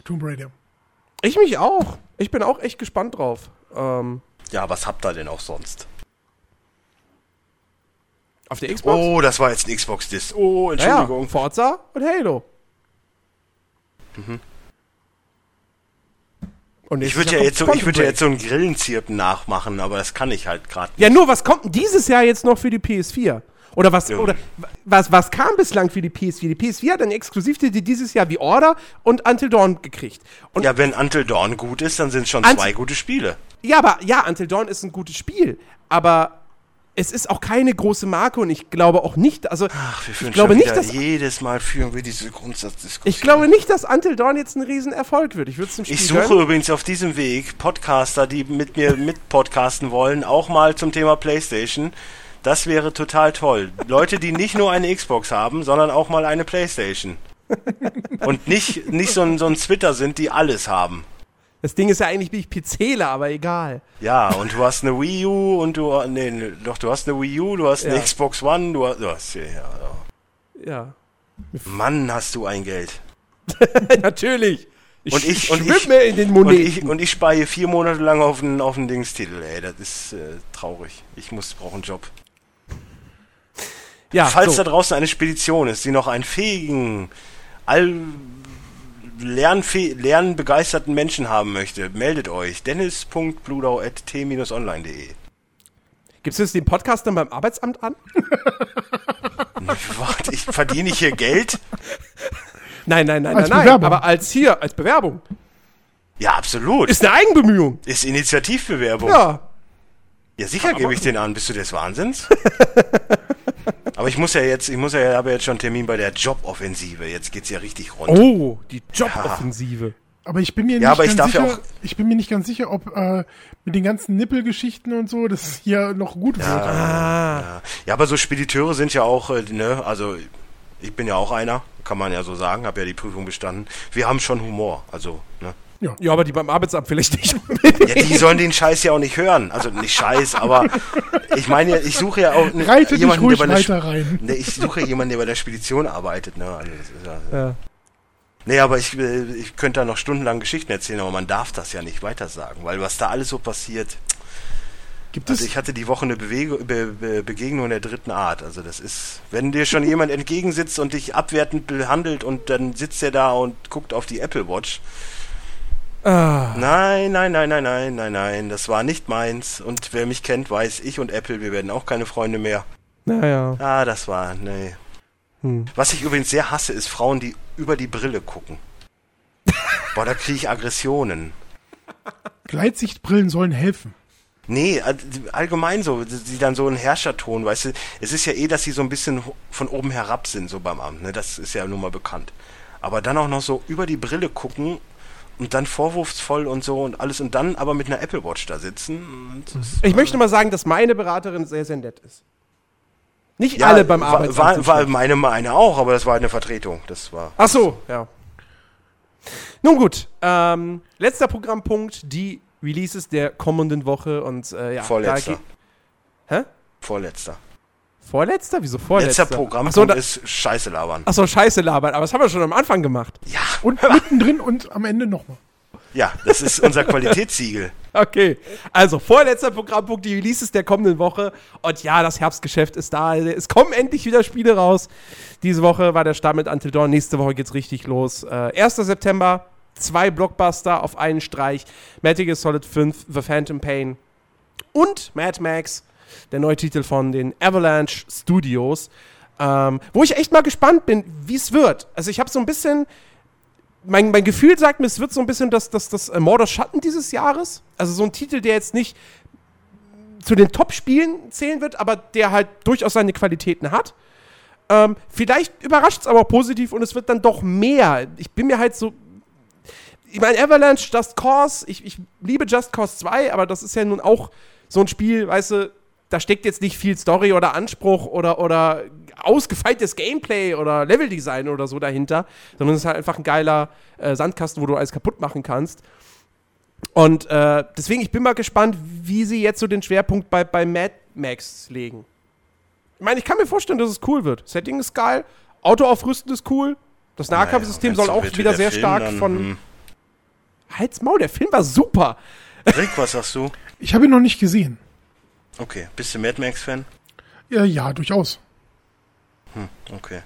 Tomb Raider. Ich mich auch. Ich bin auch echt gespannt drauf. Ähm, Ja, was habt ihr denn auch sonst? auf der Xbox? Oh, das war jetzt ein Xbox-Disc. Oh, Entschuldigung. Forza und Halo. Und Ich würde ja jetzt so, ich würde ja jetzt so ein Grillenzirpen nachmachen, aber das kann ich halt gerade nicht. Ja, nur was kommt denn dieses Jahr jetzt noch für die PS4? Oder was, Ja. oder was, was kam bislang für die PS4? Die PS4 hat einen Exklusivtitel dieses Jahr wie Order und Until Dawn gekriegt. Und Ja, wenn Until Dawn gut ist, dann sind es schon Ant- zwei gute Spiele. Ja, aber ja, Until Dawn ist ein gutes Spiel, aber es ist auch keine große Marke und ich glaube auch nicht, also Ach, wir führen ich glaube nicht, dass jedes Mal führen wir diese Grundsatzdiskussion. ich glaube nicht, dass Until Dawn jetzt ein Riesenerfolg wird. Ich würde es Ich suche gönnen. übrigens auf diesem Weg Podcaster, die mit mir mitpodcasten wollen, auch mal zum Thema PlayStation. Das wäre total toll. Leute, die nicht nur eine Xbox haben, sondern auch mal eine PlayStation. Und nicht, nicht so ein, so ein Twitter sind, die alles haben. Das Ding ist ja eigentlich bin ich PCler, aber egal. Ja, und du hast eine Wii U und du, nee, doch, du hast eine Wii U, du hast eine Ja. Xbox One, du hast, du hast ja, ja. Mann, hast du ein Geld. Natürlich. Und ich- und ich- in den Und ich, und ich spare hier vier Monate lang auf einen, auf einen Dingstitel, ey, das ist äh, traurig. Ich muss, brauche einen Job. ja, Falls so. da draußen eine Spedition ist, die noch einen fähigen, all lernfäh lernbegeisterten Menschen haben möchte, meldet euch. dennis.bludau.t-online.de Gibst du jetzt den Podcast dann beim Arbeitsamt an? Warte, ich verdiene ich hier Geld? Nein, nein, nein, Als nein, nein. Aber als hier, als Bewerbung. Ja, absolut. Ist eine Eigenbemühung. Ist Initiativbewerbung. Ja. Ja, sicher gebe ich den an. Bist du des Wahnsinns? Aber ich muss ja jetzt, ich muss ja, habe ja jetzt schon einen Termin bei der Joboffensive. Jetzt geht's ja richtig rund. Oh, die Joboffensive. Aber ich bin mir Ja, nicht ich ganz ja sicher, auch- ich bin mir nicht ganz sicher, ob äh, mit den ganzen Nippelgeschichten und so, das hier noch gut wird. Ah. Ja. ja, aber so Spediteure sind ja auch, äh, ne, also ich bin ja auch einer, kann man ja so sagen, habe ja die Prüfung bestanden. Wir haben schon Humor, also, ne. Ja, aber die beim Arbeitsamt vielleicht nicht. Ja, die sollen den Scheiß ja auch nicht hören. Also nicht Scheiß, aber ich meine, ja, ich suche ja auch ne, jemanden, ruhig der bei der rein. Ne, ich suche jemanden, der bei der Spedition arbeitet, ne. Also, ja, ja. Nee, aber ich, äh, ich könnte da noch stundenlang Geschichten erzählen, aber man darf das ja nicht weiter sagen, weil was da alles so passiert. Gibt Also es, ich hatte die Woche eine Bewege, Be, Be, Begegnung der dritten Art. Also das ist, wenn dir schon jemand entgegensitzt und dich abwertend behandelt und dann sitzt er da und guckt auf die Apple Watch. Ah. Nein, nein, nein, nein, nein, nein, nein, das war nicht meins. Und wer mich kennt, weiß, ich und Apple, wir werden auch keine Freunde mehr. Naja. Ah, das war, nee. Hm. Was ich übrigens sehr hasse, ist Frauen, die über die Brille gucken. Boah, da kriege ich Aggressionen. Gleitsichtbrillen sollen helfen. Nee, all- allgemein so, die dann so einen Herrscherton, weißt du, es ist ja eh, dass sie so ein bisschen von oben herab sind, so beim Amt, ne, das ist ja nun mal bekannt. Aber dann auch noch so über die Brille gucken und dann vorwurfsvoll und so und alles und dann aber mit einer Apple Watch da sitzen. Das Ich möchte mal sagen, dass meine Beraterin sehr, sehr nett ist. Nicht Ja, alle beim war, Arbeitsamt. war, war schlecht. meine meine auch, aber das war eine Vertretung. Das war. Ach so, ja. Nun gut, ähm, letzter Programmpunkt, die Releases der kommenden Woche und äh, ja, Vorletzter. da Hä? Vorletzter. Vorletzter? Wieso vorletzter? Letzter Programm da, ist Scheiße labern. achso, scheiße labern, aber das haben wir schon am Anfang gemacht. Ja, Und mittendrin und am Ende nochmal. ja, das ist unser Qualitätssiegel. Okay, also vorletzter Programmpunkt, die Releases der kommenden Woche. Und ja, das Herbstgeschäft ist da. Es kommen endlich wieder Spiele raus. Diese Woche war der Start mit Until Dawn. Nächste Woche geht's richtig los. Äh, 1. September, zwei Blockbuster auf einen Streich. Metal Gear Solid 5, The Phantom Pain und Mad Max, der neue Titel von den Avalanche Studios. Ähm, wo ich echt mal gespannt bin, wie es wird. Also ich habe so ein bisschen mein, mein Gefühl sagt mir, es wird so ein bisschen das, das, das äh, Mordor Schatten dieses Jahres. Also so ein Titel, der jetzt nicht zu den Top-Spielen zählen wird, aber der halt durchaus seine Qualitäten hat. Ähm, vielleicht überrascht es aber auch positiv und es wird dann doch mehr. Ich bin mir halt so. Ich meine, Avalanche, Just Cause, ich, ich liebe Just Cause 2, aber das ist ja nun auch so ein Spiel, weißt du, da steckt jetzt nicht viel Story oder Anspruch oder, oder ausgefeiltes Gameplay oder Leveldesign oder so dahinter, sondern es ist halt einfach ein geiler äh, Sandkasten, wo du alles kaputt machen kannst. Und äh, deswegen, ich bin mal gespannt, wie sie jetzt so den Schwerpunkt bei, bei Mad Max legen. Ich meine, ich kann mir vorstellen, dass es cool wird. Setting ist geil, Auto aufrüsten ist cool, das Nahkampfsystem Naja, soll auch wieder der sehr Film, stark dann, von. hm. Halt's Maul, der Film war super. Rick, was sagst du? Ich habe ihn noch nicht gesehen. Okay, bist du Mad Max-Fan? Ja, ja, durchaus. Okay.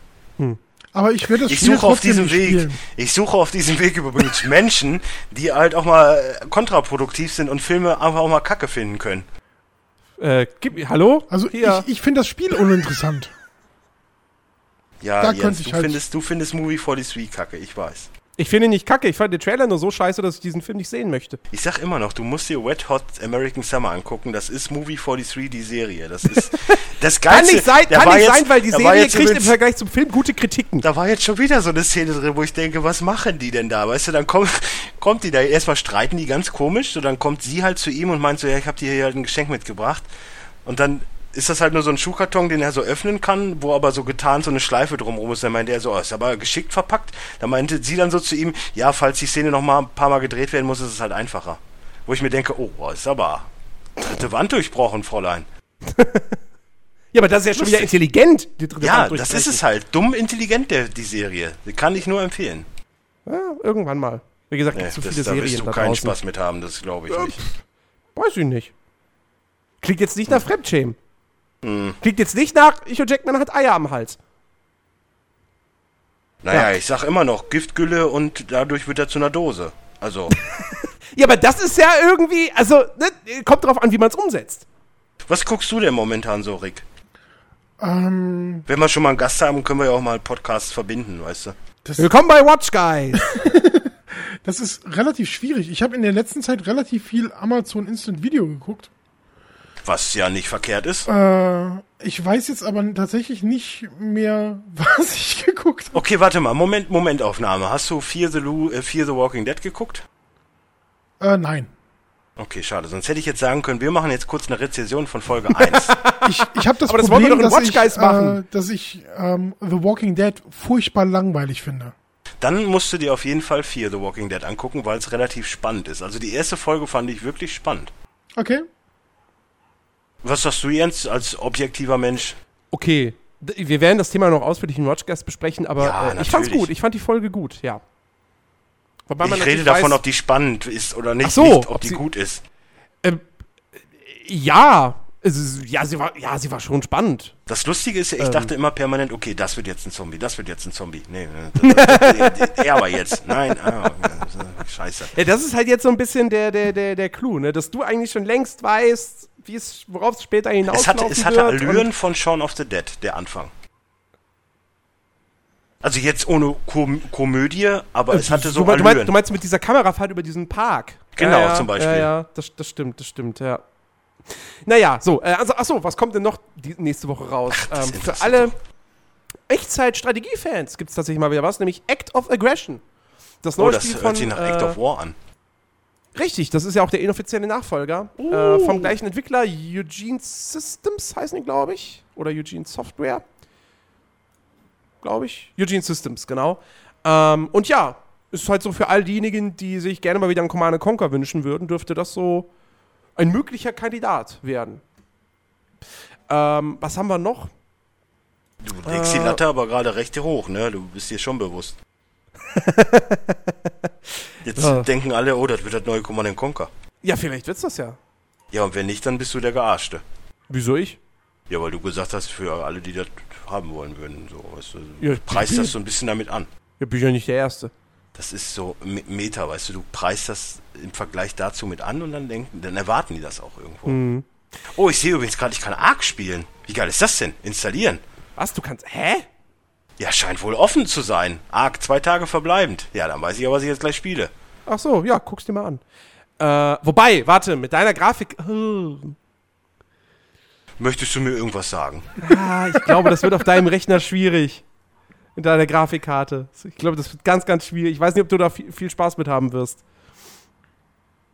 Aber ich werde das Ich suche auf diesem Weg, spielen. ich suche auf diesem Weg übrigens Menschen, die halt auch mal äh, kontraproduktiv sind und Filme einfach auch mal Kacke finden können. Äh, gib, hallo? Also Hier. ich, ich finde das Spiel uninteressant. Ja, Da Jens, du halt- findest, du findest Movie 43 Kacke, ich weiß. Ich finde ihn nicht kacke. Ich fand den Trailer nur so scheiße, dass ich diesen Film nicht sehen möchte. Ich sag immer noch, du musst dir Wet Hot American Summer angucken. Das ist Movie 43, die Serie. Das ist das Kann Geilste. nicht sein, kann nicht jetzt- sein, weil die Serie kriegt im Vergleich zum Film gute Kritiken. Da war jetzt schon wieder so eine Szene drin, wo ich denke, was machen die denn da? Weißt du, dann kommt, kommt die da, erstmal streiten die ganz komisch, so dann kommt sie halt zu ihm und meint so, ja, ich habe dir hier halt ein Geschenk mitgebracht. Und dann ist das halt nur so ein Schuhkarton, den er so öffnen kann, wo aber so getan so eine Schleife drumrum ist. Dann meinte er so, oh, ist aber geschickt verpackt. Dann meinte sie dann so zu ihm, ja, falls die Szene noch mal ein paar Mal gedreht werden muss, ist es halt einfacher. Wo ich mir denke, oh, ist aber dritte Wand durchbrochen, Fräulein. Ja, aber das ist ja schon wieder intelligent, die dritte Ja, Wand das ist es halt. Dumm intelligent, der, die Serie. Die kann ich nur empfehlen. Ja, irgendwann mal. Wie gesagt, Nee, zu das, viele da wirst Serien du da keinen. Spaß mit haben, das glaube ich Ja, nicht. Weiß ich nicht. Klingt jetzt nicht nach Fremdschämen. Hm. Klingt jetzt nicht nach, Icho Jackman hat Eier am Hals. Naja, Ja. ich sag immer noch, Giftgülle und dadurch wird er zu einer Dose. Also, Ja, aber das ist ja irgendwie, also, ne, kommt drauf an, wie man es umsetzt. was guckst du denn momentan so, Rick? Ähm, Wenn wir schon mal einen Gast haben, können wir ja auch mal Podcasts verbinden, weißt du? das, Willkommen bei Watch Guys. das ist relativ schwierig. Ich habe in der letzten Zeit relativ viel Amazon Instant Video geguckt. Was ja nicht verkehrt ist. Äh, ich weiß jetzt aber tatsächlich nicht mehr, was ich geguckt habe. Okay, warte mal. Moment, Momentaufnahme. Hast du Fear the, Lu äh, Fear the Walking Dead geguckt? Äh, nein. Okay, schade. Sonst hätte ich jetzt sagen können, wir machen jetzt kurz eine Rezession von Folge 1. Ich, ich habe das Aber das wollen wir Problem, doch in dass, ich, Watch Guys machen. äh, dass ich ähm, The Walking Dead furchtbar langweilig finde. Dann musst du dir auf jeden Fall Fear the Walking Dead angucken, weil es relativ spannend ist. Also die erste Folge fand ich wirklich spannend. Okay. Was sagst du, Jens, als objektiver Mensch? Okay. Wir werden das Thema noch ausführlich im Watchcast besprechen, aber Ja, äh, ich fand's gut. Ich fand die Folge gut, ja. Wobei ich rede davon, weiß- ob die spannend ist oder nicht, so, nicht ob, ob die sie- gut ist. Ja. Es ist, ja, sie war, ja, sie war schon spannend. Das Lustige ist ja, ich Ähm. dachte immer permanent, okay, das wird jetzt ein Zombie, das wird jetzt ein Zombie. Nee, er aber jetzt. Nein, ah, ja, scheiße. Ja, das ist halt jetzt so ein bisschen der, der, der, der Clou, ne? Dass du eigentlich schon längst weißt, wie es, worauf es später Es hinauslaufen hatte, es hatte. Allüren von Shaun of the Dead, der Anfang. Also jetzt ohne Kom Komödie, aber es hatte so du, du, meinst, Allüren. du meinst mit dieser Kamerafahrt über diesen Park. Genau, ja, ja, zum Beispiel. Ja, ja, das, das stimmt, das stimmt, ja. Naja, so, äh, also, achso, was kommt denn noch die nächste Woche raus? das ähm, für alle. Echtzeit-Strategie-Fans gibt es tatsächlich mal wieder was, nämlich Act of Aggression. Das neue oh, das Spiel hört von, sich nach äh, Act of War an. Richtig, das ist ja auch der inoffizielle Nachfolger äh, vom gleichen Entwickler, Eugene Systems heißen die, glaube ich. Oder Eugene Software. Glaube ich. Eugene Systems, genau. Ähm, und ja, ist halt so für all diejenigen, die sich gerne mal wieder einen Command Conquer wünschen würden, dürfte das so ein möglicher Kandidat werden. Ähm, was haben wir noch? Du legst die äh, Latte aber gerade recht hoch, ne? Du bist dir schon bewusst. Jetzt Ja. denken alle, oh, das wird das neue Command Conquer. Ja, vielleicht wird's das ja. Ja, und wenn nicht, dann bist du der Gearschte. Wieso ich? Ja, weil du gesagt hast, für alle, die das haben wollen würden, so, weißt du, Ja, preist das so ein bisschen damit an. Ja, bin ich ja nicht der Erste. Das ist so Me- Meta, weißt du, du preist das im Vergleich dazu mit an und dann denken, dann erwarten die das auch irgendwo. Mhm. Oh, ich sehe übrigens gerade, ich kann Arc spielen. Wie geil ist das denn? Installieren. Was, du kannst. Hä? Ja, scheint wohl offen zu sein. Arc, zwei Tage verbleibend. Ja, dann weiß ich ja, was ich jetzt gleich spiele. Ach so, ja, guck's dir mal an. Äh, wobei, warte, mit deiner Grafik. Oh. Möchtest du mir irgendwas sagen? Ah, ich glaube, das wird auf deinem Rechner schwierig. Mit deiner Grafikkarte. Ich glaube, das wird ganz, ganz schwierig. Ich weiß nicht, ob du da viel, viel Spaß mit haben wirst.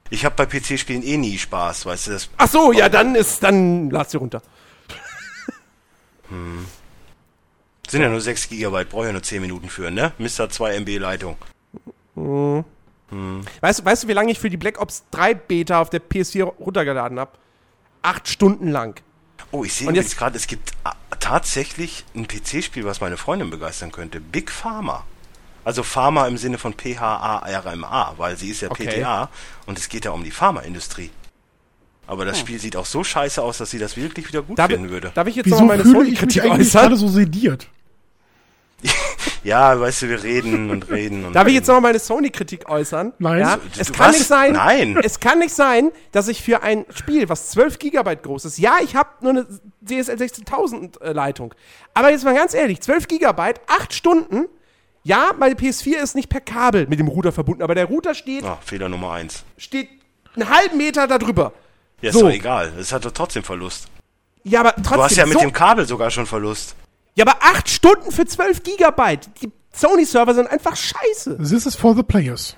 Ich habe bei PC-Spielen eh nie Spaß, weißt du, das Ach so, ja, dann ist, dann lad's dir runter. Sind ja nur 6 GB, brauche ja nur 10 Minuten für, ne? Mr. 2 MB Leitung. Weißt du, weißt du, wie lange ich für die Black Ops 3 Beta auf der PS4 runtergeladen habe? Acht Stunden lang. Oh, ich sehe jetzt- gerade, es gibt ah, tatsächlich ein PC-Spiel, was meine Freundin begeistern könnte. Big Pharma. Also Pharma im Sinne von P-H-A-R-M-A, weil sie ist ja Okay. PTA und es geht ja um die Pharmaindustrie. Aber das Spiel sieht auch so scheiße aus, dass sie das wirklich wieder gut Darf, finden würde. darf ich jetzt Wieso noch meine fühle ich mich Sony-Kritik eigentlich äußern? gerade so sediert? Ja, weißt du, wir reden und reden und Darf ich reden. jetzt noch mal meine Sony-Kritik äußern? Nein. Ja? Du- Es du kann was? nicht sein. Nein. Es kann nicht sein, dass ich für ein Spiel, was 12 Gigabyte groß ist, ja, ich habe nur eine DSL 16000 äh, Leitung, aber jetzt mal ganz ehrlich, 12 Gigabyte, 8 Stunden. Ja, meine PS4 ist nicht per Kabel mit dem Router verbunden, aber der Router steht, Ah, Fehler Nummer eins. steht einen halben Meter darüber. Ja, ist So. doch egal. Es hat doch trotzdem Verlust. Ja, aber trotzdem. Du hast ja mit so, dem Kabel sogar schon Verlust. Ja, aber 8 Stunden für 12 Gigabyte. Die Sony-Server sind einfach scheiße. This is for the players.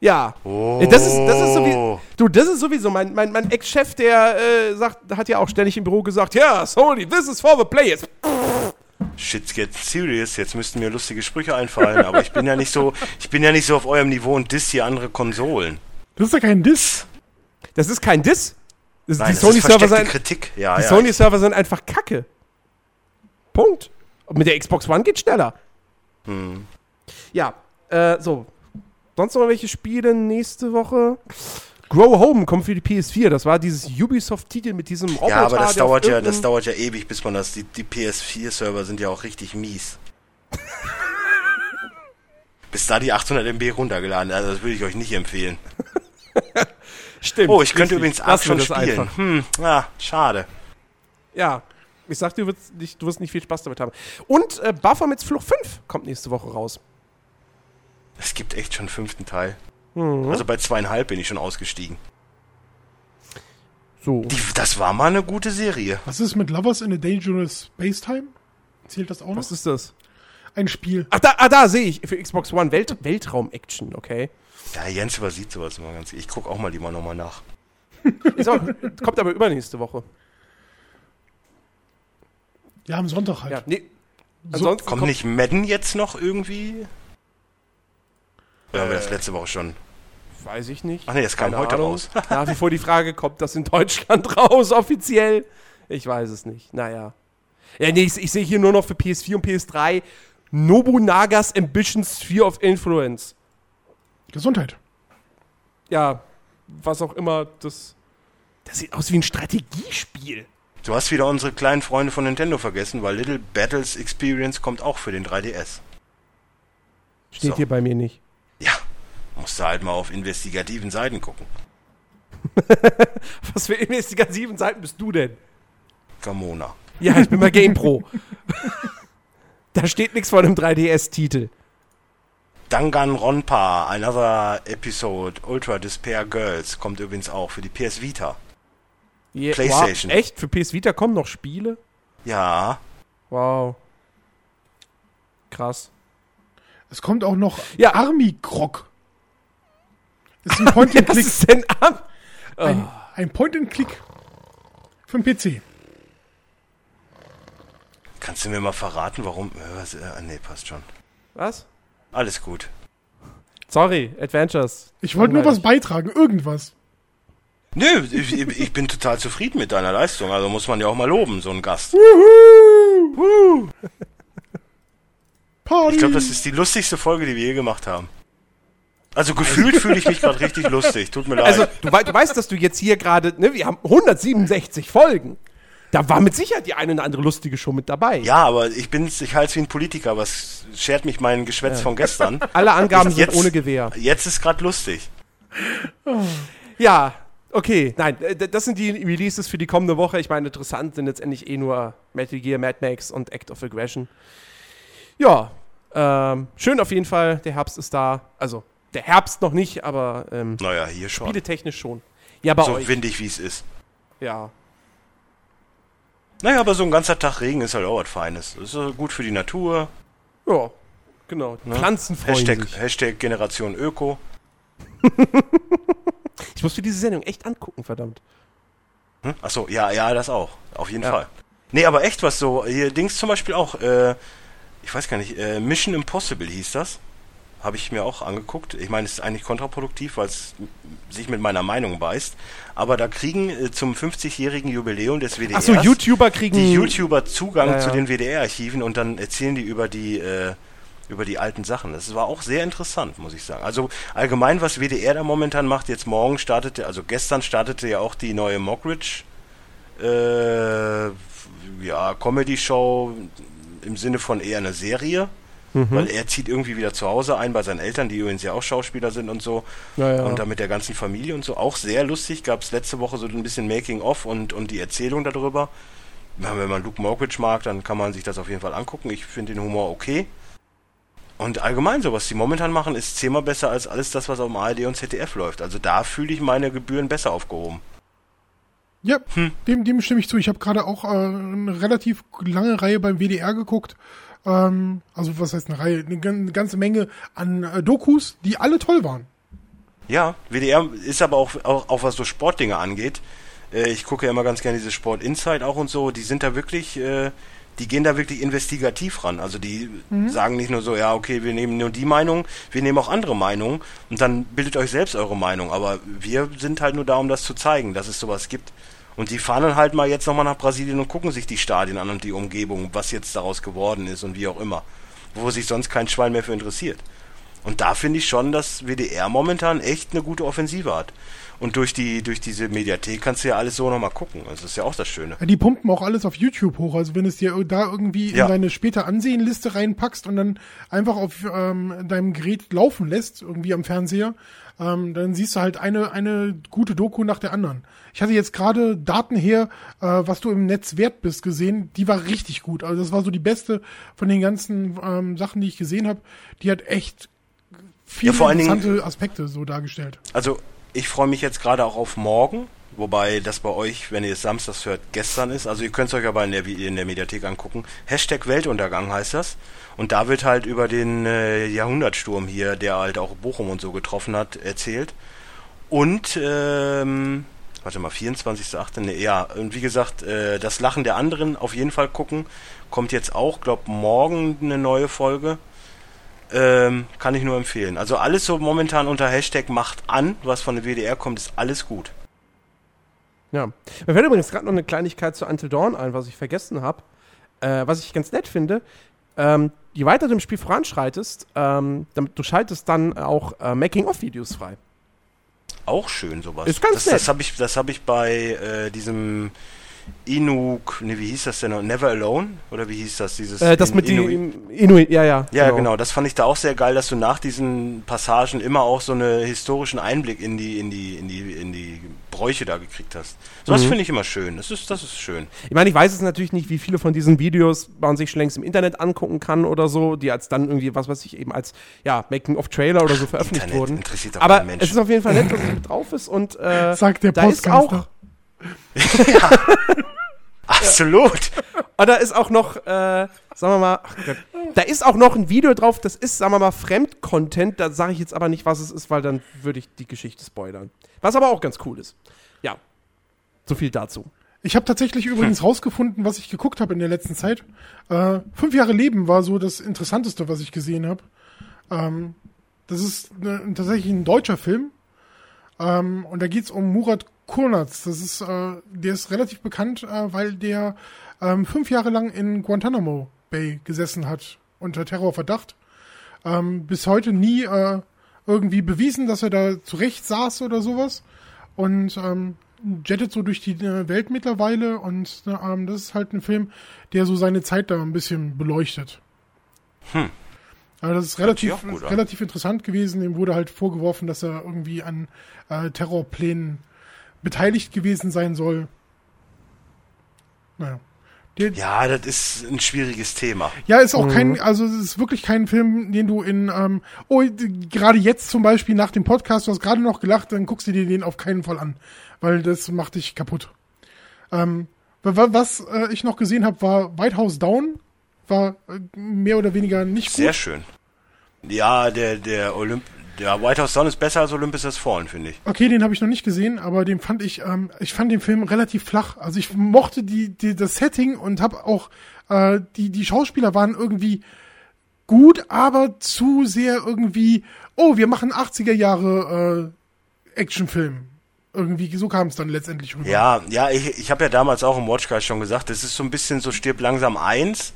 Ja. Oh. Das ist, das ist sowieso, du, das ist sowieso, mein, mein, mein Ex-Chef, der äh, sagt, hat ja auch ständig im Büro gesagt, ja, Sony, this is for the players. Shit gets serious. Jetzt müssten mir lustige Sprüche einfallen, aber ich bin ja nicht so, ich bin ja nicht so auf eurem Niveau und diss hier andere Konsolen. Das ist ja kein Diss. Das ist kein Diss. Das, Nein, die Sony-Server sind, Kritik. Ja, die ja. Sony-Server sind einfach kacke. Punkt. Und mit der Xbox One geht schneller. Hm. Ja, äh, so. Sonst noch welche Spiele nächste Woche? Grow Home kommt für die PS4. Das war dieses Ubisoft-Titel mit diesem Roboter. ja, aber das dauert ja, das dauert ja ewig, bis man das. Die, die PS4-Server sind ja auch richtig mies. bis da die 800 MB runtergeladen, also das würde ich euch nicht empfehlen. Stimmt. Oh, ich könnte richtig. übrigens Ark schon spielen. einfach. Hm, ah, schade. Ja. Ich sag dir, du wirst nicht, du wirst nicht viel Spaß damit haben. Und äh, Baphomets Fluch 5 kommt nächste Woche raus. Es gibt echt schon einen fünften Teil. Mhm. Also bei zweieinhalb bin ich schon ausgestiegen. So. Die, das war mal eine gute Serie. Was ist mit Lovers in a Dangerous Space Time? Zählt das auch noch? Was ist das? Ein Spiel. Ach, da, ah, da sehe ich. Für Xbox One Welt, Weltraum-Action, okay. Ja, Jens übersieht sowas immer ganz. Ich gucke auch mal lieber nochmal nach. Ist auch, kommt aber übernächste Woche. Ja, am Sonntag halt. Ja, nee. So, Ansonsten Kommt nicht Madden jetzt noch irgendwie? Oder haben wir das letzte Woche schon? Weiß ich nicht. Ach nee, das kam Keine heute Ahnung. raus. Nach wie vor die Frage, kommt das in Deutschland raus, offiziell? Ich weiß es nicht. Naja. Ja, nee, ich, ich sehe hier nur noch für PS4 und PS3 Nobunagas Ambition Sphere of Influence. Gesundheit. Ja, was auch immer das. Das sieht aus wie ein Strategiespiel. Du hast wieder unsere kleinen Freunde von Nintendo vergessen, weil Little Battles Experience kommt auch für den 3DS. Steht So. hier bei mir nicht. Ja, musst du halt mal auf investigativen Seiten gucken. Was für investigativen Seiten bist du denn? Gamona. Ja, ich bin bei GamePro. da steht nichts von einem 3DS-Titel. Danganronpa, another episode, Ultra Despair Girls, kommt übrigens auch für die PS Vita. Je- PlayStation. Wow, echt? Für PS Vita kommen noch Spiele? Ja, Wow. Krass. Es kommt auch noch Ja. Army Krog. Ist ein Was Point-and-Click. ist denn ab? Ein, ein Point-and-Click für den PC. kannst du mir mal verraten, warum? Äh, Was, äh, nee, passt schon. Was? Alles gut. Sorry, Adventures. Ich wollte nur was beitragen, irgendwas. Nö, ich, ich bin total zufrieden mit deiner Leistung. Also muss man ja auch mal loben, so ein Gast. Party. Ich glaube, das ist die lustigste Folge, die wir je gemacht haben. Also gefühlt fühle ich mich gerade richtig lustig. Tut mir leid. Also, du, wei- du weißt, dass du jetzt hier gerade, ne, wir haben 167 Folgen. Da war mit Sicherheit die eine oder andere lustige Show mit dabei. ja, aber ich bin, ich halte es wie ein Politiker. Was schert mich mein Geschwätz von gestern? Alle Angaben sind Jetzt- ohne Gewehr. Jetzt ist gerade lustig. Ja, okay. Nein, äh, das sind die Releases für die kommende Woche. Ich meine, interessant sind letztendlich eh nur Metal Gear, Mad Max und Act of Aggression. Ja, ähm, schön auf jeden Fall. Der Herbst ist da. Also, der Herbst noch nicht, aber ähm, Naja, hier schon. spieletechnisch schon. Ja, bei So euch. windig, wie es ist. Ja. Naja, aber so ein ganzer Tag Regen ist halt auch was Feines. Das ist gut für die Natur. Ja, genau. Pflanzen freuen Hashtag, sich. Hashtag Generation Öko. Ich muss mir diese Sendung echt angucken, verdammt. Hm? Achso, ja, ja, das auch. Auf jeden Ja. Fall. Nee, aber echt was so. Hier Dings zum Beispiel auch, äh, ich weiß gar nicht, äh, Mission Impossible hieß das. Habe ich mir auch angeguckt. Ich meine, es ist eigentlich kontraproduktiv, weil es sich mit meiner Meinung beißt. Aber da kriegen äh, zum 50-jährigen Jubiläum des WDRs Achso, YouTuber kriegen. die YouTuber Zugang Ja, ja. zu den WDR-Archiven und dann erzählen die über die äh, über die alten Sachen. Das war auch sehr interessant, muss ich sagen. Also allgemein, was WDR da momentan macht, jetzt morgen startete, also gestern startete ja auch die neue Mockridge äh, ja, Comedy-Show im Sinne von eher eine Serie. Mhm. Weil er zieht irgendwie wieder zu Hause ein bei seinen Eltern, die übrigens ja auch Schauspieler sind und so. Ja, ja. Und dann mit der ganzen Familie und so. Auch sehr lustig. Gab es letzte Woche so ein bisschen Making-of und, und die Erzählung darüber. Wenn man Luke Mockridge mag, dann kann man sich das auf jeden Fall angucken. Ich finde den Humor okay. Und allgemein so, was die momentan machen, ist zehnmal besser als alles das, was auf dem ARD und ZDF läuft. Also da fühle ich meine Gebühren besser aufgehoben. Ja, Hm. dem, dem stimme ich zu. Ich habe gerade auch äh, eine relativ lange Reihe beim WDR geguckt. Ähm, also was heißt eine Reihe? Eine, gan- eine ganze Menge an äh, Dokus, die alle toll waren. Ja, WDR ist aber auch, auch, auch was so Sportdinge angeht. Äh, ich gucke ja immer ganz gerne diese Sport Insight auch und so. Die sind da wirklich, äh, die gehen da wirklich investigativ ran. Also die sagen nicht nur so, ja, okay, wir nehmen nur die Meinung, wir nehmen auch andere Meinungen und dann bildet euch selbst eure Meinung. Aber wir sind halt nur da, um das zu zeigen, dass es sowas gibt. Und die fahren dann halt mal jetzt nochmal nach Brasilien und gucken sich die Stadien an und die Umgebung, was jetzt daraus geworden ist und wie auch immer. Wo sich sonst kein Schwein mehr für interessiert. Und da finde ich schon, dass WDR momentan echt eine gute Offensive hat. Und durch die, durch diese Mediathek kannst du ja alles so nochmal gucken. Also das ist ja auch das Schöne. Ja, die pumpen auch alles auf YouTube hoch. Also wenn es dir da irgendwie Ja. in deine später Ansehenliste reinpackst und dann einfach auf ähm, deinem Gerät laufen lässt, irgendwie am Fernseher, ähm, dann siehst du halt eine, eine gute Doku nach der anderen. Ich hatte jetzt gerade Daten her, äh, was du im Netz wert bist, gesehen. Die war richtig gut. Also das war so die beste von den ganzen ähm, Sachen, die ich gesehen habe. Die hat echt viele Ja, allen Dingen- interessante Aspekte so dargestellt. Also ich freue mich jetzt gerade auch auf morgen, Wobei das bei euch, wenn ihr es samstags hört, gestern ist. Also ihr könnt es euch aber in der, in der Mediathek angucken. Hashtag Weltuntergang heißt das. Und da wird halt über den äh, Jahrhundertsturm hier, der halt auch Bochum und so getroffen hat, erzählt. Und, ähm, warte mal, 24.8. Nee, ja, und wie gesagt, äh, das Lachen der anderen auf jeden Fall gucken. Kommt jetzt auch, glaub, morgen eine neue Folge. Ähm, kann ich nur empfehlen. Also alles so momentan unter Hashtag macht an, was von der WDR kommt, ist alles gut. Ja. Mir fällt übrigens gerade noch eine Kleinigkeit zu Until Dawn ein, was ich vergessen habe. Äh, was ich ganz nett finde. Ähm, je weiter du im Spiel voranschreitest, ähm, damit, du schaltest dann auch äh, Making-of-Videos frei. Auch schön sowas. Ist ganz das, nett. Das habe ich, das hab ich bei äh, diesem Inuk, ne, wie hieß das denn noch? Never Alone? Oder wie hieß das? Dieses Äh, das In- mit Inuit- dem Inuit, ja, ja. Ja, genau. Das fand ich da auch sehr geil, dass du nach diesen Passagen immer auch so einen historischen Einblick in die, in die, in die, in die Bräuche da gekriegt hast. Sowas Mhm. finde ich immer schön. Das ist, das ist schön. Ich meine, ich weiß es natürlich nicht, wie viele von diesen Videos man sich schon längst im Internet angucken kann oder so, die als dann irgendwie, was weiß ich, eben als ja, Making-of-Trailer oder so veröffentlicht Internet wurden. interessiert doch Aber es ist auf jeden Fall nett, dass es mit drauf ist und äh, Sagt der da ist Postkanzler. auch, Absolut. ah, da ist auch noch, äh, sagen wir mal, ach Gott, da ist auch noch ein Video drauf, das ist, sagen wir mal, Fremdcontent, da sage ich jetzt aber nicht, was es ist, weil dann würde ich die Geschichte spoilern. Was aber auch ganz cool ist. Ja, so viel dazu. Ich habe tatsächlich übrigens rausgefunden, was ich geguckt habe in der letzten Zeit. Äh, fünf Jahre Leben war so das Interessanteste, was ich gesehen habe. Ähm, das ist ne, tatsächlich ein deutscher Film. Ähm, und da geht's um Murat Kurnaz. Das ist, äh, der ist relativ bekannt, äh, weil der ähm, fünf Jahre lang in Guantanamo Bay gesessen hat unter Terrorverdacht. Ähm, bis heute nie äh, irgendwie bewiesen, dass er da zurecht saß oder sowas. Und ähm, jettet so durch die äh, Welt mittlerweile und äh, ähm, das ist halt ein Film, der so seine Zeit da ein bisschen beleuchtet. Hm. Aber das ist relativ, an. relativ interessant gewesen. Ihm wurde halt vorgeworfen, dass er irgendwie an äh, Terrorplänen beteiligt gewesen sein soll. Naja. Der, Ja, das ist ein schwieriges Thema. ja, ist auch kein, also es ist wirklich kein Film, den du in, ähm, oh, gerade jetzt zum Beispiel nach dem Podcast, du hast gerade noch gelacht, dann guckst du dir den auf keinen Fall an, weil das macht dich kaputt. Ähm, wa- wa- was äh, ich noch gesehen habe, war White House Down, war äh, mehr oder weniger nicht gut. Sehr schön. Ja, der, der Olymp, der White House Down ist besser als Olympus Has Fallen, finde ich. Okay, den habe ich noch nicht gesehen, aber den fand ich, ähm, ich fand den Film relativ flach. Also ich mochte die, die das Setting und habe auch äh, die die Schauspieler waren irgendwie gut, aber zu sehr irgendwie. Oh, wir machen 80er Jahre äh, Actionfilm. Irgendwie so kam es dann letztendlich rüber. Ja, ja, ich, ich habe ja damals auch im Watchguys schon gesagt, das ist so ein bisschen so stirb langsam eins,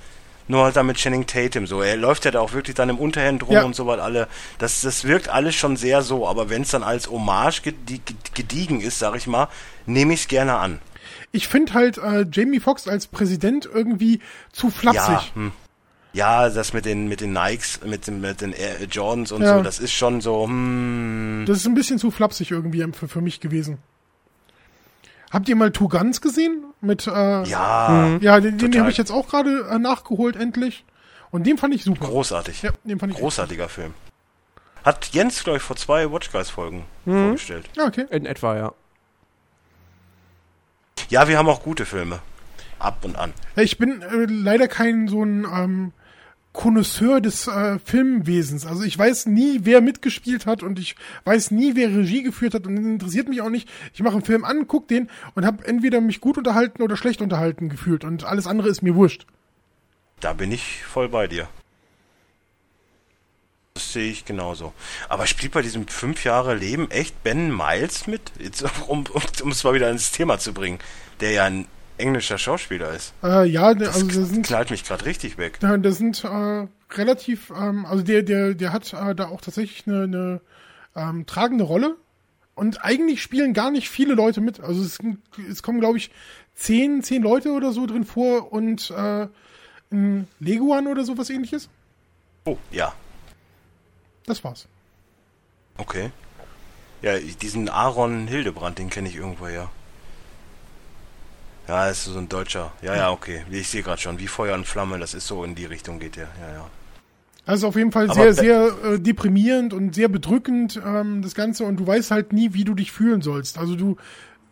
nur halt dann mit Channing Tatum so. Er läuft ja da auch wirklich dann im Unterhemd rum Ja. und so was alle. Das, das wirkt alles schon sehr so, aber wenn es dann als Hommage gedi- gediegen ist, sag ich mal, nehme ich es gerne an. Ich finde halt äh, Jamie Foxx als Präsident irgendwie zu Ja, flapsig. hm. ja, das mit den mit den Nikes, mit den mit den Air Jordans und Ja. so, das ist schon so. Hm, Das ist ein bisschen zu flapsig irgendwie für, für mich gewesen. Habt ihr mal Two Guns gesehen? Mit, äh, ja, Ja, den, den habe ich jetzt auch gerade äh, nachgeholt, endlich. Und den fand ich super. großartig. Ja, den fand ich Großartiger Film. Hat Jens, glaube ich, vor zwei Watchguys-Folgen Mhm. vorgestellt. Ja, okay. In etwa, ja. Ja, wir haben auch gute Filme. Ab und an. Ja, ich bin äh, leider kein so ein ähm, Connoisseur des äh, Filmwesens. Also ich weiß nie, wer mitgespielt hat und ich weiß nie, wer Regie geführt hat und interessiert mich auch nicht. Ich mache einen Film an, guck den und habe entweder mich gut unterhalten oder schlecht unterhalten gefühlt und alles andere ist mir wurscht. Da bin ich voll bei dir. Das sehe ich genauso. Aber spielt bei diesem fünf Jahre Leben echt Ben Miles mit? Jetzt, um, um, um es mal wieder ins Thema zu bringen. Der ja ein englischer Schauspieler ist. Äh, ja, Das also das sind knallt mich gerade richtig weg. Ja, das sind äh, relativ, ähm, also der, der, der hat äh, da auch tatsächlich eine, eine ähm, tragende Rolle. Und eigentlich spielen gar nicht viele Leute mit. Also es, es kommen, glaube ich, zehn, zehn Leute oder so drin vor und äh, ein Leguan oder sowas ähnliches. Oh, ja. Das war's. Okay. Ja, diesen Aaron Hildebrand, den kenne ich irgendwo ja. Ja, das ist so ein Deutscher. Ja, ja, okay. Ich sehe gerade schon, wie Feuer und Flamme, das ist so in die Richtung geht der. Ja, ja. Also auf jeden Fall sehr, sehr äh, deprimierend und sehr bedrückend, ähm, das Ganze. Und du weißt halt nie, wie du dich fühlen sollst. Also du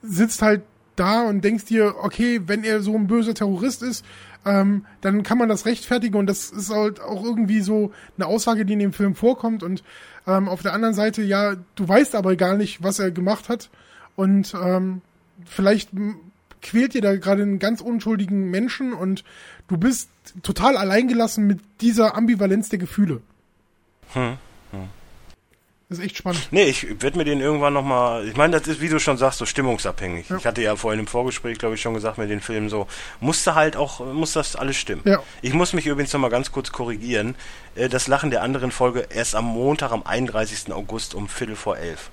sitzt halt da und denkst dir, okay, wenn er so ein böser Terrorist ist, ähm, dann kann man das rechtfertigen und das ist halt auch irgendwie so eine Aussage, die in dem Film vorkommt und ähm, auf der anderen Seite, ja, du weißt aber gar nicht, was er gemacht hat und ähm, vielleicht quält dir da gerade einen ganz unschuldigen Menschen und du bist total alleingelassen mit dieser Ambivalenz der Gefühle. Hm. Das ist echt spannend. Nee, ich werde mir den irgendwann nochmal. Ich meine, das ist, wie du schon sagst, so stimmungsabhängig. Ja. Ich hatte ja vorhin im Vorgespräch, glaube ich, schon gesagt, mit den Filmen so, musste halt auch, muss das alles stimmen. Ja. Ich muss mich übrigens nochmal ganz kurz korrigieren. Äh, das Lachen der anderen Folge erst am Montag, am 31. August um Viertel vor elf.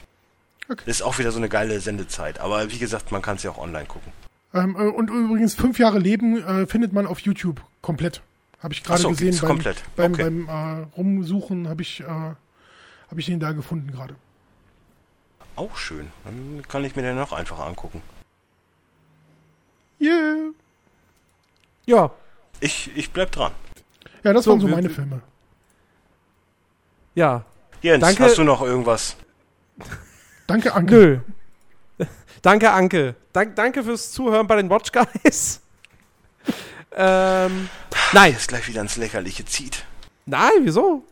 Okay. Das ist auch wieder so eine geile Sendezeit. Aber wie gesagt, man kann es ja auch online gucken. Ähm, äh, und übrigens, fünf Jahre Leben äh, findet man auf YouTube komplett. Habe ich gerade so, gesehen. Beim, komplett. beim, okay. beim äh, Rumsuchen habe ich äh, habe ich den da gefunden gerade. Auch schön. Dann kann ich mir den noch einfacher angucken. Yeah. Ja. Ich, ich bleib dran. Ja, das so, waren so meine Filme. Ja. Jens, Danke. hast du noch irgendwas? Danke, Anke. Nö. danke, Anke. Dank, danke fürs Zuhören bei den Watch Guys. ähm, nein. Jetzt gleich wieder ins Lächerliche zieht. Nein, wieso?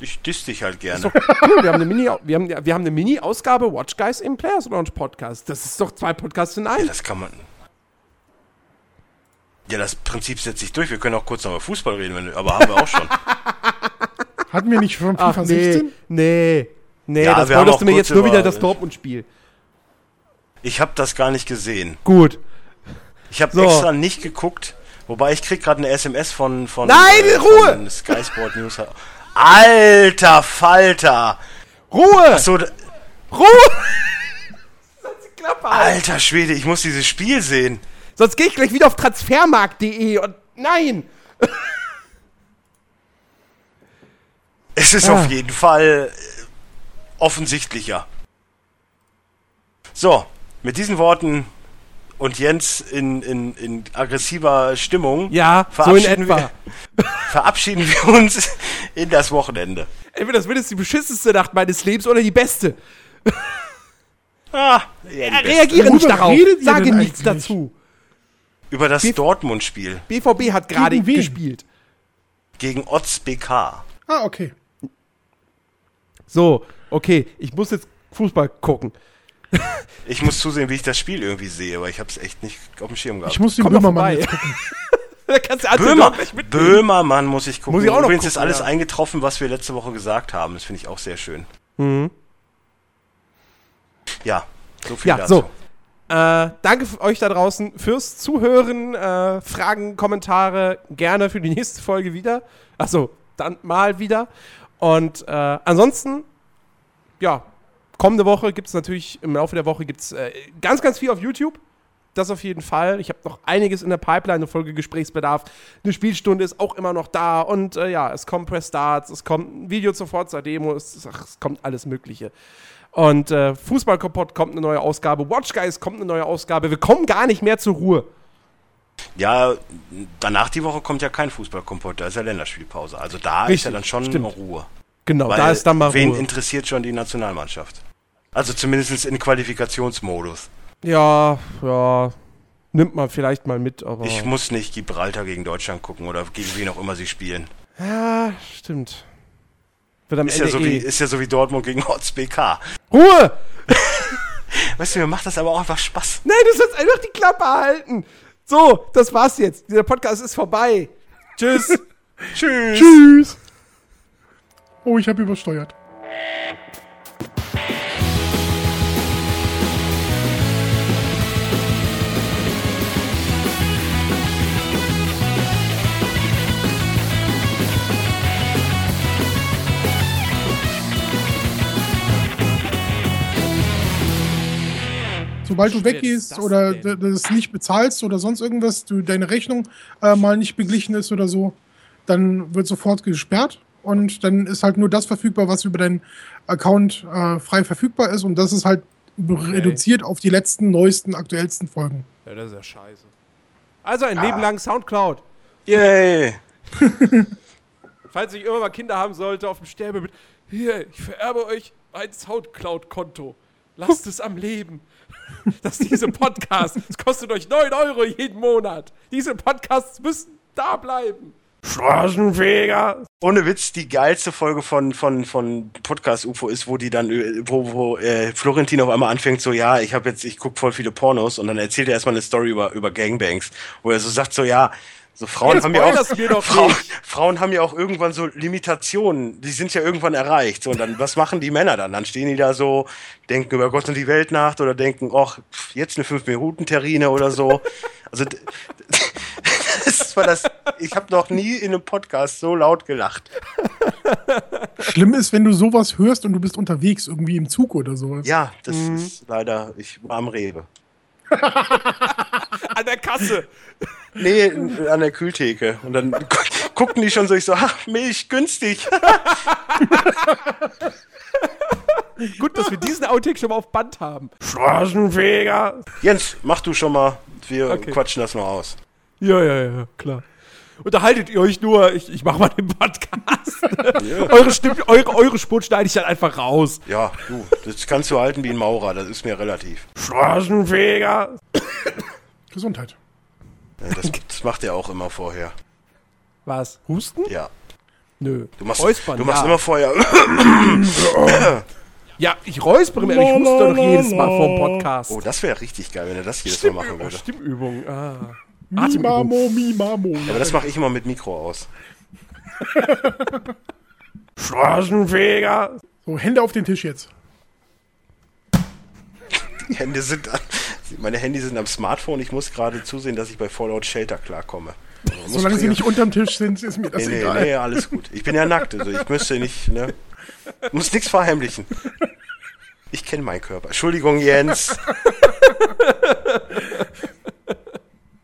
Ich diss dich halt gerne. cool, wir haben eine Mini, wir haben, wir haben eine Mini-Ausgabe Watch Guys im Players Launch Podcast. Das ist doch zwei Podcasts in einem. Ja, das kann man. Ja, das Prinzip setzt sich durch. Wir können auch kurz noch über Fußball reden, aber haben wir auch schon. Hatten wir nicht schon FIFA Ach, nee, 16? Nee, nee, ja, das wolltest du mir jetzt nur wieder das Dortmund-Spiel. Ich habe das gar nicht gesehen. Gut. Ich habe so. extra nicht geguckt, wobei ich krieg gerade eine SMS von von, Nein, äh, Ruhe! von Sky Sport News. Alter Falter! Ruhe! Achso, Ruhe! Alter Schwede, ich muss dieses Spiel sehen. Sonst gehe ich gleich wieder auf transfermarkt.de und nein! es ist ah. auf jeden Fall äh, offensichtlicher. So, mit diesen Worten und Jens in, in, in aggressiver Stimmung ja, verabschieden, so wir, verabschieden wir uns in das Wochenende. Entweder das wird jetzt die beschissenste Nacht meines Lebens oder die beste. Ah, ja, Reagiere nicht darauf. Sage nichts dazu. Über das Dortmund-Spiel. BVB hat gerade gespielt. Gegen Otz BK. Ah, okay. So, okay, ich muss jetzt Fußball gucken. Ich muss zusehen, wie ich das Spiel irgendwie sehe, aber ich habe es echt nicht auf dem Schirm gehabt. Ich muss den Komm Böhmermann jetzt gucken. Böhmer, Böhmermann muss ich gucken. Muss ich auch Übrigens gucken, ist alles ja. eingetroffen, was wir letzte Woche gesagt haben. Das finde ich auch sehr schön. Mhm. Ja, so viel ja, dazu. So. Äh, danke euch da draußen fürs Zuhören. Äh, Fragen, Kommentare gerne für die nächste Folge wieder. Achso, dann mal wieder. Und äh, ansonsten, ja, kommende Woche gibt es natürlich, im Laufe der Woche gibt es äh, ganz, ganz viel auf YouTube. Das auf jeden Fall. Ich habe noch einiges in der Pipeline, eine Folge Gesprächsbedarf. Eine Spielstunde ist auch immer noch da. Und äh, ja, es kommt Press Starts, es kommt ein Video zur Forza-Demo, es, es, kommt alles Mögliche. Und äh, Fußballkompott kommt eine neue Ausgabe, Watch Guys kommt eine neue Ausgabe. Wir kommen gar nicht mehr zur Ruhe. Ja, danach die Woche kommt ja kein Fußballkompott, da ist ja Länderspielpause. Also da Richtig, ist ja dann schon stimmt. Ruhe. Genau, Weil da ist dann mal wen Ruhe. Wen interessiert schon die Nationalmannschaft? Also zumindest in Qualifikationsmodus. Ja, ja. Nimmt man vielleicht mal mit, aber. Ich muss nicht Gibraltar gegen Deutschland gucken oder gegen wen auch immer sie spielen. Ja, stimmt. Wird am ist, Ende ja so eh. wie, ist ja so wie Dortmund gegen Hotz BK. Ruhe! weißt du, mir macht das aber auch einfach Spaß. Nein, du sollst einfach die Klappe halten. So, das war's jetzt. Dieser Podcast ist vorbei. Tschüss. Tschüss. Tschüss. Oh, ich habe übersteuert. Sobald du weggehst oder das nicht bezahlst oder sonst irgendwas, du deine Rechnung äh, mal nicht beglichen ist oder so, dann wird sofort gesperrt und dann ist halt nur das verfügbar, was über deinen Account äh, frei verfügbar ist und das ist halt okay. reduziert auf die letzten, neuesten, aktuellsten Folgen. Ja, das ist ja scheiße. Also ein ah. Leben lang Soundcloud. Yay! Falls ich irgendwann mal Kinder haben sollte auf dem Sterbebett, hier, ich vererbe euch ein Soundcloud-Konto. Lasst es am Leben. dass diese Podcasts, es kostet euch 9 Euro jeden Monat. Diese Podcasts müssen da bleiben. Straßenfeger. Ohne Witz, die geilste Folge von, von, von Podcast UFO ist, wo die dann, äh, wo, wo äh, Florentin auf einmal anfängt, so, ja, ich habe jetzt, ich gucke voll viele Pornos und dann erzählt er erstmal eine Story über, über Gangbangs, wo er so sagt, so, ja, so Frauen Jetzt haben ja auch Frauen, nicht. Frauen haben ja auch irgendwann so Limitationen, die sind ja irgendwann erreicht. So, und dann, was machen die Männer dann? Dann stehen die da so, denken über Gott und die Welt nach oder denken, ach, jetzt eine 5-Minuten-Terrine oder so. Also das war das. Ich habe noch nie in einem Podcast so laut gelacht. Schlimm ist, wenn du sowas hörst und du bist unterwegs, irgendwie im Zug oder sowas. Ja, das ist leider, ich war am Rewe. An der Kasse. Nee, an der Kühltheke. Und dann gu guckten die schon so, ich so, ach, Milch, günstig. Gut, dass wir diesen Outtake schon mal auf Band haben. Straßenfeger. Jens, mach du schon mal. Wir Okay. quatschen das noch aus. Ja, ja, ja, klar. Unterhaltet ihr euch nur, ich, ich mach mal den Podcast. eure, Stimme, eure, eure Spur schneide ich dann einfach raus. Ja, du, das kannst du halten wie ein Maurer, das ist mir relativ. Straßenfeger. Gesundheit. Ja, Das, das macht er auch immer vorher. Was? Husten? Ja. Nö. Du machst, Räuspern, du machst ja. immer vorher. Ja, ich räuspere mir, aber ich huste doch jedes Mal vorm Podcast. Oh, das wäre richtig geil, wenn er das jedes Mal machen würde. Stimmübung. Ah. Mimamo, Mimamo. Aber das mache ich immer mit Mikro aus. Straßenfeger. So, Hände auf den Tisch jetzt. Die Hände sind an, meine Handys sind am Smartphone. Ich muss gerade zusehen, dass ich bei Fallout Shelter klarkomme. Also Solange sie nicht unterm Tisch sind, ist mir das nee, egal. Nee, nee, alles gut. Ich bin ja nackt, also ich müsste nicht, ne? Muss nichts verheimlichen. Ich kenne meinen Körper. Entschuldigung, Jens.